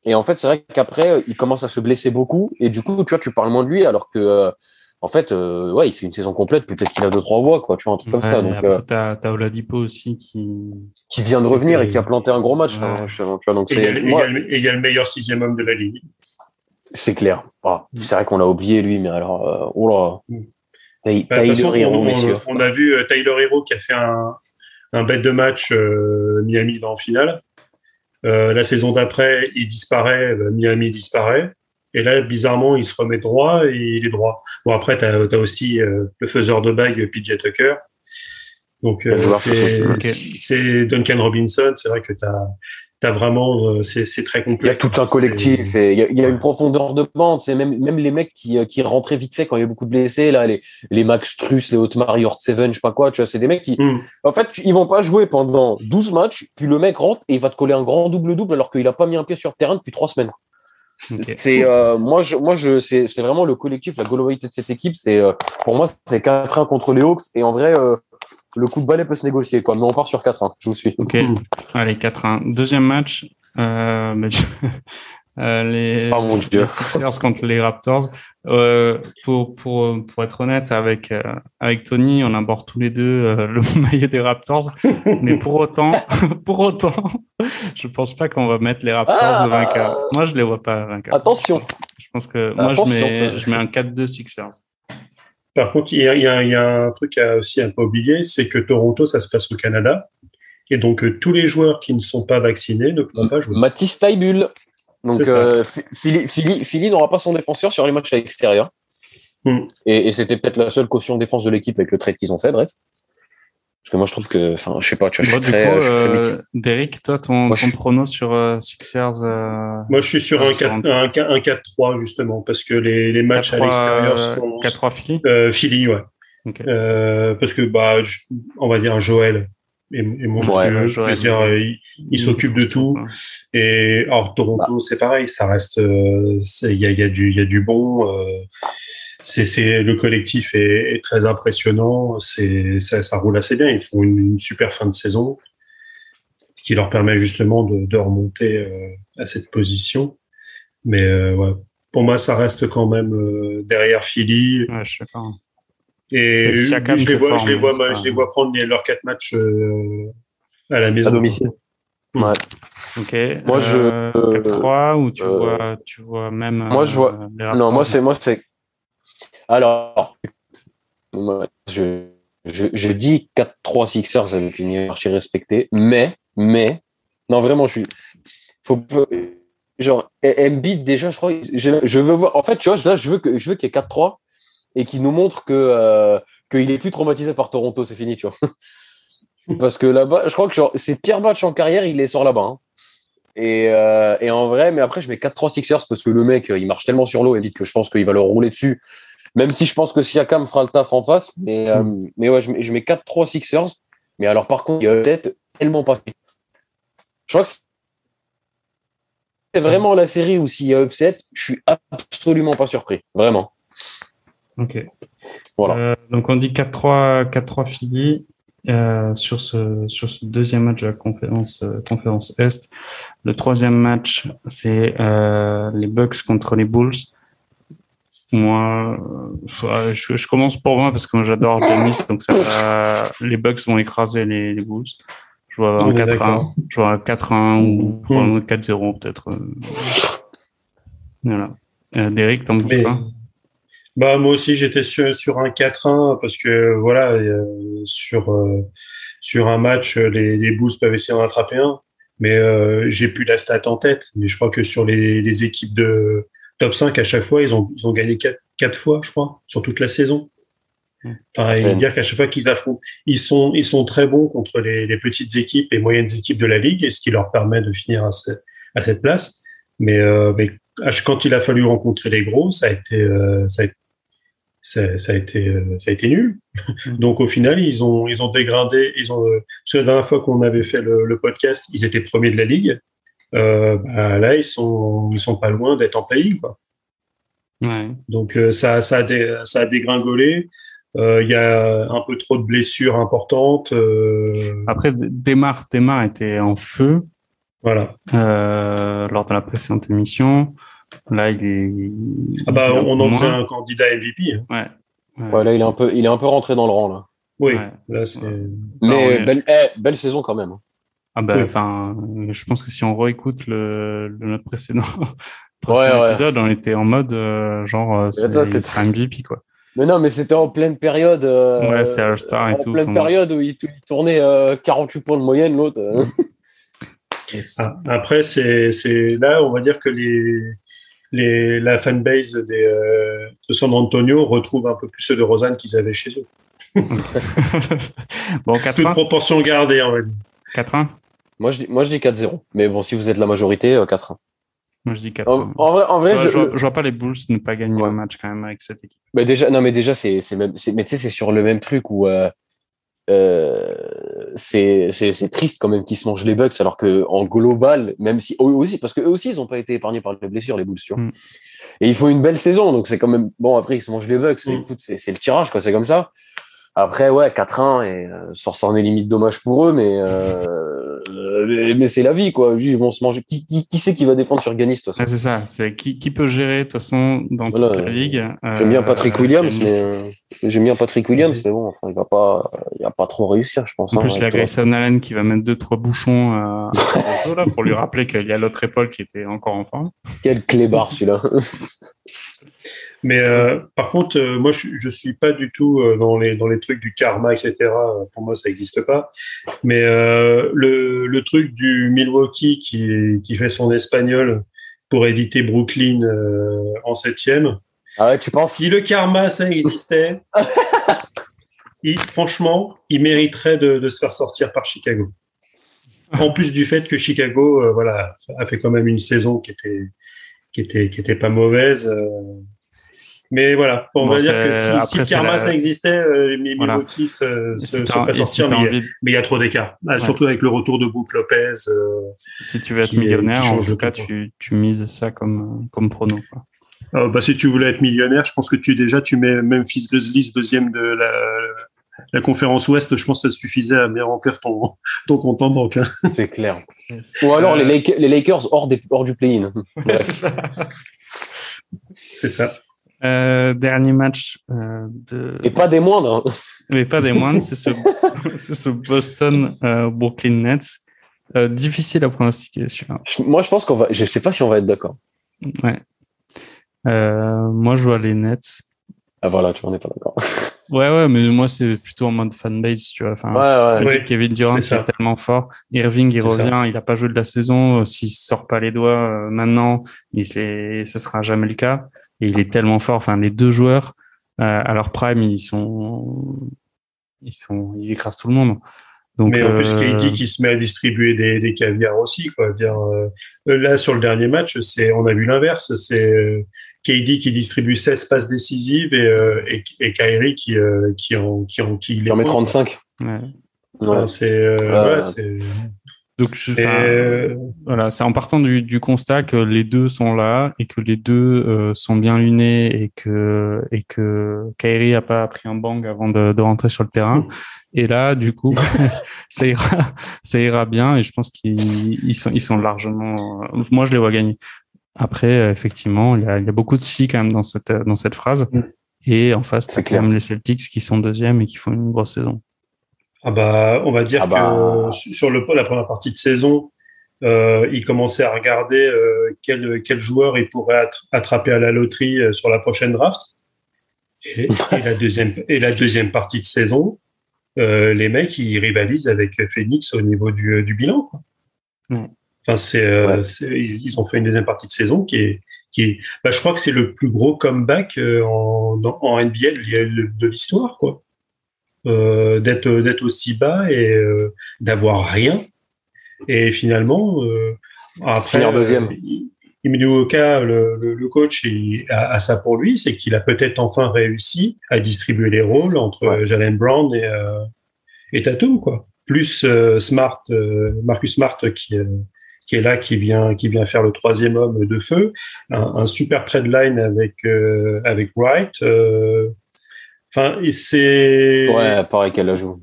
Et en fait, c'est vrai qu'après, il commence à se blesser beaucoup. Et du coup, tu vois, tu parles moins de lui alors que, euh, en fait, euh, ouais, il fait une saison complète, peut-être qu'il a deux trois voix, quoi, tu vois, un truc comme ça. Donc, euh, t'as, t'as Oladipo aussi qui. qui vient de revenir et qui a planté un gros match. Ouais. hein, je- tu vois, donc Et il y a- moi, il y a le meilleur sixième homme de la ligue. C'est clair. Ah, c'est vrai qu'on l'a oublié lui, mais alors, euh, oh là, Mm. Bah, façon, on, messieurs. on- on a vu euh, Tyler Hero qui a fait un, un bet de match euh, Miami dans le finale. Euh, la saison d'après, il disparaît, Miami disparaît. Et là, bizarrement, il se remet droit et il est droit. Bon, après, tu as, aussi euh, le faiseur de bague, PJ Tucker. Donc, euh, c'est Duncan Robinson. C'est vrai que tu as, vraiment. euh, c'est très Il y complet. a tout un collectif et il y a, il y a une profondeur de bande. C'est même, même les mecs qui, euh, qui rentraient vite fait quand il y a beaucoup de blessés, là, les, les Max Truss, les Otmar Seven, je sais pas quoi, tu vois, c'est des mecs qui, Mm. en fait, ils vont pas jouer pendant 12 matchs, puis le mec rentre et il va te coller un grand double-double alors qu'il a pas mis un pied sur le terrain depuis trois semaines. C'est, euh, moi, je, moi, je, c'est, c'est vraiment le collectif, la globalité de cette équipe. C'est, euh, pour moi, c'est 4-1 contre les Hawks et en vrai, euh, le coup de balai peut se négocier, quoi. Mais on part sur 4-1. Je vous suis. Ok. Mm. Allez, 4-1. Deuxième match. Euh, mais- euh, les, Oh mon dieu. les Sixers contre les Raptors. Euh, pour, pour, pour être honnête, avec, euh, avec Tony, on aborde tous les deux euh, le maillot des Raptors. mais pour autant, pour autant, je pense pas qu'on va mettre les Raptors Ah. vainqueurs. Moi, je les vois pas vainqueurs. Attention. Je pense que moi, je mets, je mets un 4-2 Sixers. Par contre, il y a, il y a- il y a un truc à aussi à pas oublier, c'est que Toronto, ça se passe au Canada. Et donc, euh, tous les joueurs qui ne sont pas vaccinés ne pourront pas jouer. Mathis Taibul. Donc, euh, Philly, Philly, Philly n'aura pas son défenseur sur les matchs à l'extérieur. Hmm. Et, et c'était peut-être la seule caution défense de l'équipe avec le trade qu'ils ont fait, bref. Parce que moi, je trouve que, enfin, je sais pas, tu vois, je Bon, suis du très, coup, je suis très euh. Derek, toi, ton, Moi, je ton suis- prono sur euh, Sixers euh, Moi, je suis sur Ah, un sur 4 un- un 4 un 4-3, justement, parce que les, les matchs à 4-3, l'extérieur euh, sont. 4-3 Philly Euh, Philly, ouais. Euh, parce que, bah, je- on va dire, Joël est, est monstrueux. Ouais, Je veux Joël. dire, euh, il, il s'occupe de tout. Et alors Toronto, c'est pareil, ça reste, euh, il y a, il y a du, il y a du bon. euh, c'est, c'est le collectif est, est très impressionnant. C'est, ça, ça roule assez bien. Ils font une, une super fin de saison qui leur permet justement de, de remonter euh, à cette position. Mais euh, ouais, pour moi, ça reste quand même euh, derrière Philly. Ouais, je sais pas. Et C'est Siakam je les vois, je les vois, je les vois prendre les- leurs quatre matchs euh, à la maison. À domicile. Ouais. Ok. Moi, je- euh, 4-3 ou tu euh, vois, tu vois même. moi, je vois- euh, Non, moi, c'est, moi, c'est. Alors, moi, je, je, je dis 4-3 Sixers avec une hiérarchie respectée, mais, mais, non, vraiment, je suis. Faut, genre, Embiid, déjà, je crois, je, je veux voir. En fait, tu vois, là, je veux que, je veux qu'il y ait 4-3 et qu'il nous montre que, euh, qu'il est plus traumatisé par Toronto, c'est fini, tu vois. Parce que là-bas, je crois que genre, ses pires matchs en carrière, il les sort là-bas. hein. Et, euh, et en vrai, mais après, je mets 4-3 Sixers parce que le mec, il marche tellement sur l'eau et vite que je pense qu'il va leur rouler dessus. Même si je pense que Siakam fera le taf en face. Mais, euh, mais ouais, je mets, je mets 4-3 Sixers. Mais alors, par contre, il y a peut-être tellement pas. Je crois que c'est vraiment la série où s'il y a upset, je suis absolument pas surpris. Vraiment. Ok. Voilà. Euh, donc on dit 4-3, 4-3 Philly. Euh, sur ce sur ce deuxième match de la conférence euh, conférence Est. Le troisième match, c'est les Bucks contre les Bulls. Moi, euh, je, je commence pour moi parce que moi j'adore Giannis, donc ça va, les Bucks vont écraser les, les Bulls. Je vois un On est 4-1, d'accord. je vois un 4-1 ou Mm. un 4-0 peut-être. euh. Voilà. Euh, Derek, t'en Mais- pas Bah, moi aussi, j'étais sur, sur un 4-1 parce que voilà, euh, sur, euh, sur un match, les, les Bulls peuvent essayer d'en attraper un. Mais j'ai plus la stat en tête. Mais je crois que sur les, les équipes de top 5, à chaque fois, ils ont, ils ont gagné 4, quatre fois, je crois, sur toute la saison. Enfin, et Ouais. dire qu'à chaque fois qu'ils affrontent, ils sont, ils sont très bons contre les, les petites équipes et moyennes équipes de la ligue, et ce qui leur permet de finir à, ce- à cette place. Mais, euh, mais quand il a fallu rencontrer les gros, ça a été, euh, ça a, ça, ça a été, euh, ça a été nul. Mhm. Donc au final, ils ont, ils ont dégradé. Ils ont, euh, parce que la dernière fois qu'on avait fait le, le podcast, ils étaient premiers de la ligue. Euh, bah, là, ils sont, ils sont pas loin d'être en play quoi. Ouais. Donc euh, ça, ça, a dé- ça a dégringolé. Euh, Il y a un peu trop de blessures importantes. euh, Après, D- Demar, Demar était en feu voilà. euh, lors de la précédente émission. Là, il est. Ah bah, il est un on en faisait un candidat MVP. hein. Ouais. Ouais, là, il est un peu, il est un peu rentré dans le rang, là. Oui, Ouais. là, c'est. Mais ouais. belle, eh, belle saison quand même. Ah bah, Oui. enfin, je pense que si on réécoute le, le notre précédent, précédent Ouais, ouais. épisode, on était en mode euh, genre euh, c'est, sera MVP quoi. Mais non, mais c'était en pleine période. euh, Ouais, c'était All-Star et en tout, pleine enfin, période où il, il tournait euh, 48 points de moyenne, l'autre. euh. Ah, après, c'est, c'est là, on va dire que les, les, la fanbase des, euh, de San Antonio retrouve un peu plus ceux de Rosanne qu'ils avaient chez eux. bon, Toute 4-1, proportion gardée, va dire. 4-1. Moi, je dis, moi, je dis 4-0. Mais bon, si vous êtes la majorité, euh, 4-1. Moi je dis 4-1. En, en vrai, en vrai je, je, vois, je vois pas les Bulls ne pas gagner Ouais. un match quand même avec cette équipe. mais déjà, non, mais déjà, c'est, c'est même, mais tu sais, c'est sur le même truc où, euh, euh, c'est, c'est, c'est triste quand même qu'ils se mangent les Bucks, alors que en global, même si, eux aussi, parce que eux aussi, ils ont pas été épargnés par les blessures, les Bulls, tu vois. Mm. Et ils font une belle saison, donc c'est quand même, bon, après, ils se mangent les Bucks. Mm. Écoute, c'est le tirage, quoi, c'est comme ça. Après, ouais, 4-1, et, euh, sur ça, on est limite dommage pour eux, mais, euh, euh, mais, mais c'est la vie, quoi. Ils vont se manger. Qui, qui, qui c'est qui va défendre sur Ganis, de toute façon? Ouais, c'est ça. C'est qui, qui peut gérer de toute façon dans Voilà, toute la euh, ligue. J'aime bien euh, Patrick Williams, mais euh, j'aime bien Patrick Williams, mais bon, enfin, il va pas, il va pas trop réussir, je pense. En hein, plus, il y a euh, Grayson Allen qui va mettre deux trois bouchons euh, à là, pour lui rappeler qu'il y a l'autre épaule qui était encore en forme. Quel clébard celui-là. Mais euh, par contre, euh, moi, je, je suis pas du tout euh, dans les dans les trucs du karma, etc. Pour moi, ça n'existe pas. Mais euh, le le truc du Milwaukee qui qui fait son espagnol pour éviter Brooklyn euh, en septième. ah ouais, tu penses? Si le karma ça existait, il, franchement, il mériterait de, de se faire sortir par Chicago. En plus du fait que Chicago, euh, voilà, a fait quand même une saison qui était qui était qui était pas mauvaise. Euh. mais voilà, on Bon, va dire que si, après, si karma la- ça existait, euh, les Voilà. Milwaukee se, se, Si se ferait si mais, il y a trop d'écart. Ah, Ouais. Surtout avec le retour de Brook Lopez. euh, si tu veux être qui millionnaire, qui en tout cas, tu, tu mises ça comme, comme prono. Quoi. Euh, bah, si tu voulais être millionnaire, je pense que tu déjà tu mets Memphis Grizzlies deuxième de la, la conférence Ouest. Je pense que ça suffisait à bien remplir ton, ton compte en banque. hein. C'est clair. Ou alors les, Euh, Lakers, les Lakers hors, des, hors du play-in. Ouais, c'est ça. C'est ça. Euh, dernier match euh, de, Et pas des moindres. hein. mais pas des moindres, c'est ce, c'est ce Boston euh, Brooklyn Nets. Euh, difficile à pronostiquer. celui-là. Moi, je pense qu'on va. Je sais pas si on va être d'accord. Ouais. Euh, moi, je vois les Nets. Ah voilà, tu vois, on n'est pas d'accord. Ouais, ouais, mais moi, c'est plutôt en mode fanbase, tu vois. Enfin, Ouais, ouais. Kevin Durant, c'est tellement fort. Irving, il ça. revient, il a pas joué de la saison. S'il sort pas les doigts euh, maintenant, il c'est, ce sera jamais le cas. Et il est tellement fort. Enfin, les deux joueurs, euh, à leur prime, ils sont, ils sont, ils écrasent tout le monde. Donc, Mais en plus, euh, KD qui se met à distribuer des, des caviars aussi, quoi. Dire, euh, là, sur le dernier match, c'est, on a vu l'inverse. C'est euh, KD qui distribue 16 passes décisives et, euh, et, et Kyrie qui, euh, qui en, qui en, qui les Tu en mets prend. 35. ouais. Ouais. Enfin, c'est, euh, voilà, c'est, Donc, je, euh, Voilà, c'est en partant du, du constat que les deux sont là et que les deux euh, sont bien lunés et que et que Kyrie a pas pris un bang avant de, de rentrer sur le terrain. Et là, du coup, ça ira, ça ira bien et je pense qu'ils ils sont ils sont largement. euh, Moi, je les vois gagner. Après, euh, effectivement, il y a, il y a beaucoup de si quand même dans cette dans cette phrase. Mm. Et en face, C'est quand même les Celtics qui sont deuxièmes et qui font une grosse saison. Ah bah, on va dire Ah bah. que sur le, la première partie de saison, euh, il commençait à regarder euh, quel, quel joueur il pourrait attra- attraper à la loterie euh, sur la prochaine draft. Et, et la deuxième et la deuxième partie de saison, euh, les mecs ils rivalisent avec Phoenix au niveau du, du bilan. Quoi. Enfin, c'est, euh, Ouais. ils ils ont fait une deuxième partie de saison qui est qui est, bah, je crois que c'est le plus gros comeback euh, en, en NBA de, de l'histoire, quoi euh, d'être d'être aussi bas et euh, d'avoir rien. Et finalement, euh, après, Finir deuxième. euh, Oka, le, le, le coach, il a, a ça pour lui, c'est qu'il a peut-être enfin réussi à distribuer les rôles entre Ouais. Jalen Brown et, euh, et Tatum, quoi. Plus euh, Smart, euh, Marcus Smart qui, euh, qui est là, qui vient, qui vient faire le troisième homme de feu, un, un super trade line avec euh, avec Wright. euh, Enfin, et c'est Ouais, pareil qu'elle la joue.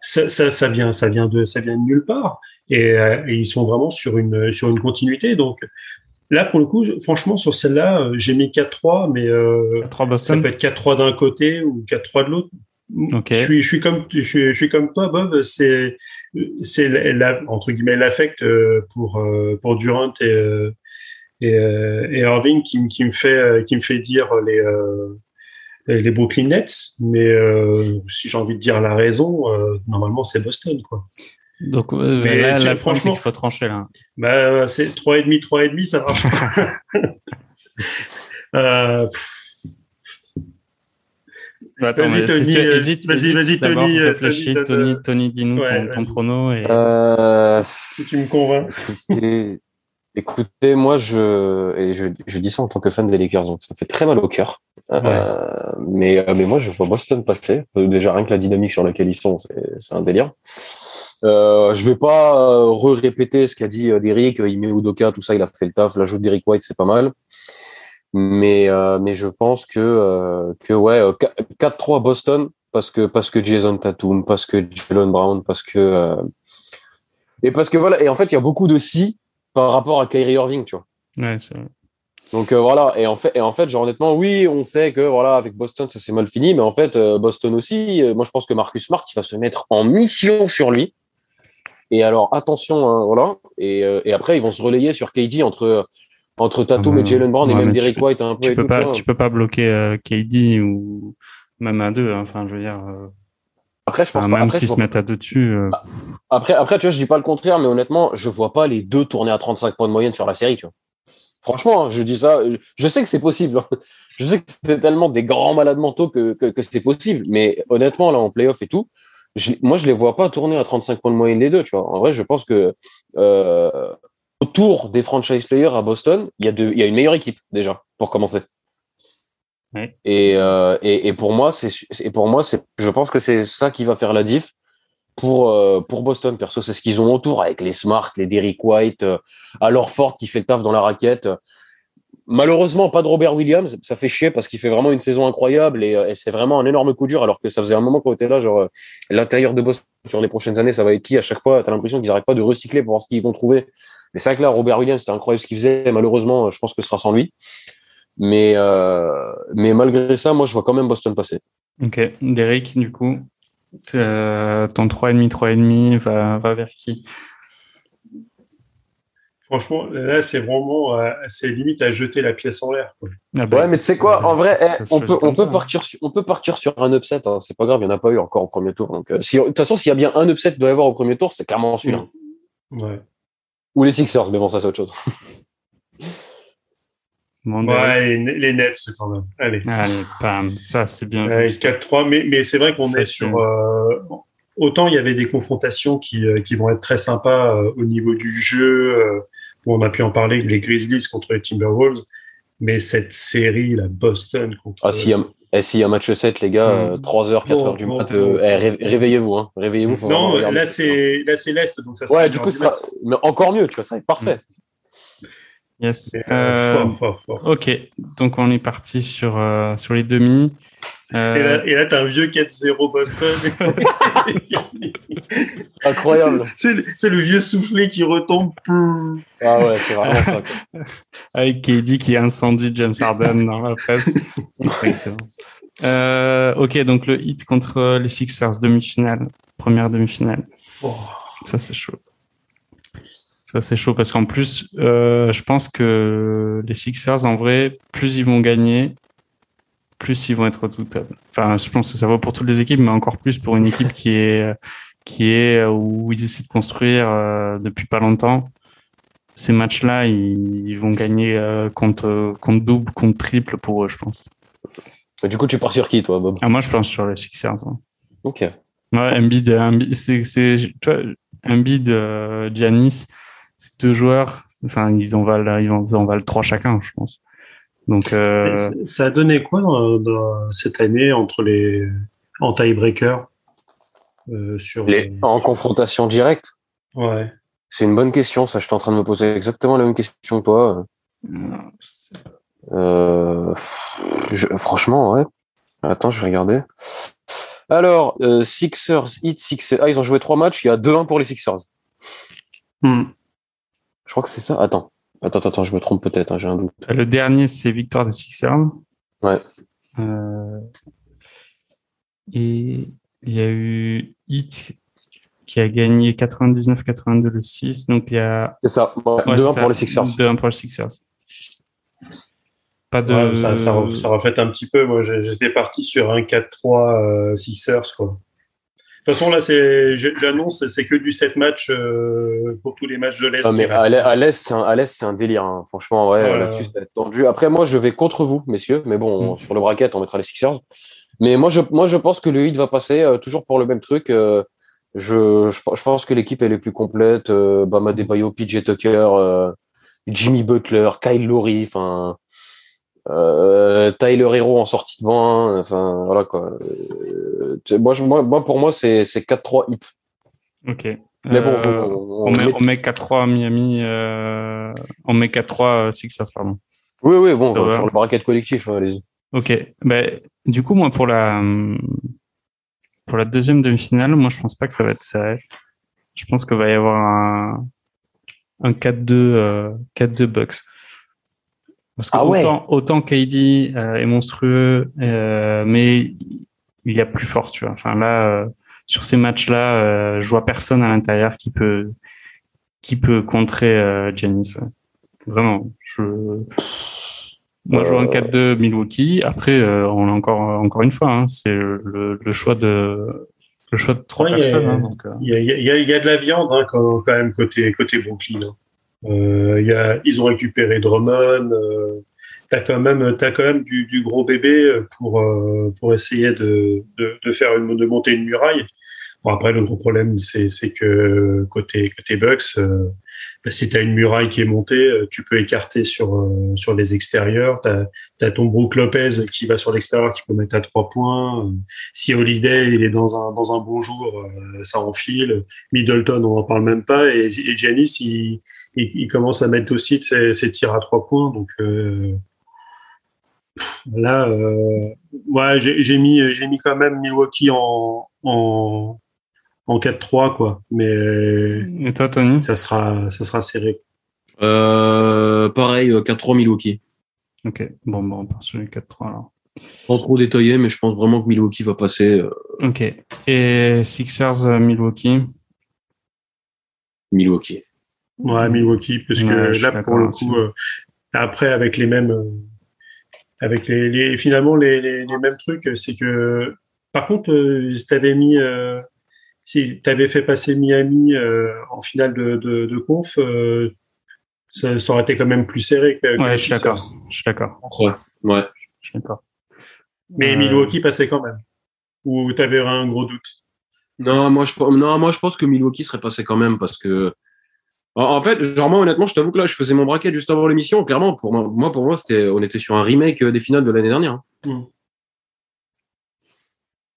ça, ça, ça vient, ça vient de, ça vient de nulle part. Et, euh, et ils sont vraiment sur une, sur une continuité. Donc, là, pour le coup, franchement, sur celle-là, euh, j'ai mis 4-3, mais euh, 3 ça peut être 4-3 d'un côté ou 4-3 de l'autre. Ok. Je suis, je suis comme, je suis, je suis comme toi, Bob. C'est, c'est la, entre guillemets l'affect euh, pour euh, pour Durant et euh, et, euh, et Irving qui, me- qui me fait qui me fait dire les euh, les Brooklyn Nets. Mais euh, si j'ai envie de dire la raison, euh, normalement c'est Boston, quoi. Donc euh, Mais là, tu- franchement, qu'il faut trancher là. Bah, c'est trois et demi, trois et demi, ça marche pas. euh, Vas-y, Tony, vas-y, vas-y, Tony, réfléchis. Tony, dis-nous Ouais, ton, ton prono. Et... Euh, si tu me convaincs. écoutez, moi, je, et je, je dis ça en tant que fan des Lakers, donc ça me fait très mal au cœur. Euh, mais, euh, mais moi, je vois Boston passer. Euh, Déjà, rien que la dynamique sur laquelle ils sont, c'est un délire. Euh, je vais pas re-répéter ce qu'a dit Derrick, il met Udoka, tout ça, il a fait le taf. L'ajout de Derrick White, c'est pas mal. Mais, euh, mais je pense que, euh, que ouais, euh, 4-3 Boston, parce que, parce que Jason Tatum, parce que Jalen Brown, parce que, et parce que voilà, et en fait, il y a beaucoup de si par rapport à Kyrie Irving, tu vois. Ouais, c'est vrai. Donc euh, voilà, et en fait, et en fait, genre honnêtement, oui, on sait que voilà, avec Boston, ça s'est mal fini, mais en fait, euh, Boston aussi, euh, moi je pense que Marcus Smart, il va se mettre en mission sur lui. Et alors attention, hein, voilà, et, et après ils vont se relayer sur KD entre entre Tatum et Jalen Brown et même peux- White un peu. Tu et peux tout, pas, tu peux pas bloquer KD ou même à deux. hein. Enfin, je veux dire, Après, je pense enfin, pas. même s'ils se mettent à deux dessus. euh, après, après, tu vois, je dis pas le contraire, mais honnêtement, je vois pas les deux tourner à 35 points de moyenne sur la série, tu vois. Franchement, hein, je dis ça, je, sais que c'est possible. hein. Je sais que c'est tellement des grands malades mentaux que, que, que c'est possible. Mais honnêtement, là, en playoff et tout, je- moi, je les vois pas tourner à 35 points de moyenne les deux, tu vois. En vrai, je pense que euh, autour des franchise players à Boston, il y, a de- il y a une meilleure équipe, déjà, pour commencer. Euh, et, et pour moi, et pour moi, je pense que c'est ça qui va faire la diff pour, euh, pour Boston. Perso, c'est ce qu'ils ont autour avec les Smart, les Derrick White, euh, alors Ford qui fait le taf dans la raquette. Malheureusement, pas de Robert Williams. Ça fait chier parce qu'il fait vraiment une saison incroyable et, euh, c'est vraiment un énorme coup dur alors que ça faisait un moment qu'on était là. Genre, l'intérieur de Boston sur les prochaines années, ça va être qui à chaque fois? T'as l'impression qu'ils n'arrêtent pas de recycler pour voir ce qu'ils vont trouver. Mais c'est vrai que là, Robert Williams, c'était incroyable ce qu'il faisait. Malheureusement, je pense que ce sera sans lui. Mais, euh, mais malgré ça, moi, je vois quand même Boston passer. Ok, Derek, du coup, euh, ton 3,5, 3,5 va, va vers qui? Franchement, là, c'est vraiment, euh, c'est limite à jeter la pièce en l'air. Ah bah, Ouais, mais tu sais quoi, en vrai, ça- eh, ça on peut, on peut ça. partir, sur, on peut partir sur un upset. Hein, c'est pas grave, il n'y en a pas eu encore au premier tour. Donc, euh, si, de toute façon, s'il y a bien un upset qu'il doit y avoir au premier tour, c'est clairement celui-là. Ouais. Ou les Sixers, mais bon, ça c'est autre chose. Ouais, les, les Nets quand même. Allez. Allez, bam, ça c'est bien Ouais, vu. 4-3, mais, mais c'est vrai qu'on est sur. euh, autant il y avait des confrontations qui, euh, qui vont être très sympas euh, au niveau du jeu, euh, où on a pu en parler, les Grizzlies contre les Timberwolves, mais cette série, la Boston contre. Ah, s'il y a, eh, s'il y a match 7, les gars, Mm. euh, 3h, 4h du Bon, mat, bon, euh, bon. eh, ré- réveillez-vous, hein. Réveillez-vous, non, là ça. c'est là c'est l'est, donc ça sera Ouais, du coup, sera, mat. mais encore mieux, tu vois, ça va être parfait. Yes. Euh, euh, fort, fort, fort. ok, donc on est parti sur, euh, sur les demi. Euh, Et là, t'as un vieux 4-0 Boston. Incroyable. c'est le, vieux soufflé qui retombe. Ah ouais, c'est vraiment ça. quoi. avec KD qui incendie James Harden dans la presse. C'est excellent. Euh, ok, donc le hit contre les Sixers, demi-finale, première demi-finale. Oh. Ça, c'est chaud. Ça, c'est chaud parce qu'en plus, euh, je pense que les Sixers, en vrai, plus ils vont gagner, plus ils vont être redoutables. Enfin, je pense que ça vaut pour toutes les équipes, mais encore plus pour une équipe qui est, qui est où ils essaient de construire euh, depuis pas longtemps. Ces matchs-là, ils, ils vont gagner euh, contre, contre double, contre triple pour eux, je pense. Mais du coup, tu pars sur qui, toi, Bob? Ah, moi, je pense sur les Sixers. hein. Ok. Ouais, Embiid, Embiid c'est, c'est, tu vois, Embiid, euh, Giannis, c'est deux joueurs. Enfin, ils en valent, ils en, valent trois chacun, je pense. Donc, euh, Ça- a donné quoi dans, dans cette année entre les en tiebreaker euh, sur Les, en confrontation directe? Ouais C'est une bonne question, ça. Je suis en train de me poser exactement la même question que toi. Euh, je- franchement, ouais. Attends, je vais regarder. Alors, euh, Sixers, Heat, Sixers. Ah, ils ont joué trois matchs. Il y a 2-1 pour les Sixers. Hmm. Je crois que c'est ça. Attends. Attends, attends, je me trompe peut-être, hein, j'ai un doute. Le dernier, c'est victoire des Sixers. Ouais. Euh, et il y a eu Heat qui a gagné 99-82 le 6. Donc il y a. C'est ça. Ouais, Ouais, 2-1 c'est ça. pour les Sixers. 2-1 pour les Sixers. Pas de. Ouais, ça, ça, re- ça reflète un petit peu. Moi, j'étais parti sur un 4-3 euh, Sixers, quoi. De toute façon, là, c'est, j'annonce, c'est que du 7 matchs euh, pour tous les matchs de l'Est. Ah, mais à l'Est, à l'Est, c'est un, c'est délire. hein. Franchement, ouais, Ouais, là-dessus, être tendu. Après, moi, je vais contre vous, messieurs. Mais bon, Mm. sur le bracket, on mettra les Sixers. Mais moi, je, moi, je pense que le Heat va passer euh, toujours pour le même truc. euh, je, je, je pense que l'équipe elle est plus complète. Bama Debayo, PJ Tucker, Jimmy Butler, Kyle Lowry, enfin euh, Tyler Hero en sortie de banc. hein, Enfin voilà quoi. Euh, moi, je- moi, pour moi, c'est c'est 4-3 Heat. Ok. Mais bon, Euh, on, on met, met- on met 4-3 Miami. Euh, on met 4-3 Sixers, pardon. Oui, oui, bon, va. sur le bracket collectif, hein, allez-y. Ok. Ben, du coup, moi, pour la, pour la deuxième demi-finale, moi, je pense pas que ça va être serré. Je pense qu'il va y avoir un, un 4-2, euh, 4-2 Bucks. Parce que Ah ouais. autant, autant KD euh, est monstrueux, euh, mais il y a plus fort, tu vois. Enfin, là, euh, sur ces matchs-là, euh, je vois personne à l'intérieur qui peut, qui peut contrer euh, Giannis. ouais. Vraiment. Je, moi, je vois un Euh. 4-2 Milwaukee. Après, euh, on a encore, encore une fois, hein, c'est le, le choix de, le choix de trois Ouais, il y a- personnes. hein, euh, Il y a, il y, a, il y a de la viande hein, quand, quand même côté, côté Brooklyn. Euh, y a, ils ont récupéré Drummond. Euh, t'as quand même, t'as quand même du, du gros bébé pour, euh, pour essayer de, de, de faire une, de monter une muraille. Bon, après, le gros problème, c'est, que côté, côté Bucks, euh, bah, si tu as une muraille qui est montée, tu peux écarter sur, euh, sur les extérieurs. Tu as, ton Brook Lopez qui va sur l'extérieur, qui peut mettre à trois points. Si Holiday il est dans un, dans un bon jour, euh, ça enfile. Middleton, on n'en parle même pas. Et, et Giannis, il, il, il commence à mettre aussi ses, ses tirs à trois points. Donc euh, là, euh, ouais, j'ai mis, j'ai mis quand même Milwaukee en, en, en 4-3, quoi. Mais Et toi, Tony? ça sera, ça sera serré. Euh, pareil, euh, 4-3 Milwaukee. Ok. Bon, bon, on part sur les 4-3 alors. Sans trop détailler, mais je pense vraiment que Milwaukee va passer euh, Ok. Et Sixers euh, Milwaukee? Milwaukee. Ouais, Milwaukee, parce que là, pour le coup, euh, après, avec les mêmes, euh, avec les, les finalement, les, les, les mêmes trucs, c'est que, par contre, euh, t'avais mis, euh, si t'avais fait passer Miami euh, en finale de, de, de conf, euh, ça, ça aurait été quand même plus serré que, que Ouais, je suis d'accord. Je suis d'accord. Ouais. Ouais. Je suis d'accord. Mais Euh, Milwaukee passait quand même. Ou t'avais un gros doute? Non, moi je, non, moi je pense que Milwaukee serait passé quand même parce que. En, en fait, genre moi honnêtement, je t'avoue que là, je faisais mon bracket juste avant l'émission. Clairement, pour moi, moi pour moi, c'était, on était sur un remake euh, des finales de l'année dernière. hein. Mm.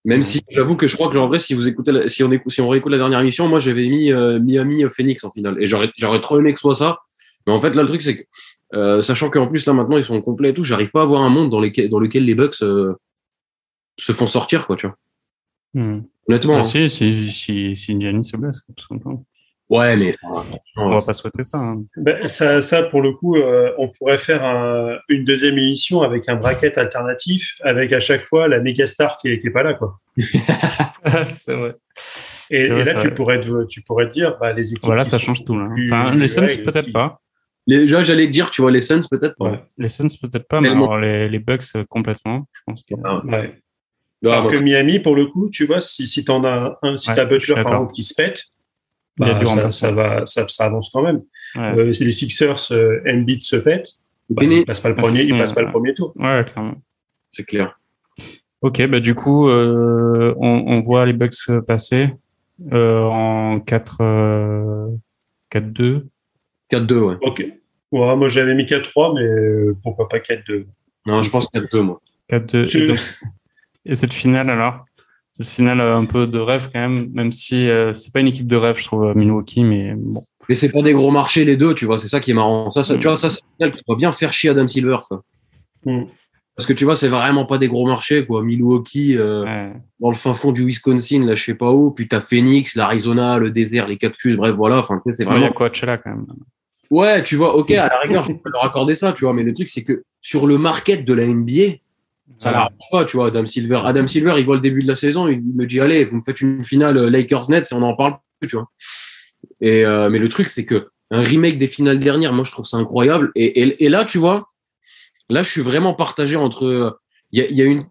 Même si j'avoue que je crois que en vrai, si vous écoutez, la- si on écoute, si on réécoute la dernière émission, moi j'avais mis euh, Miami euh, Phoenix en finale et j'aurais, j'aurais trop aimé que ce soit ça. Mais en fait, là, le truc c'est que, euh, sachant qu'en plus là maintenant ils sont complets et tout, j'arrive pas à voir un monde dans, lesquels, dans lequel les Bucks euh, se font sortir quoi, tu vois. hmm. Honnêtement. Ah, hein. si, si, si, si Giannis se blesse, tout simplement. Ouais, mais. On va pas souhaiter ça. hein. Ben, ça, ça, pour le coup, euh, on pourrait faire un- une deuxième émission avec un bracket alternatif, avec à chaque fois la méga star qui est, qui est pas là, quoi. c'est vrai. Et, C'est vrai, et là, tu vrai. pourrais, te, tu pourrais te dire, bah, les équipes. Voilà, ça change tout. Là. plus- Enfin, plus les Suns, peut-être qui- pas. Les, là, j'allais te dire, tu vois, les Suns peut-être pas. Ouais. Les Suns, peut-être pas, mais alors les, les Bucks, euh, complètement. Je pense que. Ah, Ouais. non, Alors que Miami, pour le coup, tu vois, si, si t'en as un, si Ouais, t'as Butler, par exemple, qui se pète, bah, ça, ça va, ça, ça avance quand même. Ouais. Euh, si les Sixers, euh, Embiid se pète, bah, il passe pas le c'est premier, il passe pas le premier tour. Ouais, clairement. c'est clair. Ok, bah du coup, euh, on, on voit les Bucks passer euh, en 4 euh, 4-2. 4-2, ouais. Ok. Ouais, moi, j'avais mis 4-3, mais euh, pourquoi pas 4-2. Non, je pense 4-2, moi. 4-2. Tu- Et, donc, et cette finale alors? Cette finale euh, un peu de rêve quand même, même si euh, c'est pas une équipe de rêve, je trouve, euh, Milwaukee, mais bon. Mais c'est pas des gros marchés, les deux, tu vois, c'est ça qui est marrant. Ça, ça, Mm. tu vois, ça, c'est une finale qui doit bien faire chier Adam Silver, ça. Mm. Parce que tu vois, c'est vraiment pas des gros marchés, quoi. Milwaukee, euh, Ouais. dans le fin fond du Wisconsin, là, je sais pas où. Puis t'as Phoenix, l'Arizona, le désert, les cactus, bref, voilà. Enfin, tu sais, c'est Ouais, Il y a vraiment. Coachella quand même. Ouais, tu vois, ok, à la rigueur, je peux leur accorder ça, tu vois, mais le truc, c'est que sur le market de la NBA, ça l'arrange pas, tu vois, Adam Silver. Adam Silver, il voit le début de la saison, il me dit, allez, vous me faites une finale euh, Lakers-Nets et on n'en parle plus, tu vois. Et, euh, mais le truc, c'est que un remake des finales dernières, moi, je trouve ça incroyable. Et, et, et là, tu vois, là, je suis vraiment partagé entre, euh, il y a, il y a une,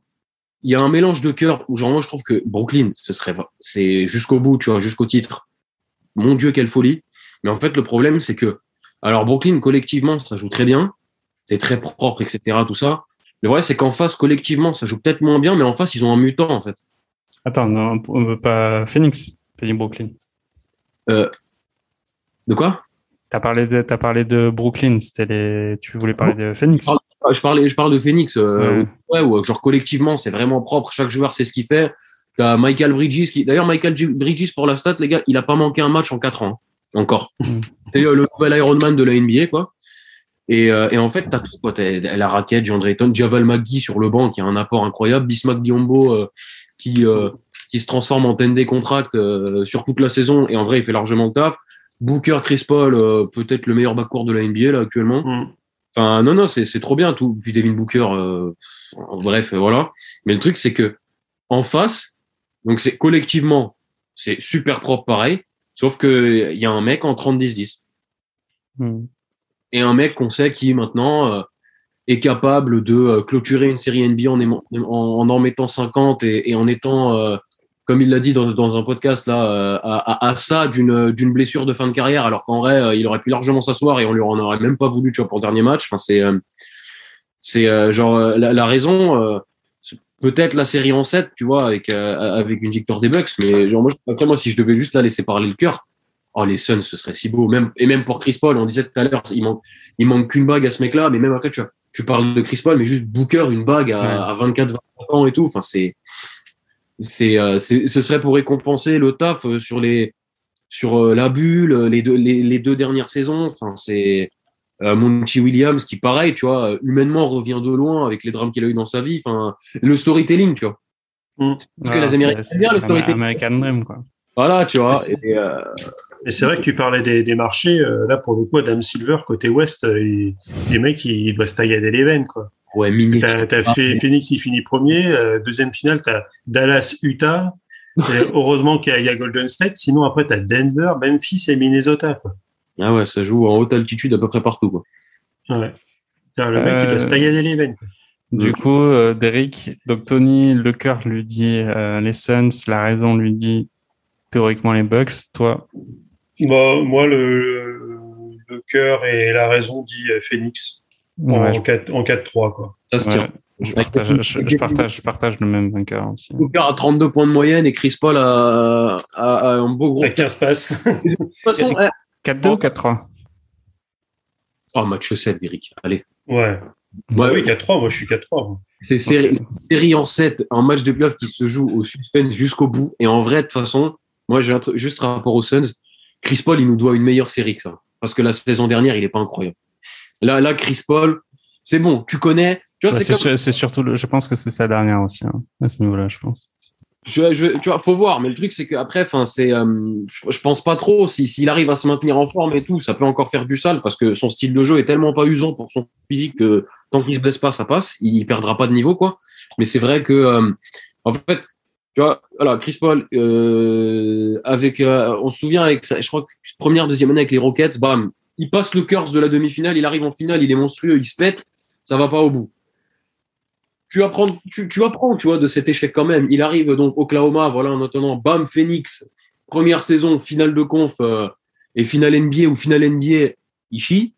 il y a un mélange de cœur où, genre, moi, je trouve que Brooklyn, ce serait, c'est jusqu'au bout, tu vois, jusqu'au titre. Mon Dieu, quelle folie. Mais en fait, le problème, c'est que, alors, Brooklyn, collectivement, ça joue très bien. C'est très propre, etc., tout ça. Le vrai, c'est qu'en face, collectivement, ça joue peut-être moins bien, mais en face, ils ont un mutant, en fait. Attends, non, on veut pas Phoenix, dit Brooklyn. De quoi? T'as parlé de, parlé de Brooklyn, c'était les, tu voulais parler de Phoenix? Ah, Je parlais, je parle de Phoenix, euh, Ouais. ouais, où, genre collectivement, c'est vraiment propre. Chaque joueur sait ce qu'il fait. T'as Michael Bridges qui, d'ailleurs, Michael G- Bridges pour la stat, les gars, il a pas manqué un match en quatre ans, hein. encore. Mm. C'est euh, le nouvel Ironman de la NBA, quoi. Et, euh, et en fait, t'as tout, quoi. T'as la raquette, John Drayton, Javal McGee sur le banc, qui a un apport incroyable, Bismack Diombo, euh, qui, euh, qui se transforme en 10 contract euh, sur toute la saison, et en vrai, il fait largement le taf. Booker, Chris Paul, euh, peut-être le meilleur backcourt de la NBA, là, actuellement. Mm. Enfin, non, non, c'est, c'est trop bien tout. Puis Devin Booker, euh, bref, voilà. Mais le truc, c'est que en face, donc c'est collectivement, c'est super propre pareil, sauf que il y a un mec en 30-10-10 Hmm. Et un mec qu'on sait qui maintenant euh, est capable de euh, clôturer une série NBA en, en, en en mettant 50 et, et en étant, euh, comme il l'a dit dans, dans un podcast là, euh, à, à- à ça d'une d'une blessure de fin de carrière, alors qu'en vrai, euh, il aurait pu largement s'asseoir et on lui en aurait même pas voulu, tu vois, pour le dernier match. Enfin, c'est euh, c'est genre la, la raison. Peut-être la série en 7, tu vois, avec avec une victoire des Bucks, mais genre moi, après moi, si je devais juste la laisser parler le cœur, oh les Suns, ce serait si beau. Même et même pour Chris Paul, on disait tout à l'heure, il manque il manque qu'une bague à ce mec-là, mais même après, tu vois, tu parles de Chris Paul, mais juste Booker, une bague à, Ouais. à 24, 25 ans et tout. Enfin, c'est, c'est, euh, c'est, ce serait pour récompenser le taf euh, sur les, sur euh, la bulle, les deux, les, les deux dernières saisons. Enfin, c'est euh, Monty Williams qui, pareil, tu vois, humainement revient de loin avec les drames qu'il a eu dans sa vie. Enfin, le storytelling, tu vois. Mm. que les c'est- Américains c'est- aiment bien le storytelling. American Dream, quoi. Voilà, tu vois. Et, euh, Et c'est vrai que tu parlais des, des marchés. euh, là, pour le coup, Adam Silver, côté Ouest, euh, il- les mecs, il, il doit se taillader les veines, quoi. ouais, mini. T'as, t'as Ah, fait, mais- Phoenix, il finit premier. euh, deuxième finale, t'as Dallas, Utah. Et heureusement qu'il y, a, il y a Golden State. Sinon, après, t'as Denver, Memphis et Minnesota, quoi. Ah ouais, ça joue en haute altitude à peu près partout, quoi. Ouais. Putain, Le mec, il doit se taillader les veines. quoi. Du coup, euh, Derek, donc Tony, le cœur lui dit euh, les Suns, la raison lui dit théoriquement les Bucks. Toi, Moi, moi le, le cœur et la raison dit euh, Phoenix en, ouais, je, 4, en 4-3, quoi. Ça se ouais, tient. je partage, je, je partage, je partage le même vainqueur aussi. Booker à 32 points de moyenne et Chris Paul à, à- à un beau gros. À 15 passes. De toute façon, eh. 4-2 ou 4-3 Oh, match 7, Eric. Allez. ouais. Ouais, oui, 4-3, moi, je suis 4-3. moi. C'est série, série en 7, un match de playoff qui se joue au suspense jusqu'au bout. Et en vrai, de toute façon, moi, j'ai juste rapport aux Suns. Chris Paul, il nous doit une meilleure série que ça. Parce que la saison dernière, il est pas incroyable. Là, là, Chris Paul, c'est bon, tu connais. Tu vois, Ouais, c'est comme, surtout, le, je pense que c'est sa dernière aussi, hein, à ce niveau-là, je pense. je, je- tu vois, faut voir. Mais le truc, c'est qu'après, enfin, c'est, euh, je, je pense pas trop. Si, s'il arrive à se maintenir en forme et tout, ça peut encore faire du sale parce que son style de jeu est tellement pas usant pour son physique que tant qu'il se blesse pas, ça passe. Il perdra pas de niveau, quoi. Mais c'est vrai que, euh, en fait, tu vois, voilà, Chris Paul, euh, avec, euh, on se souvient avec, je crois première, deuxième année avec les Rockets, bam, il passe le curse de la demi-finale, il arrive en finale, il est monstrueux, il se pète, ça va pas au bout. Tu apprends, tu, tu apprends, tu vois, de cet échec quand même. Il arrive donc Oklahoma, voilà, en attendant, bam, Phoenix, première saison, finale de conf, euh, et finale NBA ou finale NBA, il chie.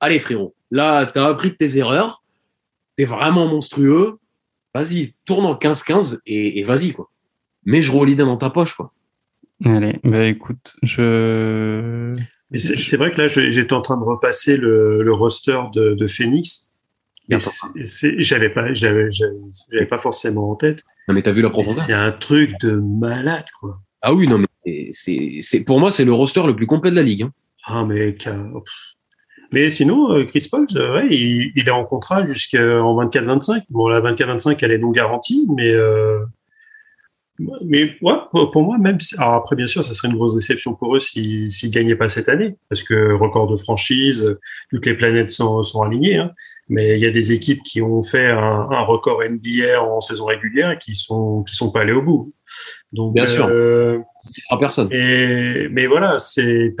Allez, frérot, là, t'as appris de tes erreurs, t'es vraiment monstrueux, vas-y, tourne en 15-15 et, et vas-y, quoi. Mets je Holiday dans ta poche, quoi. Allez, bah écoute, je. Mais c'est c'est vrai que là, j'étais en train de repasser le, le roster de, de Phoenix. Et Bien, c'est- c'est- j'avais pas, j'avais, j'avais j'avais pas forcément en tête. Non, mais t'as vu la Mais profondeur? C'est un truc de malade, quoi. Ah oui, non, mais c'est- c'est, c'est, pour moi, c'est le roster le plus complet de la ligue. hein. Ah, mais. Mais sinon, euh, Chris Paul, ouais, il, il est en contrat jusqu'en 24-25. Bon, la 24-25, elle est non garantie, mais, euh, Mais ouais, pour, moi, même si, alors après, bien sûr, ça serait une grosse déception pour eux s'ils s'ils gagnaient pas cette année, parce que record de franchise, toutes les planètes sont, sont alignées. Hein. Mais il y a des équipes qui ont fait un, un record NBA en saison régulière et qui sont qui sont pas allés au bout. Donc, Bien sûr. euh, À personne. et, mais voilà, c'est,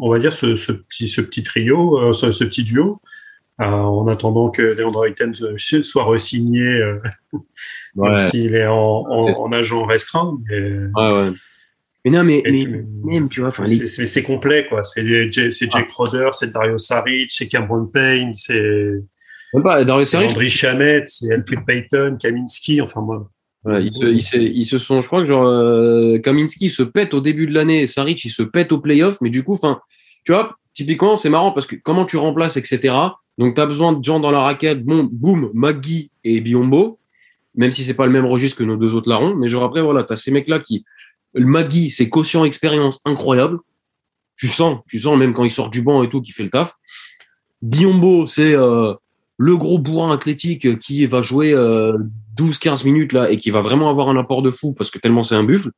on va dire, ce, ce petit, ce petit trio, euh, ce, ce petit duo, euh, en attendant que Leandro Ayton se- soit re-signé, euh, même Ouais. s'il est en, en, en agent restreint. Mais, Ouais, ouais. Mais non, mais, Et mais tu- même, tu vois, les- c'est, c'est, c'est complet, quoi. C'est, Jake Roder, c'est Dario Saric, c'est Cameron Payne, c'est, même pas, Darius c'est Saric, Andriy Shamet, c'est Alfred Payton, Kaminski, enfin, moi. Ouais, ils, se, ils, se, ils se sont, je crois que genre euh, Kaminski se pète au début de l'année, et Saric il se pète au playoff, mais du coup, enfin, tu vois, typiquement c'est marrant parce que comment tu remplaces, etc. Donc tu as besoin de gens dans la raquette, bon, boum, Magui et Biombo, même si c'est pas le même registre que nos deux autres larrons, mais genre après voilà, tu as ces mecs là qui, le Magui c'est quotient expérience incroyable, tu sens, tu sens même quand il sort du banc et tout, qui fait le taf. Biombo c'est euh, le gros bourrin athlétique qui va jouer euh, 12-15 minutes là et qui va vraiment avoir un apport de fou parce que tellement c'est un buffle.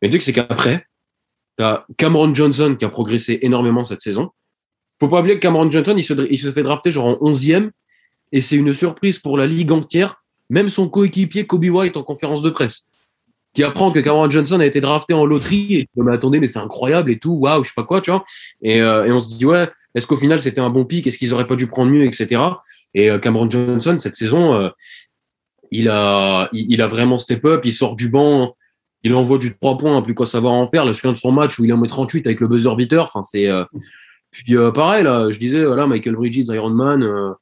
Mais le truc, c'est qu'après, t'as Cameron Johnson qui a progressé énormément cette saison. Faut pas oublier que Cameron Johnson, il se, fait drafter genre en 11e et c'est une surprise pour la ligue entière. Même son coéquipier Kobe White en conférence de presse qui apprend que Cameron Johnson a été drafté en loterie et mais attendez mais c'est incroyable et tout waouh je sais pas quoi tu vois et, euh, on se dit ouais est-ce qu'au final c'était un bon pic est-ce qu'ils auraient pas dû prendre mieux etc et euh, Cameron Johnson cette saison euh, il a, il, a vraiment step up, il sort du banc, il envoie du 3 points, plus quoi savoir en faire. Je viens de son match où il en met 38 avec le buzzer beater. Enfin, c'est, euh, puis, euh, pareil, là, je disais, voilà, Michael Bridges, Iron Man, euh,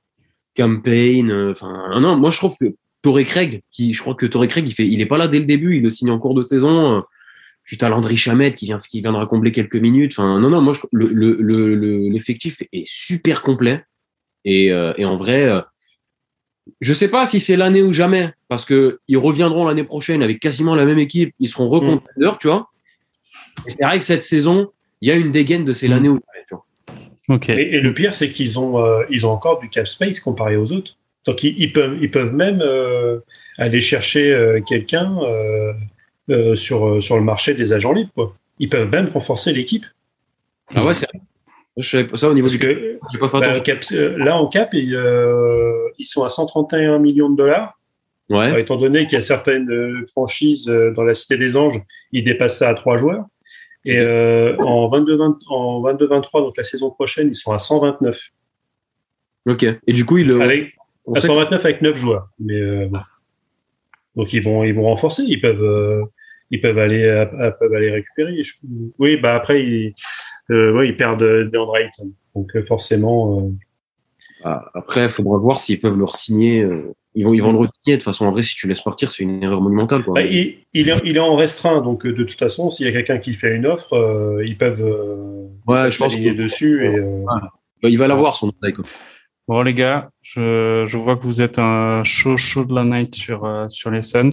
Campaign, euh, enfin, non, moi, je trouve que Torrey Craig, qui, je crois que Torrey Craig, il fait, il est pas là dès le début, il le signe en cours de saison. euh, puis t'as Landry Chamette qui vient, qui viendra combler quelques minutes. Enfin, non, non, moi, le, le, le, le- l'effectif est super complet. Et, euh, et en vrai, je sais pas si c'est l'année ou jamais, parce que ils reviendront l'année prochaine avec quasiment la même équipe, ils seront recontenders, tu vois. Et c'est vrai que cette saison, il y a une dégaine de c'est Mm. l'année ou jamais, tu vois. Ok. Et, et le pire, c'est qu'ils ont, euh, ils ont encore du cap space comparé aux autres. Donc ils, ils peuvent, ils peuvent même euh, aller chercher euh, quelqu'un euh, euh, sur sur le marché des agents libres. Quoi. Ils peuvent même renforcer l'équipe. Ah ouais, c'est je savais pas ça au niveau Parce du que pas bah, cap- euh, là en cap, ils, euh, ils sont à 131 millions de dollars. Ouais. Alors, étant donné qu'il y a certaines euh, franchises dans la Cité des Anges, ils dépassent ça à trois joueurs. Et euh, en 22-20 en 22-23, donc la saison prochaine, ils sont à 129. Ok. Et du coup, il le Avec, à sait 129 avec 9 joueurs. Mais euh, bon. Donc ils vont ils vont renforcer, ils peuvent euh, ils peuvent aller peuvent aller récupérer. Je- Oui, bah après ils ouais, ils perdent euh, DeAndre Ayton. Donc euh, forcément euh, Ah, après, il faudra voir s'ils peuvent le signer. Ils vont, ils vont le re-signer. De toute façon, en vrai, si tu laisses partir, c'est une erreur monumentale. Quoi. bah, il, il est il est en restreint donc euh, de toute façon s'il y a quelqu'un qui fait une offre, euh, ils peuvent euh, ouais, je pense que dessus et euh, il va l'avoir son quoi. Bon les gars, je, je vois que vous êtes un chaud chaud de la night sur euh, sur les Suns.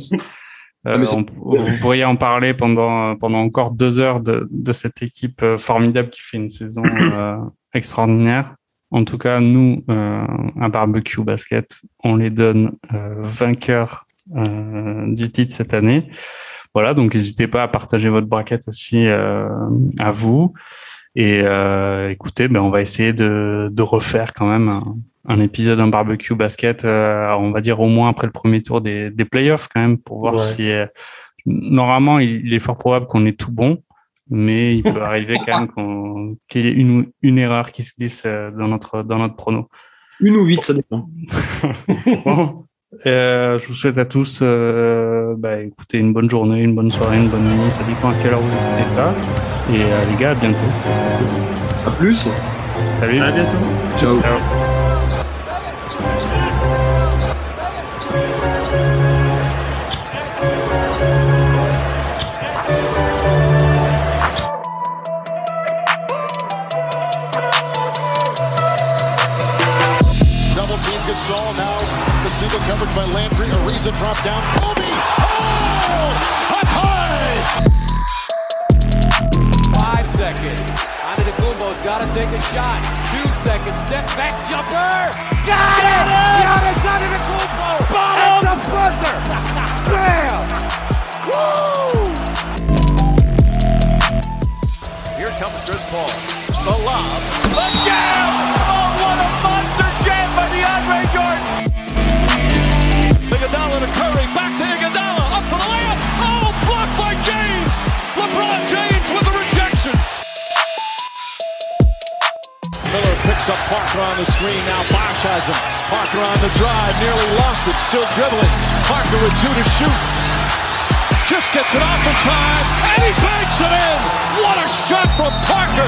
Euh, Ah, on- vous pourriez en parler pendant pendant encore deux heures de, de cette équipe euh, formidable qui fait une saison euh, extraordinaire. En tout cas, nous, euh, à Barbecue Basket, on les donne euh, vainqueurs euh, du titre cette année. Voilà, donc n'hésitez pas à partager votre braquette aussi euh, à vous. Et euh, écoutez, ben on va essayer de, de refaire quand même un, un épisode d'un barbecue basket, euh, on va dire au moins après le premier tour des, des playoffs quand même, pour voir Ouais. si euh, normalement il, il est fort probable qu'on ait tout bon, mais il peut arriver quand même qu'on- qu'il y ait une, une erreur qui se glisse euh, dans notre dans notre prono. Une ou huit, ça dépend. Bon, euh, je vous souhaite à tous, euh, bah, écoutez, une bonne journée, une bonne soirée, une bonne nuit. Ça dépend à quelle heure vous écoutez ça. Et euh, les gars, à bientôt. À plus. Salut. à bientôt. Ciao. Ciao. The single coverage by Landry. Ariza drop down. Kobe. Oh! Up high! Five seconds. Antetokounmpo's got to take a shot. Two seconds. Step back jumper. Got it! it! Giannis Antetokounmpo at the buzzer. Bam! Woo! Here comes Chris Paul. The lob. The jam! Up Parker on the screen. Now Bosch has him. Parker on the drive. Nearly lost it. Still dribbling. Parker with two to shoot. Just gets it off in time. And he banks it in. What a shot from Parker.